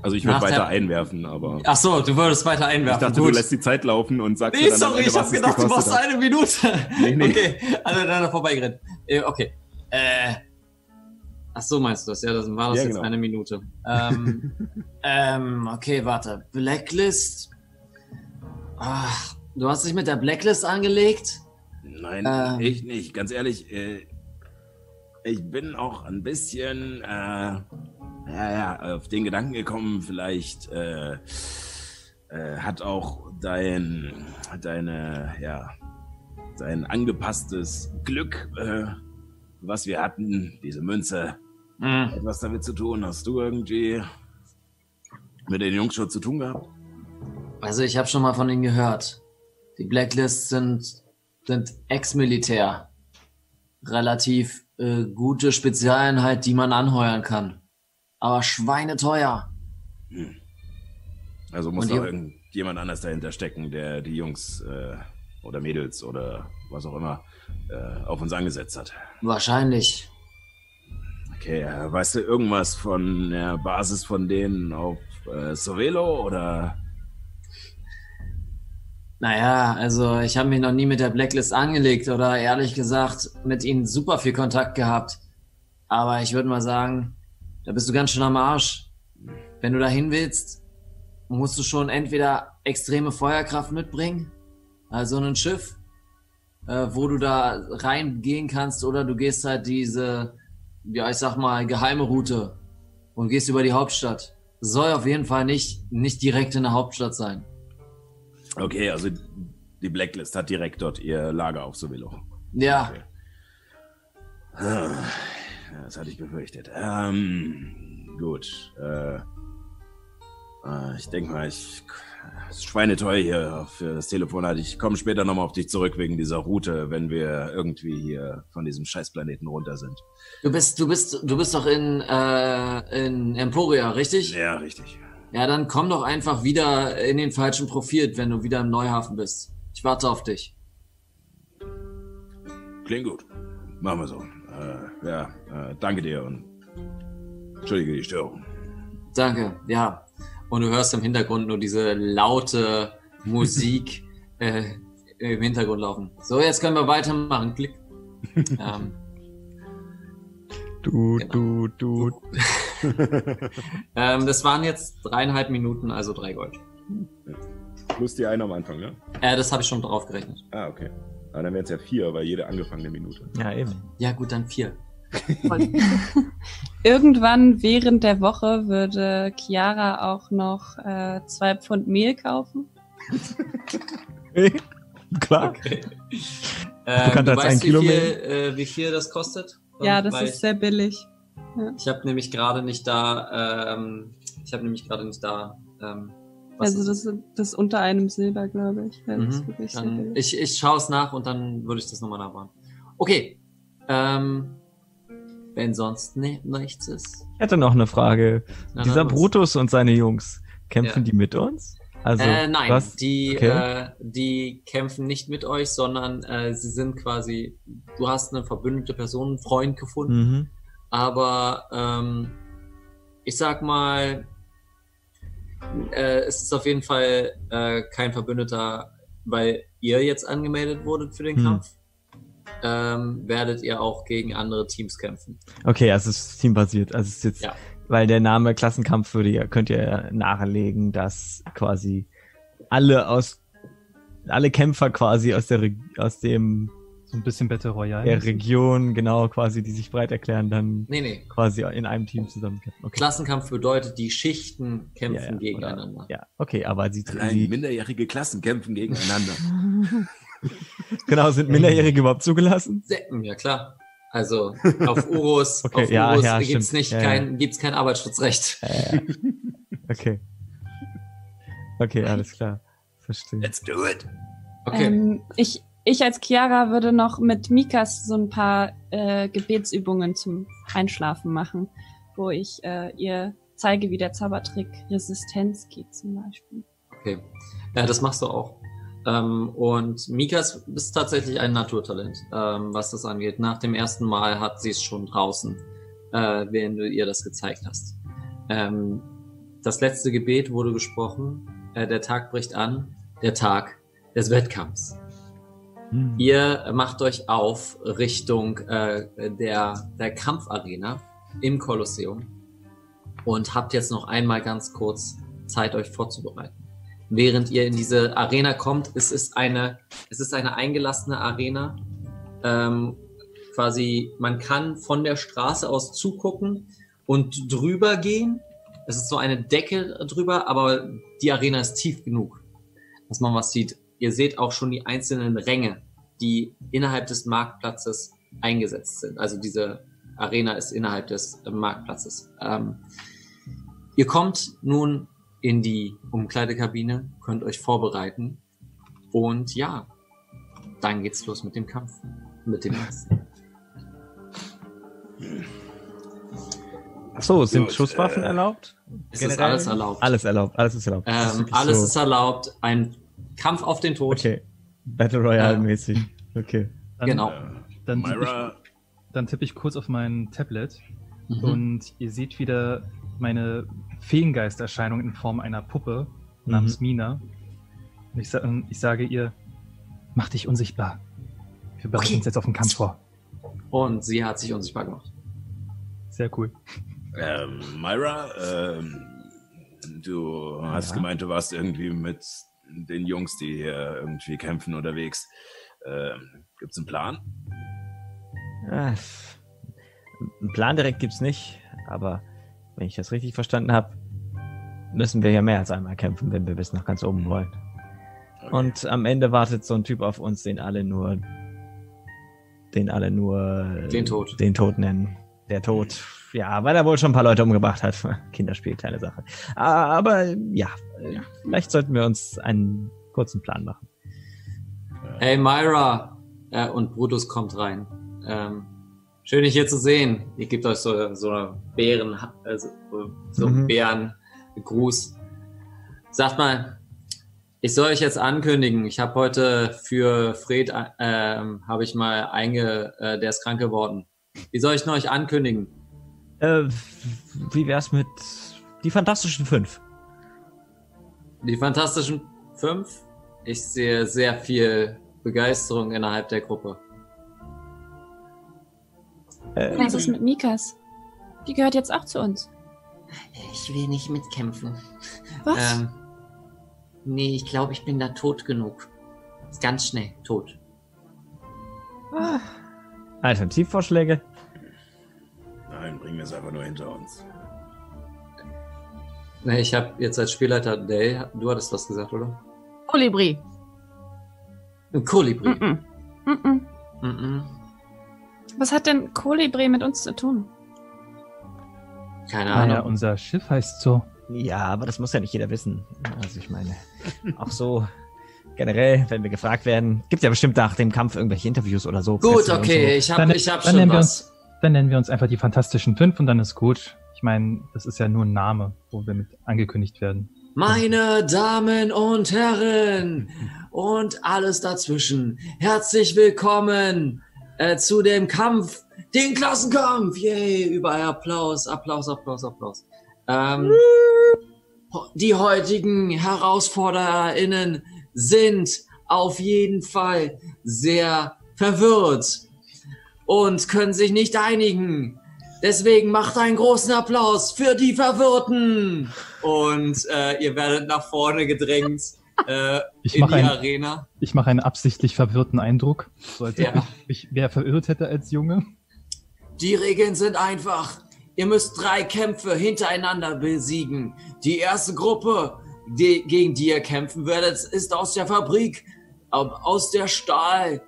Also ich würde weiter der- einwerfen, aber Ach so, du würdest weiter Ich einwerfen. dachte, Gut. du lässt die Zeit laufen und sagst Nee, dann sorry, ich hab gedacht, du hat. eine Minute. Nee, nee. Okay, alle aneinander vorbeigerannt. Äh, okay. Äh, ach so meinst du das? Ja, das war das Ja, jetzt genau. eine Minute. Ähm, ähm, okay, warte. Blacklist? Ach, du hast dich mit der Blacklist angelegt? Nein, Ähm. ich nicht. Ganz ehrlich, äh, ich bin auch ein bisschen, äh, ja, ja, auf den Gedanken gekommen, vielleicht äh, äh, hat auch dein, deine, ja, dein angepasstes Glück, äh, was wir hatten, diese Münze, Hm. etwas damit zu tun. Hast du irgendwie mit den Jungs schon zu tun gehabt? Also ich habe schon mal von ihnen gehört. Die Blacklist sind, sind Ex-Militär. Relativ äh, gute Spezialeinheit, die man anheuern kann. Aber schweineteuer. Hm. Also muss ihr- irgendjemand anders dahinter stecken, der die Jungs äh, oder Mädels oder was auch immer äh, auf uns angesetzt hat. Wahrscheinlich. Okay, äh, weißt du irgendwas von der Basis von denen auf äh, Sovelo oder? Naja, also ich habe mich noch nie mit der Blacklist angelegt oder ehrlich gesagt mit ihnen super viel Kontakt gehabt. Aber ich würde mal sagen, da bist du ganz schön am Arsch. Wenn du dahin willst, musst du schon entweder extreme Feuerkraft mitbringen, also ein Schiff, äh, wo du da reingehen kannst, oder du gehst halt diese, ja ich sag mal, geheime Route und gehst über die Hauptstadt. Soll auf jeden Fall nicht, nicht direkt in der Hauptstadt sein. Okay, also die Blacklist hat direkt dort ihr Lager auf Sovelo. Ja, Okay. Das hatte ich befürchtet. Ähm, gut. Äh, äh, ich denke mal, ich. Es ist schweineteuer hier für das Telefonat. Ich komme später nochmal auf dich zurück wegen dieser Route, wenn wir irgendwie hier von diesem Scheißplaneten runter sind. Du bist, du bist, du bist doch in, äh, in Emporia, richtig? Ja, richtig. Ja, dann komm doch einfach wieder in den falschen Profil, wenn du wieder im Neuhafen bist. Ich warte auf dich. Klingt gut. Machen wir so. Äh, ja, äh, danke dir und entschuldige die Störung. Danke, ja. Und du hörst im Hintergrund nur diese laute Musik äh, im Hintergrund laufen. So, jetzt können wir weitermachen. Klick. ähm, Du, Genau. du, du. ähm, das waren jetzt dreieinhalb Minuten, also drei Gold. Plus die eine am Anfang, ne? Äh, das habe ich schon drauf gerechnet. Ah, okay. Aber dann wären es ja vier, weil jede angefangene Minute. Ja, eben. Ja, gut, dann vier. Irgendwann während der Woche würde Chiara auch noch äh, zwei Pfund Mehl kaufen. Klar. Ähm, Bekannter du als ein weißt, wie Kilo viel, Mehl. äh, wie viel das kostet? Ja, das ist sehr billig. Ich habe nämlich gerade nicht da, ähm, ich habe nämlich gerade nicht da, ähm, was Also das ist, das ist unter einem Silber, glaube ich. Das ist Mhm. billig. ich ich schaue es nach und dann würde ich das nochmal nachbauen. Okay. Ähm, wenn sonst ne, nichts ist. Ich hätte noch eine Frage. Na, Dieser na? Brutus und seine Jungs, kämpfen Ja. die mit uns? Also, äh, nein, was? die, Okay. äh, die kämpfen nicht mit euch, sondern äh, sie sind quasi, du hast eine verbündete Person, einen Freund gefunden, Mhm. aber ähm, ich sag mal, äh, es ist auf jeden Fall äh, kein Verbündeter, weil ihr jetzt angemeldet wurdet für den Hm. Kampf. Ähm, werdet ihr auch gegen andere Teams kämpfen. Okay, also es ist teambasiert. Also es ist jetzt, Ja. weil der Name Klassenkampf würde ja, könnt ihr ja nahelegen, dass quasi alle aus, alle Kämpfer quasi aus der, aus dem, So ein bisschen Battle Royale. der Region, genau, quasi, die sich breit erklären, dann Nee, nee. quasi in einem Team zusammenkämpfen. Okay. Klassenkampf bedeutet, die Schichten kämpfen Ja, ja, gegeneinander. Ja, okay, aber sie, Nein, sie minderjährige Klassen kämpfen gegeneinander. genau, sind Minderjährige überhaupt zugelassen? Seppen, ja klar. Also auf Urus, Okay, auf ja, Urus ja, gibt's stimmt. nicht Ja, kein, gibt's kein Arbeitsschutzrecht. Okay. Okay, alles klar. Verstehe. Let's do it. Okay. Ähm, ich, ich als Chiara würde noch mit Mikas so ein paar äh, Gebetsübungen zum Einschlafen machen, wo ich äh, ihr zeige, wie der Zaubertrick Resistenz geht zum Beispiel. Okay. Ja, das machst du auch. Ähm, und Mikas ist tatsächlich ein Naturtalent, ähm, was das angeht. Nach dem ersten Mal hat sie es schon draußen, äh, während du ihr das gezeigt hast. Ähm, das letzte Gebet wurde gesprochen. Äh, der Tag bricht an. Der Tag des Wettkampfs. Hm. Ihr macht euch auf Richtung äh, der, der Kampfarena im Kolosseum und habt jetzt noch einmal ganz kurz Zeit, euch vorzubereiten. Während ihr in diese Arena kommt, es ist eine, es ist eine eingelassene Arena. Ähm, quasi, man kann von der Straße aus zugucken und drüber gehen. Es ist so eine Decke drüber, aber die Arena ist tief genug, dass man was sieht. Ihr seht auch schon die einzelnen Ränge, die innerhalb des Marktplatzes eingesetzt sind. Also diese Arena ist innerhalb des Marktplatzes. Ähm, ihr kommt nun in die Umkleidekabine, könnt euch vorbereiten und ja, dann geht's los mit dem Kampf, mit dem ersten. Ach so, sind Gut, Schusswaffen äh, erlaubt? Es ist alles erlaubt. Alles erlaubt, alles ist erlaubt. Ist ähm, wirklich alles so. ist erlaubt. Ein Kampf auf den Tod. Okay. Battle Royale mäßig. Okay. Dann, Genau. Dann tippe ich, dann tippe ich kurz auf mein Tablet Mhm. Und ihr seht wieder meine Feengeisterscheinung in Form einer Puppe namens Mina. Und ich, und ich sage ihr, mach dich unsichtbar. Wir bereiten Okay. uns jetzt auf den Kampf vor. Und sie hat sich unsichtbar gemacht. Sehr cool. Ähm, Myra, ähm, du hast Ja? gemeint, du warst irgendwie mit den Jungs, die hier irgendwie kämpfen, unterwegs. Ähm, gibt's einen Plan? Ah, pff. Einen Plan direkt gibt's nicht, aber wenn ich das richtig verstanden habe, müssen wir ja mehr als einmal kämpfen, wenn wir bis nach ganz oben wollen. Okay. Und am Ende wartet so ein Typ auf uns, den alle nur, den alle nur Den Tod. den Tod nennen. Der Tod. Ja, weil er wohl schon ein paar Leute umgebracht hat. Kinderspiel, kleine Sache. Aber ja, äh, vielleicht sollten wir uns einen kurzen Plan machen. Hey Myra! Äh, und Brutus kommt rein. Ähm, schön dich hier zu sehen. Ich gebe euch so, so eine Bären, also, so einen Mhm. Bärengruß. Sagt mal, ich soll euch jetzt ankündigen. Ich habe heute für Fred, ähm, habe ich mal einge, äh, der ist krank geworden. Wie soll ich euch ankündigen? Äh, wie wär's mit die Fantastischen Fünf? Die Fantastischen Fünf? Ich sehe sehr viel Begeisterung innerhalb der Gruppe. Äh, Was ist mit Mikas? Die gehört jetzt auch zu uns. Ich will nicht mitkämpfen. Was? Ähm, Nee, ich glaube, ich bin da tot genug. Ist ganz schnell tot. Alternativvorschläge? Nein, bringen wir es einfach nur hinter uns. nee, ich habe jetzt als Spielleiter Dale, du hattest was gesagt, oder? Kolibri. Ein Kolibri. Mm -mm. Mm Mhm. Was hat denn Kolibri mit uns zu tun? Keine Naja, Ahnung. unser Schiff heißt so. Ja, aber das muss ja nicht jeder wissen. Also ich meine, auch so generell, wenn wir gefragt werden, gibt ja bestimmt nach dem Kampf irgendwelche Interviews oder so. Gut, Presse okay, ich habe Dann- ich hab schon was. Dann nennen wir uns einfach die Fantastischen Fünf und dann ist gut. Ich meine, das ist ja nur ein Name, wo wir mit angekündigt werden. Meine Damen und Herren und alles dazwischen, herzlich willkommen äh, zu dem Kampf, den Klassenkampf. Yay, überall Applaus, Applaus, Applaus, Applaus. Ähm, die heutigen HerausfordererInnen sind auf jeden Fall sehr verwirrt und können sich nicht einigen. Deswegen macht einen großen Applaus für die Verwirrten. Und äh, ihr werdet nach vorne gedrängt äh, Ich in mache die ein- Arena. Ich mache einen absichtlich verwirrten Eindruck. So als ob Ja. ich mich wer verirrt hätte als Junge. Die Regeln sind einfach. Ihr müsst drei Kämpfe hintereinander besiegen. Die erste Gruppe, die, gegen die ihr kämpfen werdet, ist aus der Fabrik, au- aus der Stahl,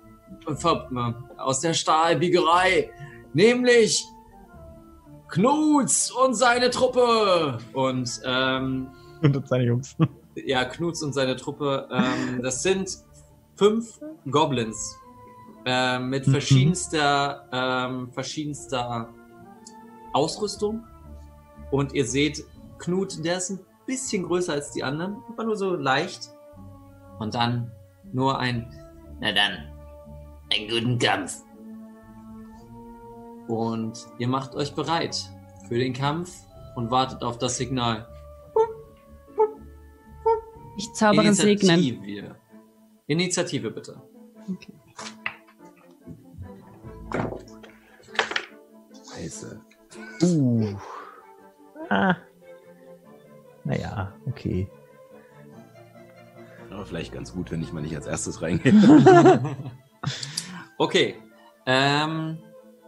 aus der Stahlbiegerei, nämlich Knuts und seine Truppe. Und ähm, Und seine Jungs. Ja, Knuts und seine Truppe, ähm, das sind fünf Goblins Mhm. mit verschiedenster, ähm, verschiedenster Ausrüstung. Und ihr seht, Knut, der ist ein bisschen größer als die anderen, aber nur so leicht. Und dann nur ein, Na dann, einen guten Kampf. und ihr macht euch bereit für den Kampf und wartet auf das Signal. Ich zaubere segnen. Initiative. Initiative bitte. Scheiße. Uh. Ah. Naja, okay. Aber vielleicht ganz gut, wenn ich mal nicht als erstes reingehe. Okay. Ähm,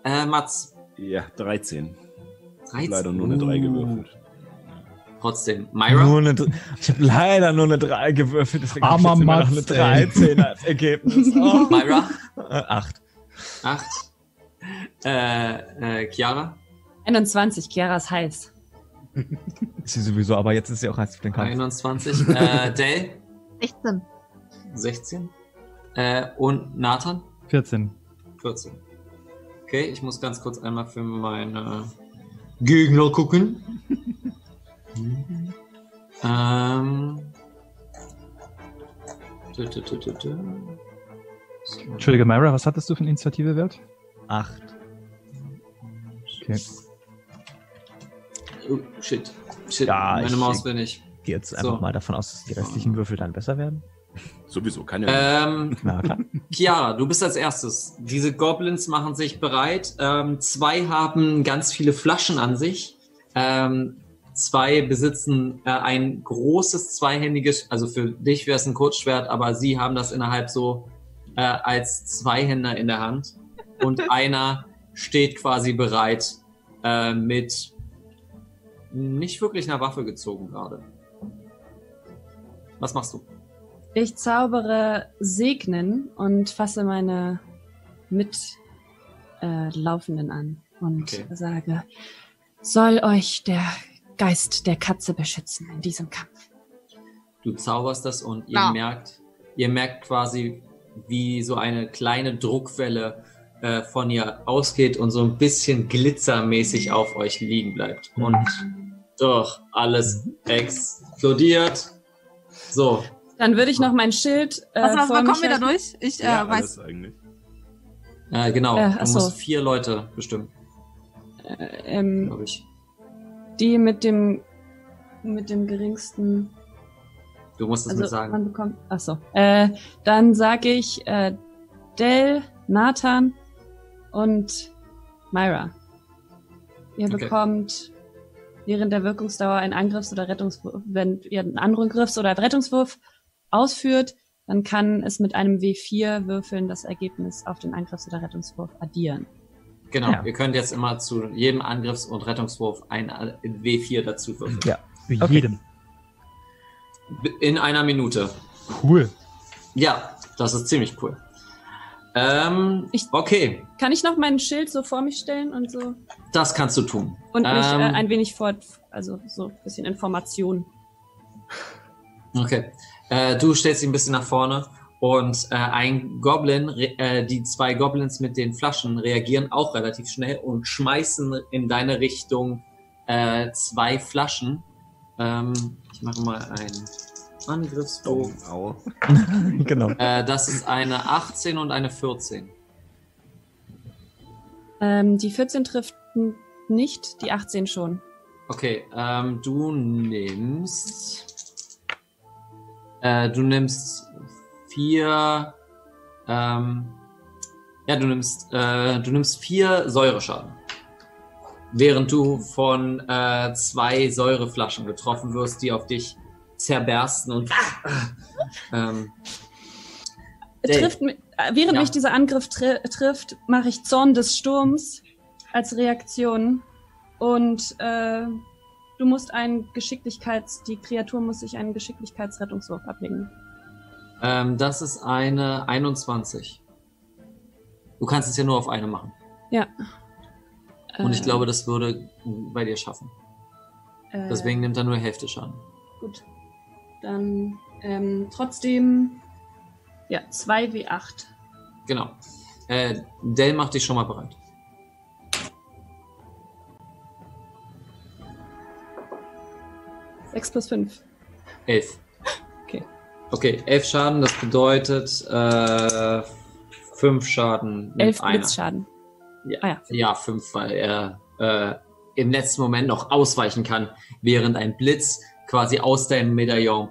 äh, Mats. ja, 13. 13. Leider nur eine 3 gewürfelt. Trotzdem. Myra. Nur eine, ich habe leider nur eine 3 gewürfelt, deswegen hab ich noch eine ey. 13 als Ergebnis. Oh. Myra. Äh, Acht. Acht. Äh, äh, Chiara. 21, Chiara ist heiß. Ist sie sowieso, aber jetzt ist sie auch heiß für den Kampf. 21. äh, Dale. 16. 16. Äh, und Nathan. 14. 14. Okay, ich muss ganz kurz einmal für meine Gegner gucken. Ähm. Tü, tü, tü. So. Entschuldige, Myra, was hattest du für einen Initiativewert? Acht. Okay. Oh, shit. Shit. Ja, Meine ich- Maus will nicht. Geh jetzt So. einfach mal davon aus, dass die restlichen Würfel dann besser werden. Sowieso, keine Ähm, Na klar. Chiara, du bist als erstes. Diese Goblins machen sich bereit. Ähm, zwei haben ganz viele Flaschen an sich. Ähm, zwei besitzen äh, ein großes zweihändiges, also für dich wäre es ein Kurzschwert, aber sie haben das innerhalb so äh, als Zweihänder in der Hand. Und einer steht quasi bereit äh, mit nicht wirklich einer Waffe gezogen gerade. Was machst du? Ich zaubere Segnen und fasse meine Mitlaufenden an und Okay. sage, soll euch der Geist der Katze beschützen in diesem Kampf. Du zauberst das und ihr Ja. merkt, ihr merkt quasi, wie so eine kleine Druckwelle äh, von ihr ausgeht und so ein bisschen glitzermäßig auf euch liegen bleibt. Und doch, alles explodiert. So, Dann würde ich noch mein Schild. Äh, Was, was, vor kommen wir da durch? Ich äh, Ja, weiß. alles eigentlich. äh, genau. Äh, du ach so. musst vier Leute bestimmen, Äh, ähm, glaube ich. Die mit dem mit dem geringsten. Du musst es Also mir sagen. man bekommt. Ach so. Äh, dann sage ich äh, Del, Nathan und Myra. Ihr Okay. bekommt während der Wirkungsdauer einen Angriffs- oder Rettungswurf. Wenn ihr einen Angriffs- oder Rettungswurf ausführt, dann kann es mit einem W4 würfeln das Ergebnis auf den Angriffs- oder Rettungswurf addieren. Genau, Ja. ihr könnt jetzt immer zu jedem Angriffs- und Rettungswurf ein äh, W4 dazu würfeln. Ja. Bei Okay. jedem. In einer Minute. Cool. Ja, das ist ziemlich cool. Ähm, Ich- okay, Kann ich noch mein Schild so vor mich stellen und so das kannst du tun. und mich Ähm, äh, ein wenig fort, also so ein bisschen Information. Okay. Äh, du stellst ihn ein bisschen nach vorne und äh, ein Goblin, äh, die zwei Goblins mit den Flaschen reagieren auch relativ schnell und schmeißen in deine Richtung äh, zwei Flaschen. Ähm, ich mache mal einen Angriffswurf. Au. genau. Äh, das ist eine 18 und eine 14. Ähm, die 14 trifft nicht, die 18 schon. Okay, ähm, du nimmst. Äh, du nimmst vier. Ähm, ja, du nimmst, äh, du nimmst vier Säureschaden. Während du von äh, zwei Säureflaschen getroffen wirst, die auf dich zerbersten und. ähm, Dave. Trifft, äh, während Ja. mich dieser Angriff tri trifft, mache ich Zorn des Sturms als Reaktion. Und äh, du musst einen Geschicklichkeits... Die Kreatur muss sich einen Geschicklichkeitsrettungswurf ablegen. Ähm, das ist eine 21. Du kannst es ja nur auf eine machen. Ja. Und ich Äh, glaube, das würde bei dir schaffen. äh, Deswegen nimmt er nur Hälfte Schaden. Gut. Dann ähm, trotzdem... Ja, 2W8. Genau. Äh, Dell macht dich schon mal bereit. Sechs plus fünf. Elf. Okay. Elf Schaden, das bedeutet äh, fünf Schaden mit Elf einer. Blitzschaden. Ja. Ah ja. Ja, fünf, weil er äh, im letzten Moment noch ausweichen kann, während ein Blitz quasi aus deinem Medaillon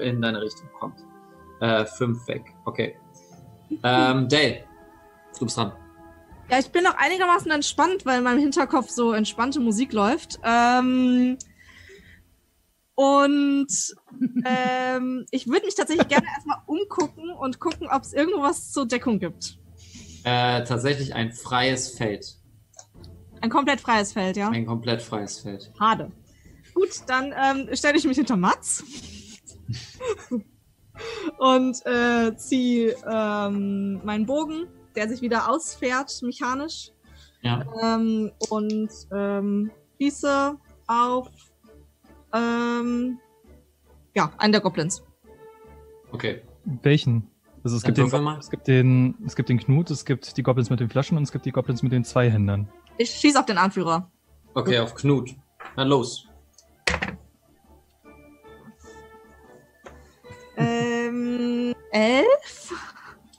in deine Richtung kommt. Äh, fünf weg. Okay. Ähm, Dale, du bist dran. Ja, ich bin noch einigermaßen entspannt, weil in meinem Hinterkopf so entspannte Musik läuft. Ähm, und ähm, ich würde mich tatsächlich gerne erstmal umgucken und gucken, ob es irgendwo was zur Deckung gibt. Äh, tatsächlich ein freies Feld. Ein komplett freies Feld, ja? Ein komplett freies Feld. Schade. Gut, dann ähm, stelle ich mich hinter Mats und äh, ziehe ähm, meinen Bogen, der sich wieder ausfährt mechanisch Ja. ähm, und ähm, schieße auf ähm, ja, einen der Goblins. Okay. Welchen? Also es Dann gibt, den, es, gibt den, es gibt den Knut, es gibt die Goblins mit den Flaschen und es gibt die Goblins mit den Zweihändern. Ich schieße auf den Anführer. Okay, auf Knut. Na los. ähm, elf?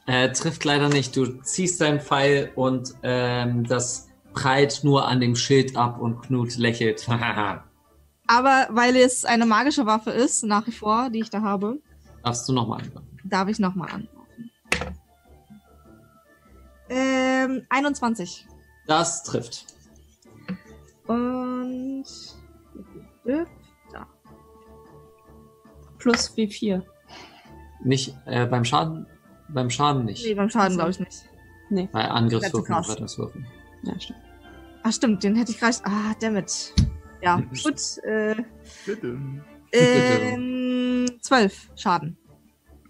Äh, trifft leider nicht. Du ziehst deinen Pfeil und ähm, das prallt nur an dem Schild ab und Knut lächelt. Aber weil es eine magische Waffe ist, nach wie vor, die ich da habe, Darfst du nochmal angreifen? darf ich nochmal anrufen. Ähm, 21. Das trifft. Und. Da. Plus W4. Nicht äh, beim Schaden? Beim Schaden nicht. Nee, beim Schaden glaube ich nicht. Nee. Bei Angriffswürfen und Rettungswürfen. Ja, stimmt. Ach, stimmt, den hätte ich gerade. Ah, dammit. Ja, gut. Äh, Bitte. ähm, 12 Schaden.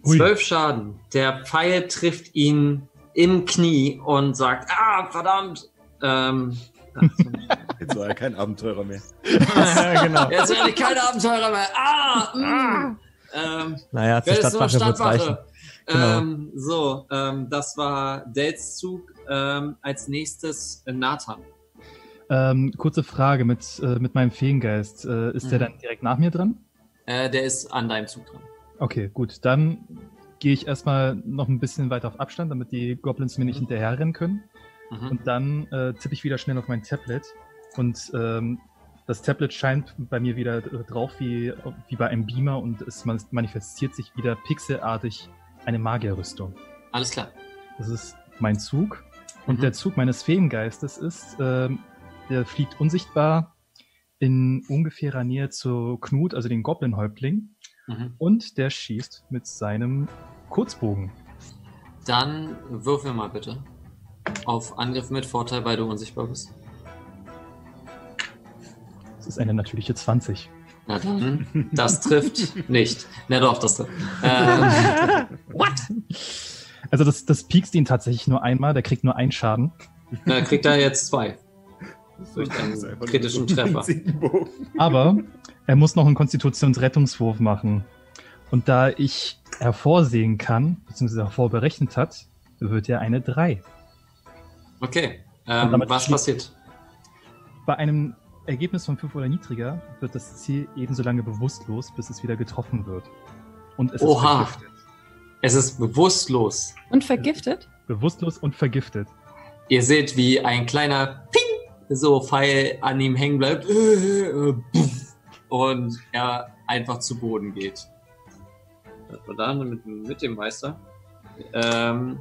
Zwölf Schaden. Der Pfeil trifft ihn im Knie und sagt, ah, verdammt. Ähm, Jetzt war er kein Abenteurer mehr. ja, genau. jetzt werde ich keine Abenteurer mehr. Ah, mm. ähm, Naja, zur Stadtwache. Stadtwache? Genau. Ähm, so, ähm, das war Dels Zug. Ähm, als nächstes Nathan. Ähm, kurze Frage mit, äh, mit meinem Feengeist. Äh, ist der Mhm. dann direkt nach mir dran? Äh, der ist an deinem Zug dran. Okay, gut. Dann gehe ich erstmal noch ein bisschen weiter auf Abstand, damit die Goblins mir nicht hinterherrennen können. Mhm. Und dann äh, tippe ich wieder schnell auf mein Tablet. Und ähm, das Tablet scheint bei mir wieder drauf wie, wie bei einem Beamer und es man- manifestiert sich wieder pixelartig eine Magierrüstung. Alles klar. Das ist mein Zug. Und Mhm. der Zug meines Feengeistes ist, ähm, der fliegt unsichtbar in ungefährer Nähe zu Knut, also den Goblin-Häuptling. Mhm. Und der schießt mit seinem Kurzbogen. Dann würfel mal bitte. Auf Angriff mit Vorteil, weil du unsichtbar bist. Das ist eine natürliche 20. Na dann, das trifft nicht. Na doch, das trifft. Ähm, Also das, das piekst ihn tatsächlich nur einmal, der kriegt nur einen Schaden. da kriegt er jetzt zwei. Durch einfach kritischen Treffer. Aber er muss noch einen Konstitutionsrettungswurf machen. Und da ich hervorsehen kann, beziehungsweise hervorberechnet hat, wird er eine 3. Okay. Ähm, was passiert? Bei einem Ergebnis von 5 oder niedriger wird das Ziel ebenso lange bewusstlos, bis es wieder getroffen wird. Und es Oha. ist vergiftet. Es ist bewusstlos. Und vergiftet? Bewusstlos und vergiftet. Ihr seht, wie ein kleiner Ping so Pfeil an ihm hängen bleibt. Und er einfach zu Boden geht. Was war da mit, mit dem Meister? Ähm,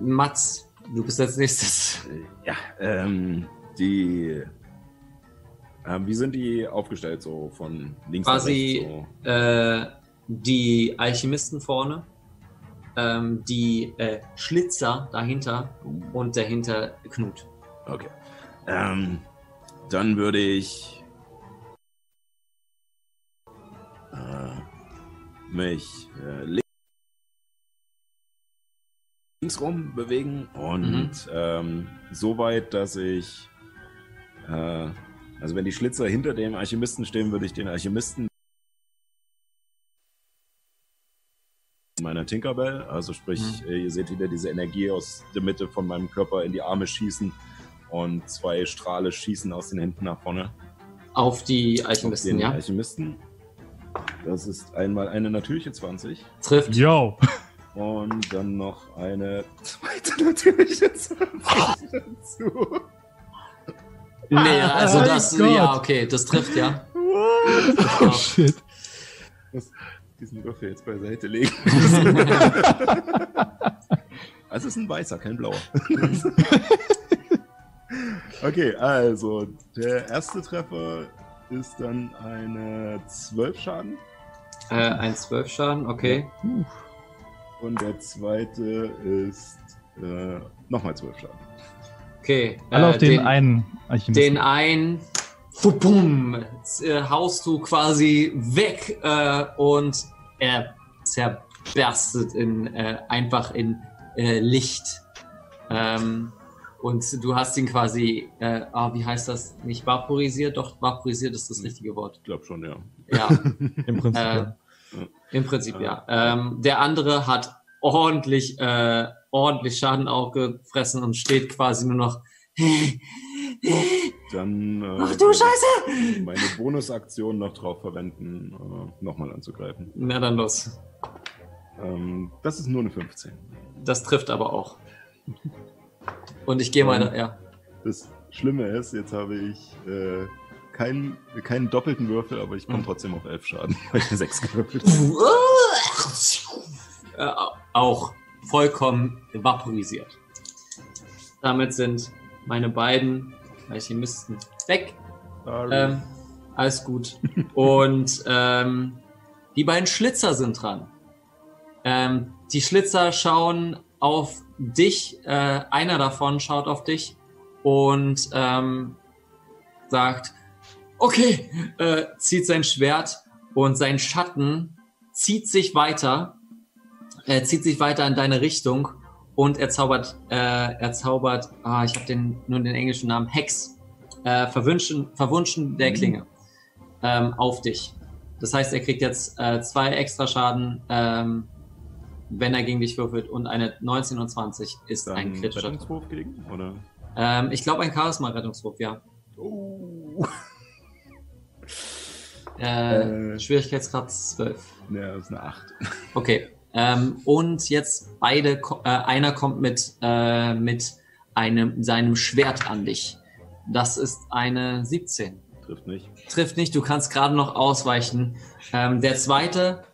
Mats, du bist als nächstes. Ja, ähm, die. Ähm, wie sind die aufgestellt, so von links Quasi nach rechts? So? äh, die Alchemisten vorne, ähm, die äh, Schlitzer dahinter und dahinter Knut. Okay. Ähm, dann würde ich äh, mich äh, li- links rum bewegen und ähm, so weit, dass ich äh, also wenn die Schlitzer hinter dem Alchemisten stehen, würde ich den Alchemisten meiner Tinkerbell, also sprich, äh, ihr seht wieder diese Energie aus der Mitte von meinem Körper in die Arme schießen und zwei Strahle schießen aus den Händen nach vorne. Auf die Auf Alchemisten, den ja? Alchemisten. Das ist einmal eine natürliche 20 Trifft. Yo! und dann noch eine zweite natürliche 20 dazu. Nee, also mein das, Gott. ja, okay, das trifft, ja. Oh shit. muss diesen Würfel jetzt beiseite legen. Also es ist ein weißer, kein blauer. Okay, also der erste Treffer ist dann eine 12 Schaden Äh, ein 12 Schaden, okay. und der zweite ist äh, nochmal 12 Schaden. Okay. Alle äh, auf den, einen Alchemisten. Den einen, bum, äh, haust du quasi weg äh, und er zerberstet in, äh, einfach in äh, Licht. Ähm, und du hast ihn quasi, äh, ah, wie heißt das? Nicht vaporisiert, doch vaporisiert ist das richtige Wort. Ich glaube schon, ja. Ja, Im Prinzip. äh, ja. im Prinzip ja. Ähm, der andere hat ordentlich, äh, ordentlich Schaden auch gefressen und steht quasi nur noch. Dann äh, Ach du Scheiße! meine Bonusaktion noch drauf verwenden, äh, nochmal anzugreifen. Na dann los. Ähm, das ist nur eine 15. Das trifft aber auch. Und ich gehe mal, Ähm. ja. Das Schlimme ist, jetzt habe ich äh, keinen, keinen doppelten Würfel, aber ich komme trotzdem auf elf Schaden, weil ich eine 6 gewürfelt. Äh, auch vollkommen vaporisiert. Damit sind meine beiden Alchemisten weg. Ähm, alles gut. Und ähm, die beiden Schlitzer sind dran. Ähm, die Schlitzer schauen auf dich. Äh, einer davon schaut auf dich und ähm, sagt, okay, äh, zieht sein Schwert und sein Schatten zieht sich weiter, äh, zieht sich weiter in deine Richtung und er zaubert, äh, er zaubert, ah, ich habe den nur den englischen Namen Hex, äh, verwünschen, verwunschen der Klinge ähm, auf dich. Das heißt, er kriegt jetzt äh, zwei extra Schaden, ähm, wenn er gegen dich würfelt und eine 19 und 20 ist ein Dann kritischer. Rettungswurf gegen? Oder? Ähm, ich glaube ein Charisma-Rettungswurf, ja. Oh. Äh, Äh. Schwierigkeitsgrad 12. Ja, das ist eine 8. Okay. Ähm, und jetzt beide, äh, einer kommt mit, äh, mit einem, seinem Schwert an dich. Das ist eine 17. Trifft nicht. Trifft nicht, du kannst gerade noch ausweichen. Ähm, der zweite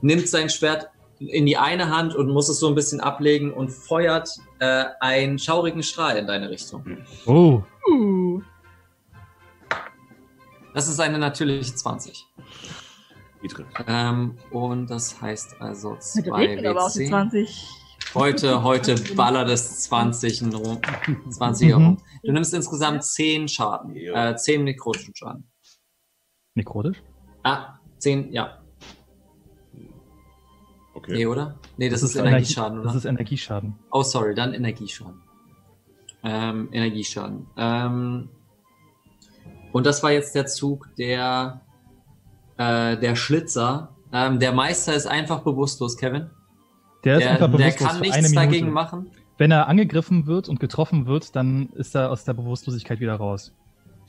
nimmt sein Schwert in die eine Hand und muss es so ein bisschen ablegen und feuert äh, einen schaurigen Strahl in deine Richtung. Oh, Uh. Das ist eine natürliche 20. Die trifft. Ähm, und das heißt also Mit 2 Regen aber auch die W10. 20. Heute, heute ballert es 20 in rum, 20 herum. Du nimmst insgesamt 10 Schaden. Äh, 10 nekrotischen Schaden. nekrotisch? Ah, 10, ja. Okay. Nee, oder? Nee, das, ist, Energie- Energieschaden, oder? Das ist Energieschaden. oh, sorry, dann Energieschaden. Ähm, Energieschaden. Ähm, und das war jetzt der Zug der, äh, der Schlitzer. Ähm, der Meister ist einfach bewusstlos, Kevin. Der ist Der, einfach der bewusstlos kann für nichts eine Minute. dagegen machen. Wenn er angegriffen wird und getroffen wird, dann ist er aus der Bewusstlosigkeit wieder raus.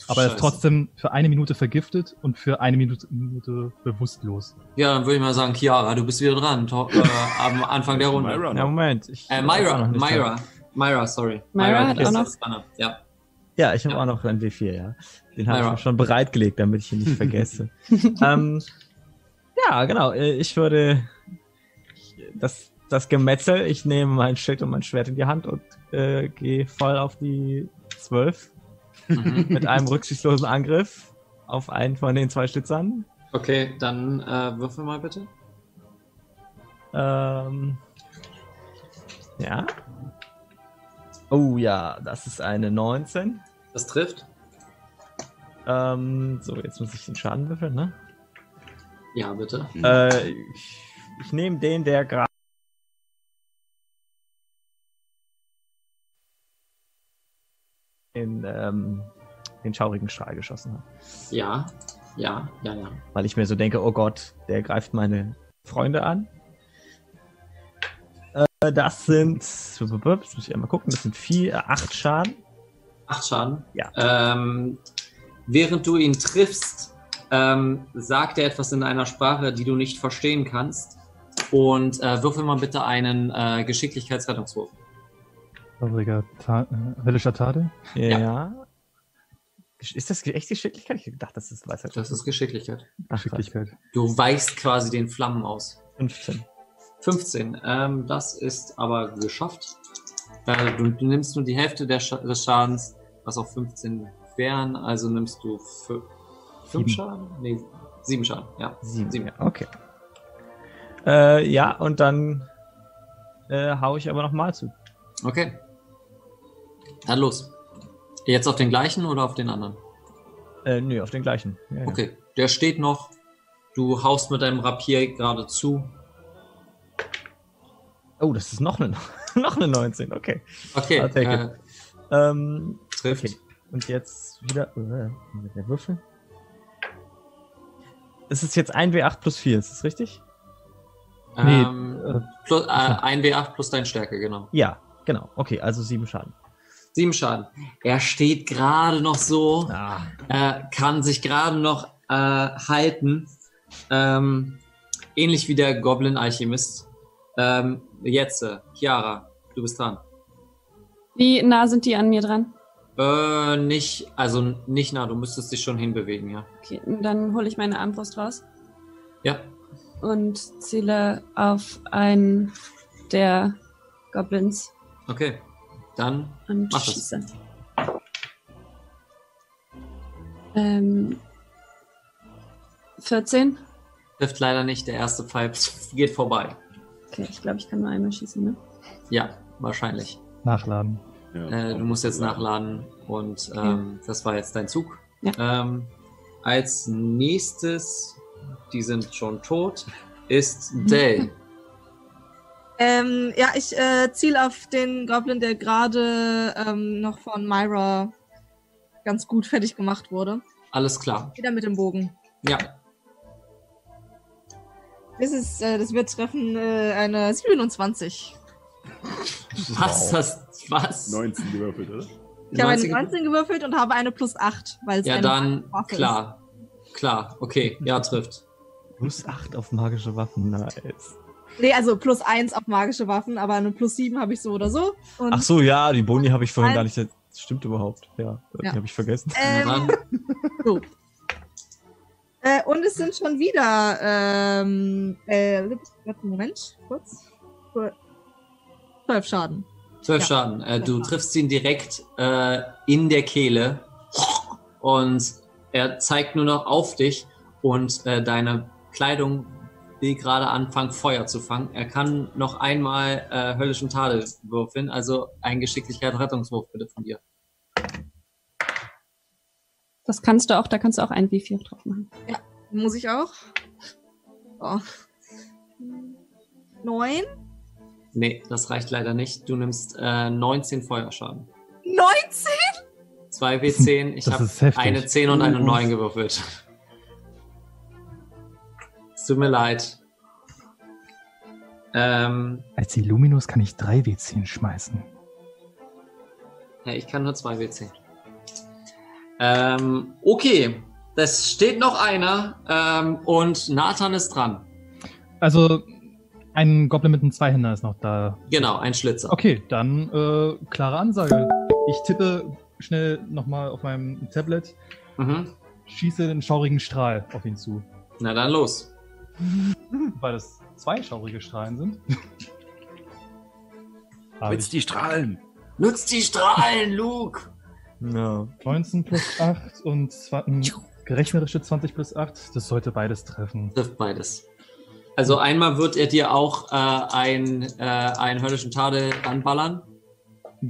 Aber er ist trotzdem für eine Minute vergiftet und für eine Minute, Minute bewusstlos. Ja, dann würde ich mal sagen, Chiara, du bist wieder dran. To äh, am Anfang der Runde. Myra Ja. Moment. Ich Äh, Myra, Myra. Myra, sorry. Myra hat ist auch noch-. Ja. Ja, ich habe Ja. auch noch ein W4, ja. Den habe ich Myra. mir schon bereitgelegt, damit ich ihn nicht vergesse. ähm, ja, genau. äh, Ich würde das, das Gemetzel, ich nehme mein Schild und mein Schwert in die Hand und äh, gehe voll auf die 12 Mhm. mit einem rücksichtslosen Angriff auf einen von den zwei Schlitzern. Okay, dann äh, würfel mal bitte. Ähm, ja. Oh ja, das ist eine 19. Das trifft. Ähm, so, jetzt muss ich den Schaden würfeln, ne? Ja, bitte. Äh, ich, ich nehme den, der gerade. Den, ähm, den schaurigen Strahl geschossen hat. Ja, ja, ja, ja. Weil ich mir so denke, oh Gott, der greift meine Freunde an. Äh, das sind. Jetzt muss ich einmal gucken, das sind vier, äh, acht Schaden. Acht Schaden. Ja. Ähm, während du ihn triffst, ähm, sagt er etwas in einer Sprache, die du nicht verstehen kannst. Und äh, würfel mal bitte einen äh, Geschicklichkeitsrettungswurf. Trauriger Ta äh, höllischer Tade. Ja. Ja. Ist das echt Geschicklichkeit? Ich dachte, das ist Weisheit. Das ist Geschicklichkeit. Ach. Geschicklichkeit. Du weichst quasi den Flammen aus. 15. 15. Ähm, das ist aber geschafft. Äh, du, du nimmst nur die Hälfte der Scha des Schadens, was auf 15 wären. Also nimmst du 5 Sieben. Schaden? Nee, 7 Schaden. Ja. Sieben. Sieben. Ja, okay. Äh, ja, und dann äh, hau ich aber nochmal zu. Okay. Dann los. Jetzt auf den gleichen oder auf den anderen? Äh, nö, auf den gleichen. Ja, ja. Okay. Der steht noch. Du haust mit deinem Rapier gerade zu. Oh, das ist noch eine, noch eine 19. Okay. Okay. Äh, Ähm, trifft. okay. Und jetzt wieder äh, mit der Würfel. Es ist jetzt 1W8 plus 4, ist das richtig? Nee, Ähm, äh, plus, äh, 1W8 plus deine Stärke, genau. Ja, genau. Okay, also 7 Schaden. Sieben Schaden. Er steht gerade noch so. Ah, äh, kann sich gerade noch äh, halten. Ähm, ähnlich wie der Goblin-Alchemist. Ähm, jetzt, äh, Chiara, du bist dran. Wie nah sind die an mir dran? Äh, nicht, also nicht nah, du müsstest dich schon hinbewegen, ja. Okay, dann hole ich meine Armbrust raus Ja, und ziele auf einen der Goblins okay. Dann und Mach das. schieße. Ähm, 14? trifft leider nicht, der erste Pfeil geht vorbei. Okay, ich glaube, ich kann nur einmal schießen, ne? Ja, wahrscheinlich. Nachladen. Äh, du musst jetzt nachladen und ähm, das war jetzt dein Zug. Ja. Ähm, als nächstes, die sind schon tot, ist Dell. Ähm, ja, ich äh, ziele auf den Goblin, der gerade ähm, noch von Myra ganz gut fertig gemacht wurde. Alles klar. Wieder mit dem Bogen. Ja, Das ist, äh, das wird treffen äh, eine 27. was das, was? 19 gewürfelt, oder? Ich habe eine 19 19 gewürfelt und habe eine plus 8, weil es Ja, eine dann, Waffe klar. Klar, okay, ja, trifft. Plus 8 auf magische Waffen, nice. Nee, also plus 1 auf magische Waffen, aber eine plus 7 habe ich so oder so. Und, Ach so, ja, die Boni habe ich vorhin gar nicht. Das stimmt überhaupt. Ja, die Ja. habe ich vergessen. Ähm, so. Äh, und es sind schon wieder, ähm, äh, Moment, kurz. Zwölf Schaden. zwölf Ja. Schaden. Äh, du triffst ihn direkt äh, in der Kehle und er zeigt nur noch auf dich und äh, deine Kleidung will gerade anfangen, Feuer zu fangen. Er kann noch einmal äh, höllischen Tadel würfeln, also ein Geschicklichkeit Rettungswurf bitte von dir. Das kannst du auch, da kannst du auch einen W4 drauf machen. Muss ich auch? So. Neun? Nee, das reicht leider nicht. Du nimmst äh, 19 Feuerschaden. 19? 2 W10, ich habe eine 10 und eine Uff. 9 gewürfelt. Tut mir leid. Ähm, Als Illuminus kann ich 3 W10 schmeißen. ja, ich kann nur 2 W10. Ähm, okay, das steht noch einer ähm, und Nathan ist dran. Also, ein Goblin mit einem Zweihänder ist noch da. Genau, ein Schlitzer. Okay, dann äh, klare Ansage. Ich tippe schnell nochmal auf meinem Tablet, Mhm. schieße den schaurigen Strahl auf ihn zu. Na dann los. Weil das zwei schaurige Strahlen sind. Nutzt die Strahlen. Nutzt die Strahlen, Luke! Ja. 19 plus 8 und gerechnerische 20 plus 8. Das sollte beides treffen. Trifft beides. Also einmal wird er dir auch äh, ein, äh, einen höllischen Tadel anballern.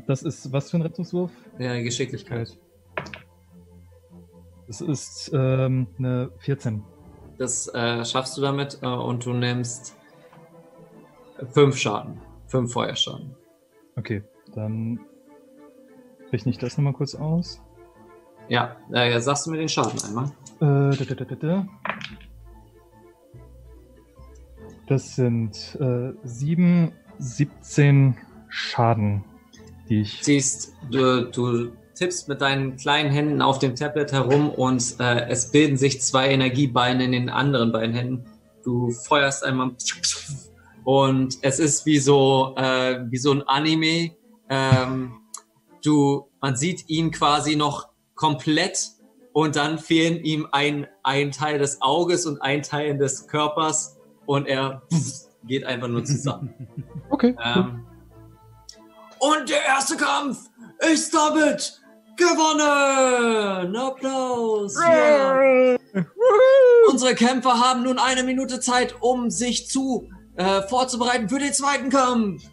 Das ist was für ein Rettungswurf? Ja, Geschicklichkeit. Das ist ähm, eine 14. Das äh, schaffst du damit äh, und du nimmst fünf Schaden. Fünf Feuerschaden. Okay, dann rechne ich das nochmal kurz aus. Ja, äh, sagst du mir den Schaden einmal? Äh, da, da, da, da, da. Das sind äh, 7, 17 Schaden, die ich. Siehst, du, du tippst mit deinen kleinen Händen auf dem Tablet herum und äh, es bilden sich zwei Energiebeine in den anderen beiden Händen. Du feuerst einmal und es ist wie so, äh, wie so ein Anime. Ähm, du, man sieht ihn quasi noch komplett und dann fehlen ihm ein, ein Teil des Auges und ein Teil des Körpers und er geht einfach nur zusammen. Okay. Ähm, und der erste Kampf ist damit gewonnen! Applaus! Ja. Unsere Kämpfer haben nun eine Minute Zeit, um sich zu äh, vorzubereiten für den zweiten Kampf.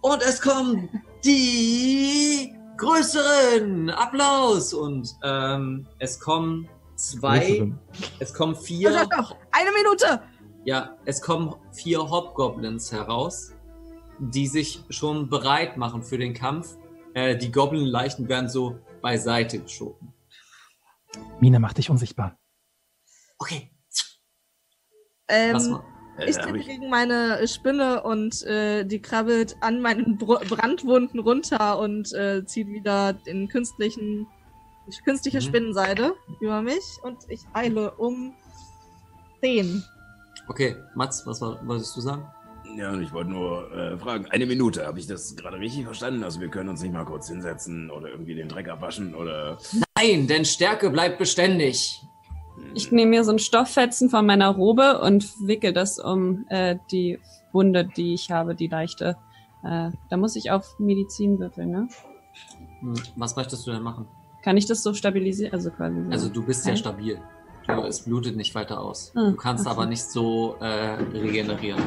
Und es kommen die größeren. Applaus! Und ähm, es kommen zwei, Größeren. es kommen vier. Doch, doch, eine Minute! Ja, es kommen vier Hobgoblins heraus, die sich schon bereit machen für den Kampf. Äh, die Goblin-Leichen werden so beiseite geschoben. Mine, mach dich unsichtbar. Okay, Ähm, lass mal. Äh, Ich ich- gegen meine Spinne und äh, die krabbelt an meinen Br Brandwunden runter und äh, zieht wieder den künstlichen, die künstliche Mhm. Spinnenseide über mich und ich eile um 10. Okay, Mats, was wolltest du sagen? Ja, und ich wollte nur äh, fragen, eine Minute, habe ich das gerade richtig verstanden? Also wir können uns nicht mal kurz hinsetzen oder irgendwie den Dreck abwaschen oder... Nein, denn Stärke bleibt beständig. Ich nehme mir so ein Stofffetzen von meiner Robe und wickel das um äh, die Wunde, die ich habe, die leichte. Äh, da muss ich auf Medizin würfeln, ne? Hm, Was möchtest du denn machen? Kann ich das so stabilisieren? Also quasi. so- Also du bist ja stabil. Du, es blutet nicht weiter aus. Ah, Du kannst so. aber nicht so äh, regenerieren.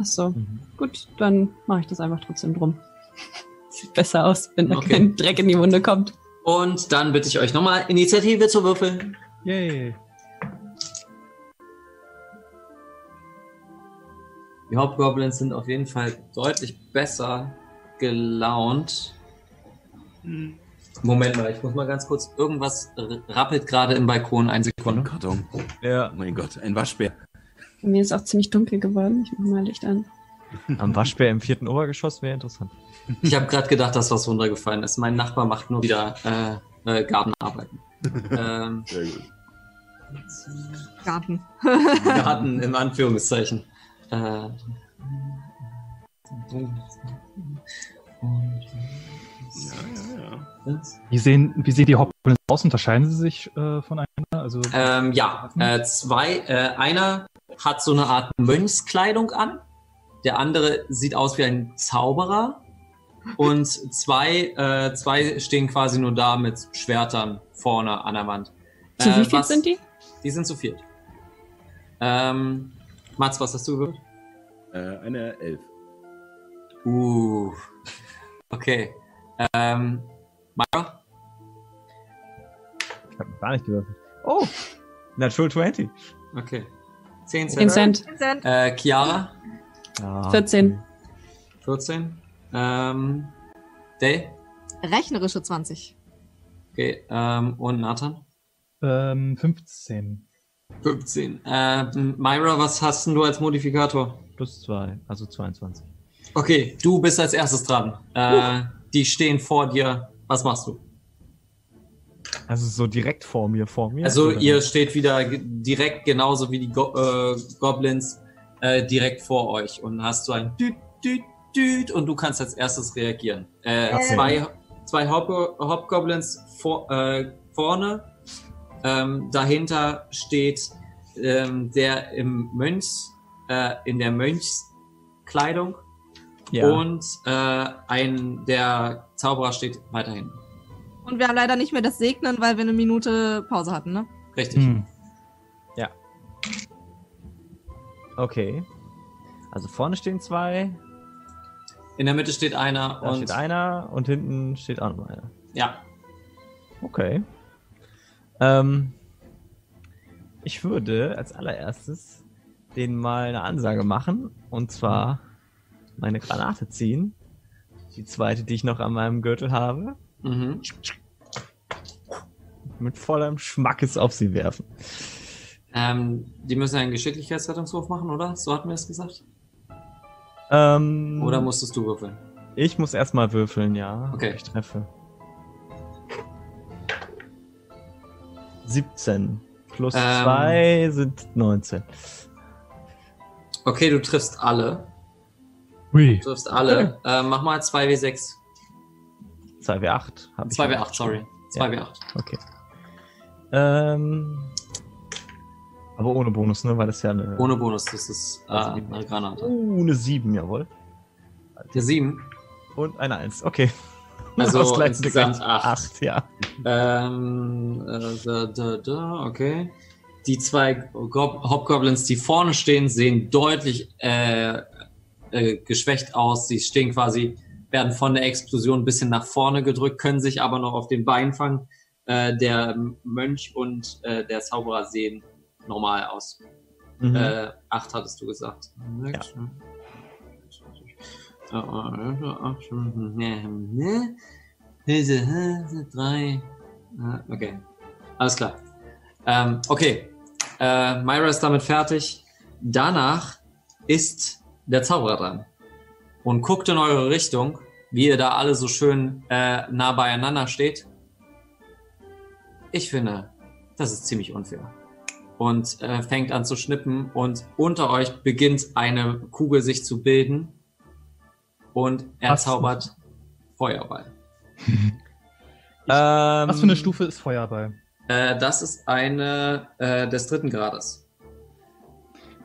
Ach so. Mhm. Gut, dann mache ich das einfach trotzdem drum. Sieht besser aus, wenn da Okay. kein Dreck in die Wunde kommt. Und dann bitte ich euch nochmal Initiative zu würfeln. Yay. Die Hauptgoblins sind auf jeden Fall deutlich besser gelaunt. Moment mal, ich muss mal ganz kurz. Irgendwas rappelt gerade im Balkon. Eine Sekunde. Karton. Ja. Oh mein Gott, ein Waschbär. Bei mir ist auch ziemlich dunkel geworden. Ich mach mal Licht an. Am Waschbär im vierten Obergeschoss wäre interessant. Ich habe gerade gedacht, dass was runtergefallen ist. Mein Nachbar macht nur wieder äh, äh, Gartenarbeiten. ähm, Sehr gut. Garten. Garten im Anführungszeichen. Äh, Ja, ja, ja. Wie sehen, wie sehen die Hobgoblins aus? Unterscheiden sie sich äh, voneinander? Also, Ähm, ja, äh, zwei, äh, einer hat so eine Art Mönchskleidung an, der andere sieht aus wie ein Zauberer und zwei, äh, zwei stehen quasi nur da mit Schwertern vorne an der Wand. Zu Äh, wie viel was- sind die? Die sind zu viert. Ähm, Mats, was hast du gewürfelt? Äh, eine Elf. Uh, okay. Ähm, Mara? Ich habe gar nicht gewürfelt. Oh! Natural 20. Okay. 10 10 Cent. Cent. Cent. Äh, Chiara? Ja. 14. 14. Ähm, Day? Rechnerische 20. Okay, ähm, und Nathan? ähm, 15. 15. Äh, Myra, was hast denn du als Modifikator? Plus 2, also 22. Okay, du bist als erstes dran. Äh, die stehen vor dir. Was machst du? Also so direkt vor mir, vor mir. Also oder? ihr steht wieder direkt genauso wie die Go äh, Goblins äh, direkt vor euch und hast so ein Düt, Düt, Düt und du kannst als erstes reagieren. Äh, Okay. Zwei, zwei Hop Hobgoblins vor, äh, vorne. Ähm, dahinter steht ähm, der im Mönchs, äh, in der Mönchskleidung ja. und äh, ein der Zauberer steht weiterhin. Und wir haben leider nicht mehr das Segnen, weil wir eine Minute Pause hatten, ne? Richtig. Hm. Okay. Also vorne stehen zwei, In der Mitte steht einer da und steht einer und hinten steht auch noch einer. ja, Okay. Ähm, ich würde als allererstes denen mal eine Ansage machen und zwar meine Granate ziehen. Die zweite, die ich noch an meinem Gürtel habe. Mhm. Mit vollem Schmackes auf sie werfen. Ähm, die müssen einen Geschicklichkeitsrettungswurf machen, oder? So hatten wir es gesagt. Ähm, Oder musstest du würfeln? ich muss erstmal würfeln, ja. Okay. Ich treffe. 17 plus Ähm. 2 sind 19. Okay, du triffst alle. Hui. Du triffst alle. Äh, mach mal 2w6. 2w8 habe ich. 2w8, sorry. 2w8. Okay. Ähm, aber ohne Bonus, ne? Weil das ja eine. Ohne Bonus, das ist äh, Also eine Granate. Uh, eine 7, jawohl. Der 7. Und eine 1. Okay. Also Ausgleichende insgesamt Grenze. acht. Acht, ja. Ähm, äh, da, da, da, okay. Die zwei Gob Hobgoblins, die vorne stehen, sehen deutlich äh, äh, geschwächt aus. Sie stehen quasi, werden von der Explosion ein bisschen nach vorne gedrückt, können sich aber noch auf den Beinen fangen. Äh, der Mönch und äh, der Zauberer sehen normal aus. Mhm. Äh, acht hattest du gesagt. Äh, drei. Okay. Alles klar. Ähm, okay. Äh, Myra ist damit fertig. Danach ist der Zauberer dran. Und guckt in eure Richtung, wie ihr da alle so schön äh, nah beieinander steht. Ich finde, das ist ziemlich unfair. und äh, fängt an zu schnippen und unter euch beginnt eine Kugel sich zu bilden und er Was? zaubert Feuerball. Ähm, Was für eine Stufe ist Feuerball? Äh, das ist eine äh, des dritten Grades.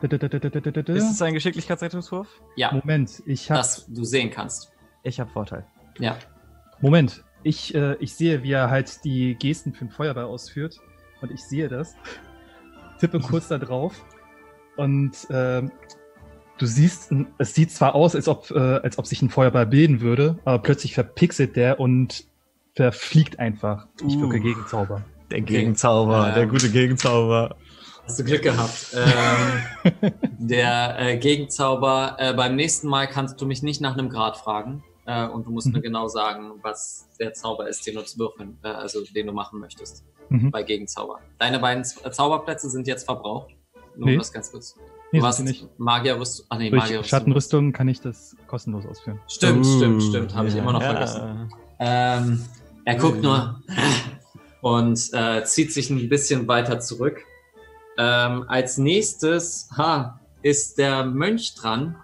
Ist es ein Geschicklichkeitsrettungswurf? Ja, Moment, ich habe das du sehen kannst. Ich habe Vorteil. Ja. Moment, ich, äh, ich sehe, wie er halt die Gesten für den Feuerball ausführt. Und ich sehe das. Tippe kurz da drauf. Und ähm, du siehst, es sieht zwar aus, als ob, äh, als ob sich ein Feuerball bilden würde, aber plötzlich verpixelt der und verfliegt einfach. Ich wirke Uh. Gegenzauber. Der Gegenzauber, Ähm. der gute Gegenzauber. Hast du Glück gehabt. ähm, der äh, Gegenzauber, äh, beim nächsten Mal kannst du mich nicht nach einem Grad fragen. Äh, und du musst mir Mhm. genau sagen, was der Zauber ist, den du zu würfeln, äh, also den du machen möchtest. Mhm. Bei Gegenzauber. Deine beiden Z äh, Zauberplätze sind jetzt verbraucht. Nur Nee. das ganz kurz. Nee, du hast nicht. Magierrüstung. Ach nee, Durch Magierrüstung. Schattenrüstung kann ich das kostenlos ausführen. Stimmt, stimmt, Uh, stimmt. Habe ich ja, immer noch ja. vergessen. Ähm, er guckt nur und äh, zieht sich ein bisschen weiter zurück. Ähm, als nächstes ha, ist der Mönch dran,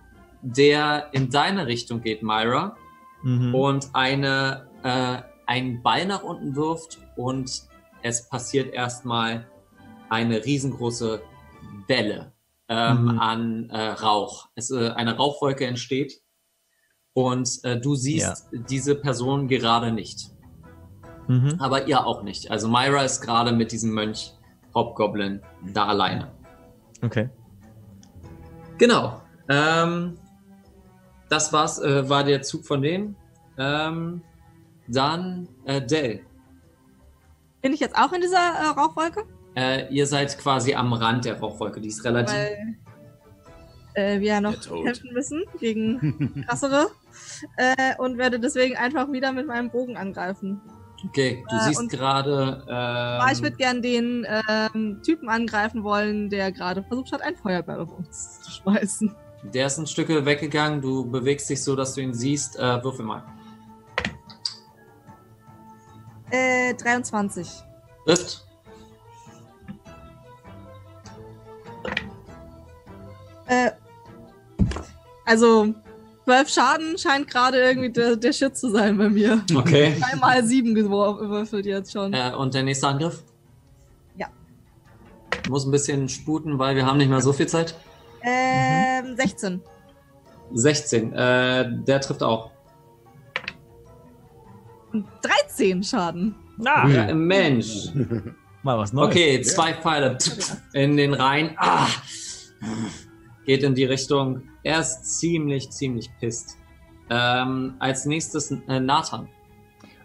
der in deine Richtung geht, Myra, Mhm. und eine, äh, einen Ball nach unten wirft und es passiert erstmal eine riesengroße Welle ähm, Mhm. an äh, Rauch. Es, äh, eine Rauchwolke entsteht und äh, du siehst diese Person gerade nicht, Mhm. aber ihr auch nicht. Also Myra ist gerade mit diesem Mönch Hobgoblin da alleine. Okay. Genau. Ähm, das war's, äh, war der Zug von denen. Ähm, dann äh, Dell. Bin ich jetzt auch in dieser äh, Rauchwolke? Äh, ihr seid quasi am Rand der Rauchwolke. Die ist relativ. Weil äh, wir ja noch kämpfen müssen gegen krassere. äh, und werde deswegen einfach wieder mit meinem Bogen angreifen. Okay, du Äh, siehst gerade. Ich Ähm, würde gern den ähm, Typen angreifen wollen, der gerade versucht hat, ein Feuerball auf uns zu schmeißen. der ist ein Stück weggegangen. Du bewegst dich so, dass du ihn siehst. Äh, würfel mal. Äh, 23. Trifft. Äh, also, 12 Schaden scheint gerade irgendwie der, der Shit zu sein bei mir. Okay. Einmal 7 gewürfelt jetzt schon. äh, und der nächste Angriff? Ja. Muss ein bisschen sputen, weil wir haben nicht mehr so viel Zeit. Ähm, 16. 16. Äh, der trifft auch. Und 13 Schaden. Ah, Mensch. mal was Neues. Okay, zwei Pfeile in den Rhein. Ah. Geht in die Richtung. Er ist ziemlich, ziemlich pisst. Ähm, als nächstes äh, Nathan.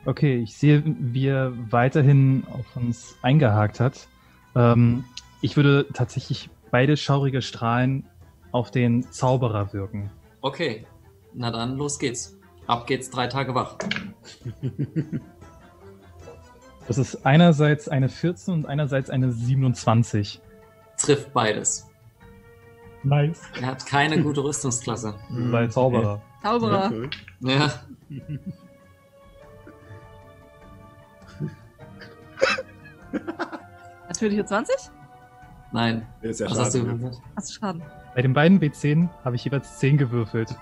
Okay, ich sehe, wie er weiterhin auf uns eingehakt hat. Ähm, ich würde tatsächlich beide schaurige Strahlen auf den Zauberer wirken. Okay, na dann los geht's. Ab geht's drei Tage wach. Das ist einerseits eine 14 und einerseits eine 27. Trifft beides. Nice. Er hat keine gute Rüstungsklasse. Weil Zauberer. Zauberer. Okay. Ja. Natürliche 20? Nein. Der ist ja Was hast du gewürfelt? Hast du Schaden? Bei den beiden W10 habe ich jeweils 10 gewürfelt.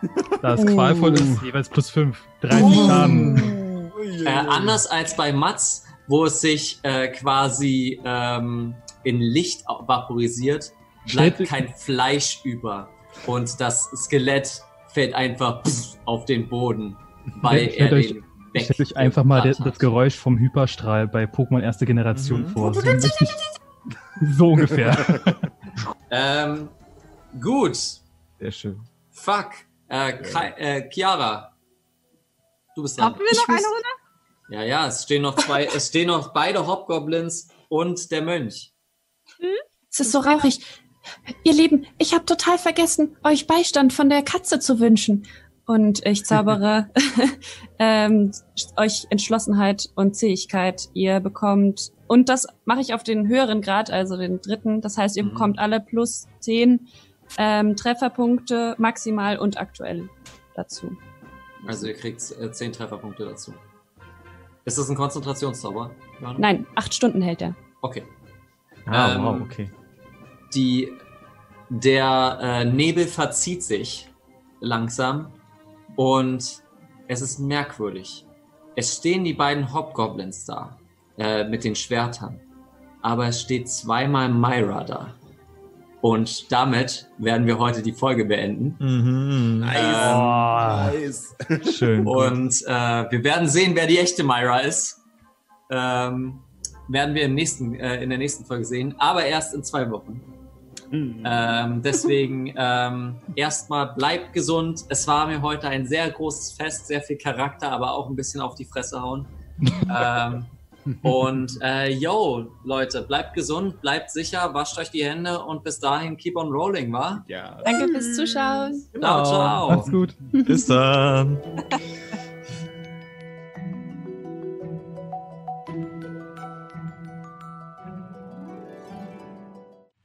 Da es Oh. qualvoll ist, jeweils plus 5. 30 Schaden. Äh, anders als bei Mats, wo es sich äh, quasi ähm, in Licht vaporisiert, bleibt kein Fleisch über. Und das Skelett fällt einfach auf den Boden, weil Stellt er euch- den weg. Stellt euch einfach mal das, hat. das Geräusch vom Hyperstrahl bei Pokémon erste Generation Mhm. vor. So, ungefähr. Ähm, gut. Sehr schön. Fuck. Äh, Kai, äh, Chiara. Du bist dran. Haben wir noch eine Runde? Ja, ja, es stehen noch zwei, es stehen noch beide Hobgoblins und der Mönch. Es ist so rauchig. Ihr Lieben, ich habe total vergessen, euch Beistand von der Katze zu wünschen. Und ich zaubere ähm, euch Entschlossenheit und Zähigkeit. Ihr bekommt, und das mache ich auf den höheren Grad, also den dritten. Das heißt, ihr Mhm. bekommt alle plus 10 ähm, Trefferpunkte maximal und aktuell dazu. Also ihr kriegt äh, zehn Trefferpunkte dazu. Ist das ein Konzentrationszauber? Nein, acht Stunden hält er. Okay. Ah, Ähm, wow, okay. Die, der äh, Nebel verzieht sich langsam und es ist merkwürdig. Es stehen die beiden Hobgoblins da äh, mit den Schwertern, aber es steht zweimal Myra da. Und damit werden wir heute die Folge beenden. Mhm. Nice. Oh, schön. Und äh, wir werden sehen, wer die echte Myra ist. Ähm, werden wir im nächsten, äh, in der nächsten Folge sehen, aber erst in zwei Wochen. Ähm, deswegen ähm, erstmal bleibt gesund. Es war mir heute ein sehr großes Fest, sehr viel Charakter, aber auch ein bisschen auf die Fresse hauen. ähm, und äh, yo, Leute, bleibt gesund, bleibt sicher, wascht euch die Hände und bis dahin keep on rolling, wa? Ja. Danke fürs Zuschauen. Ciao, ciao. Macht's gut. Bis dann.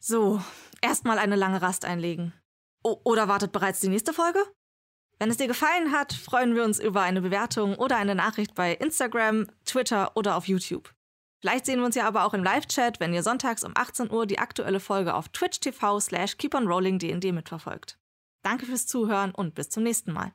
So, erstmal eine lange Rast einlegen. O oder wartet bereits die nächste Folge? Wenn es dir gefallen hat, freuen wir uns über eine Bewertung oder eine Nachricht bei Instagram, Twitter oder auf YouTube. Vielleicht sehen wir uns ja aber auch im Live-Chat, wenn ihr sonntags um 18 Uhr die aktuelle Folge auf Twitch TV slash keeponrollingdnd mitverfolgt. Danke fürs Zuhören und bis zum nächsten Mal.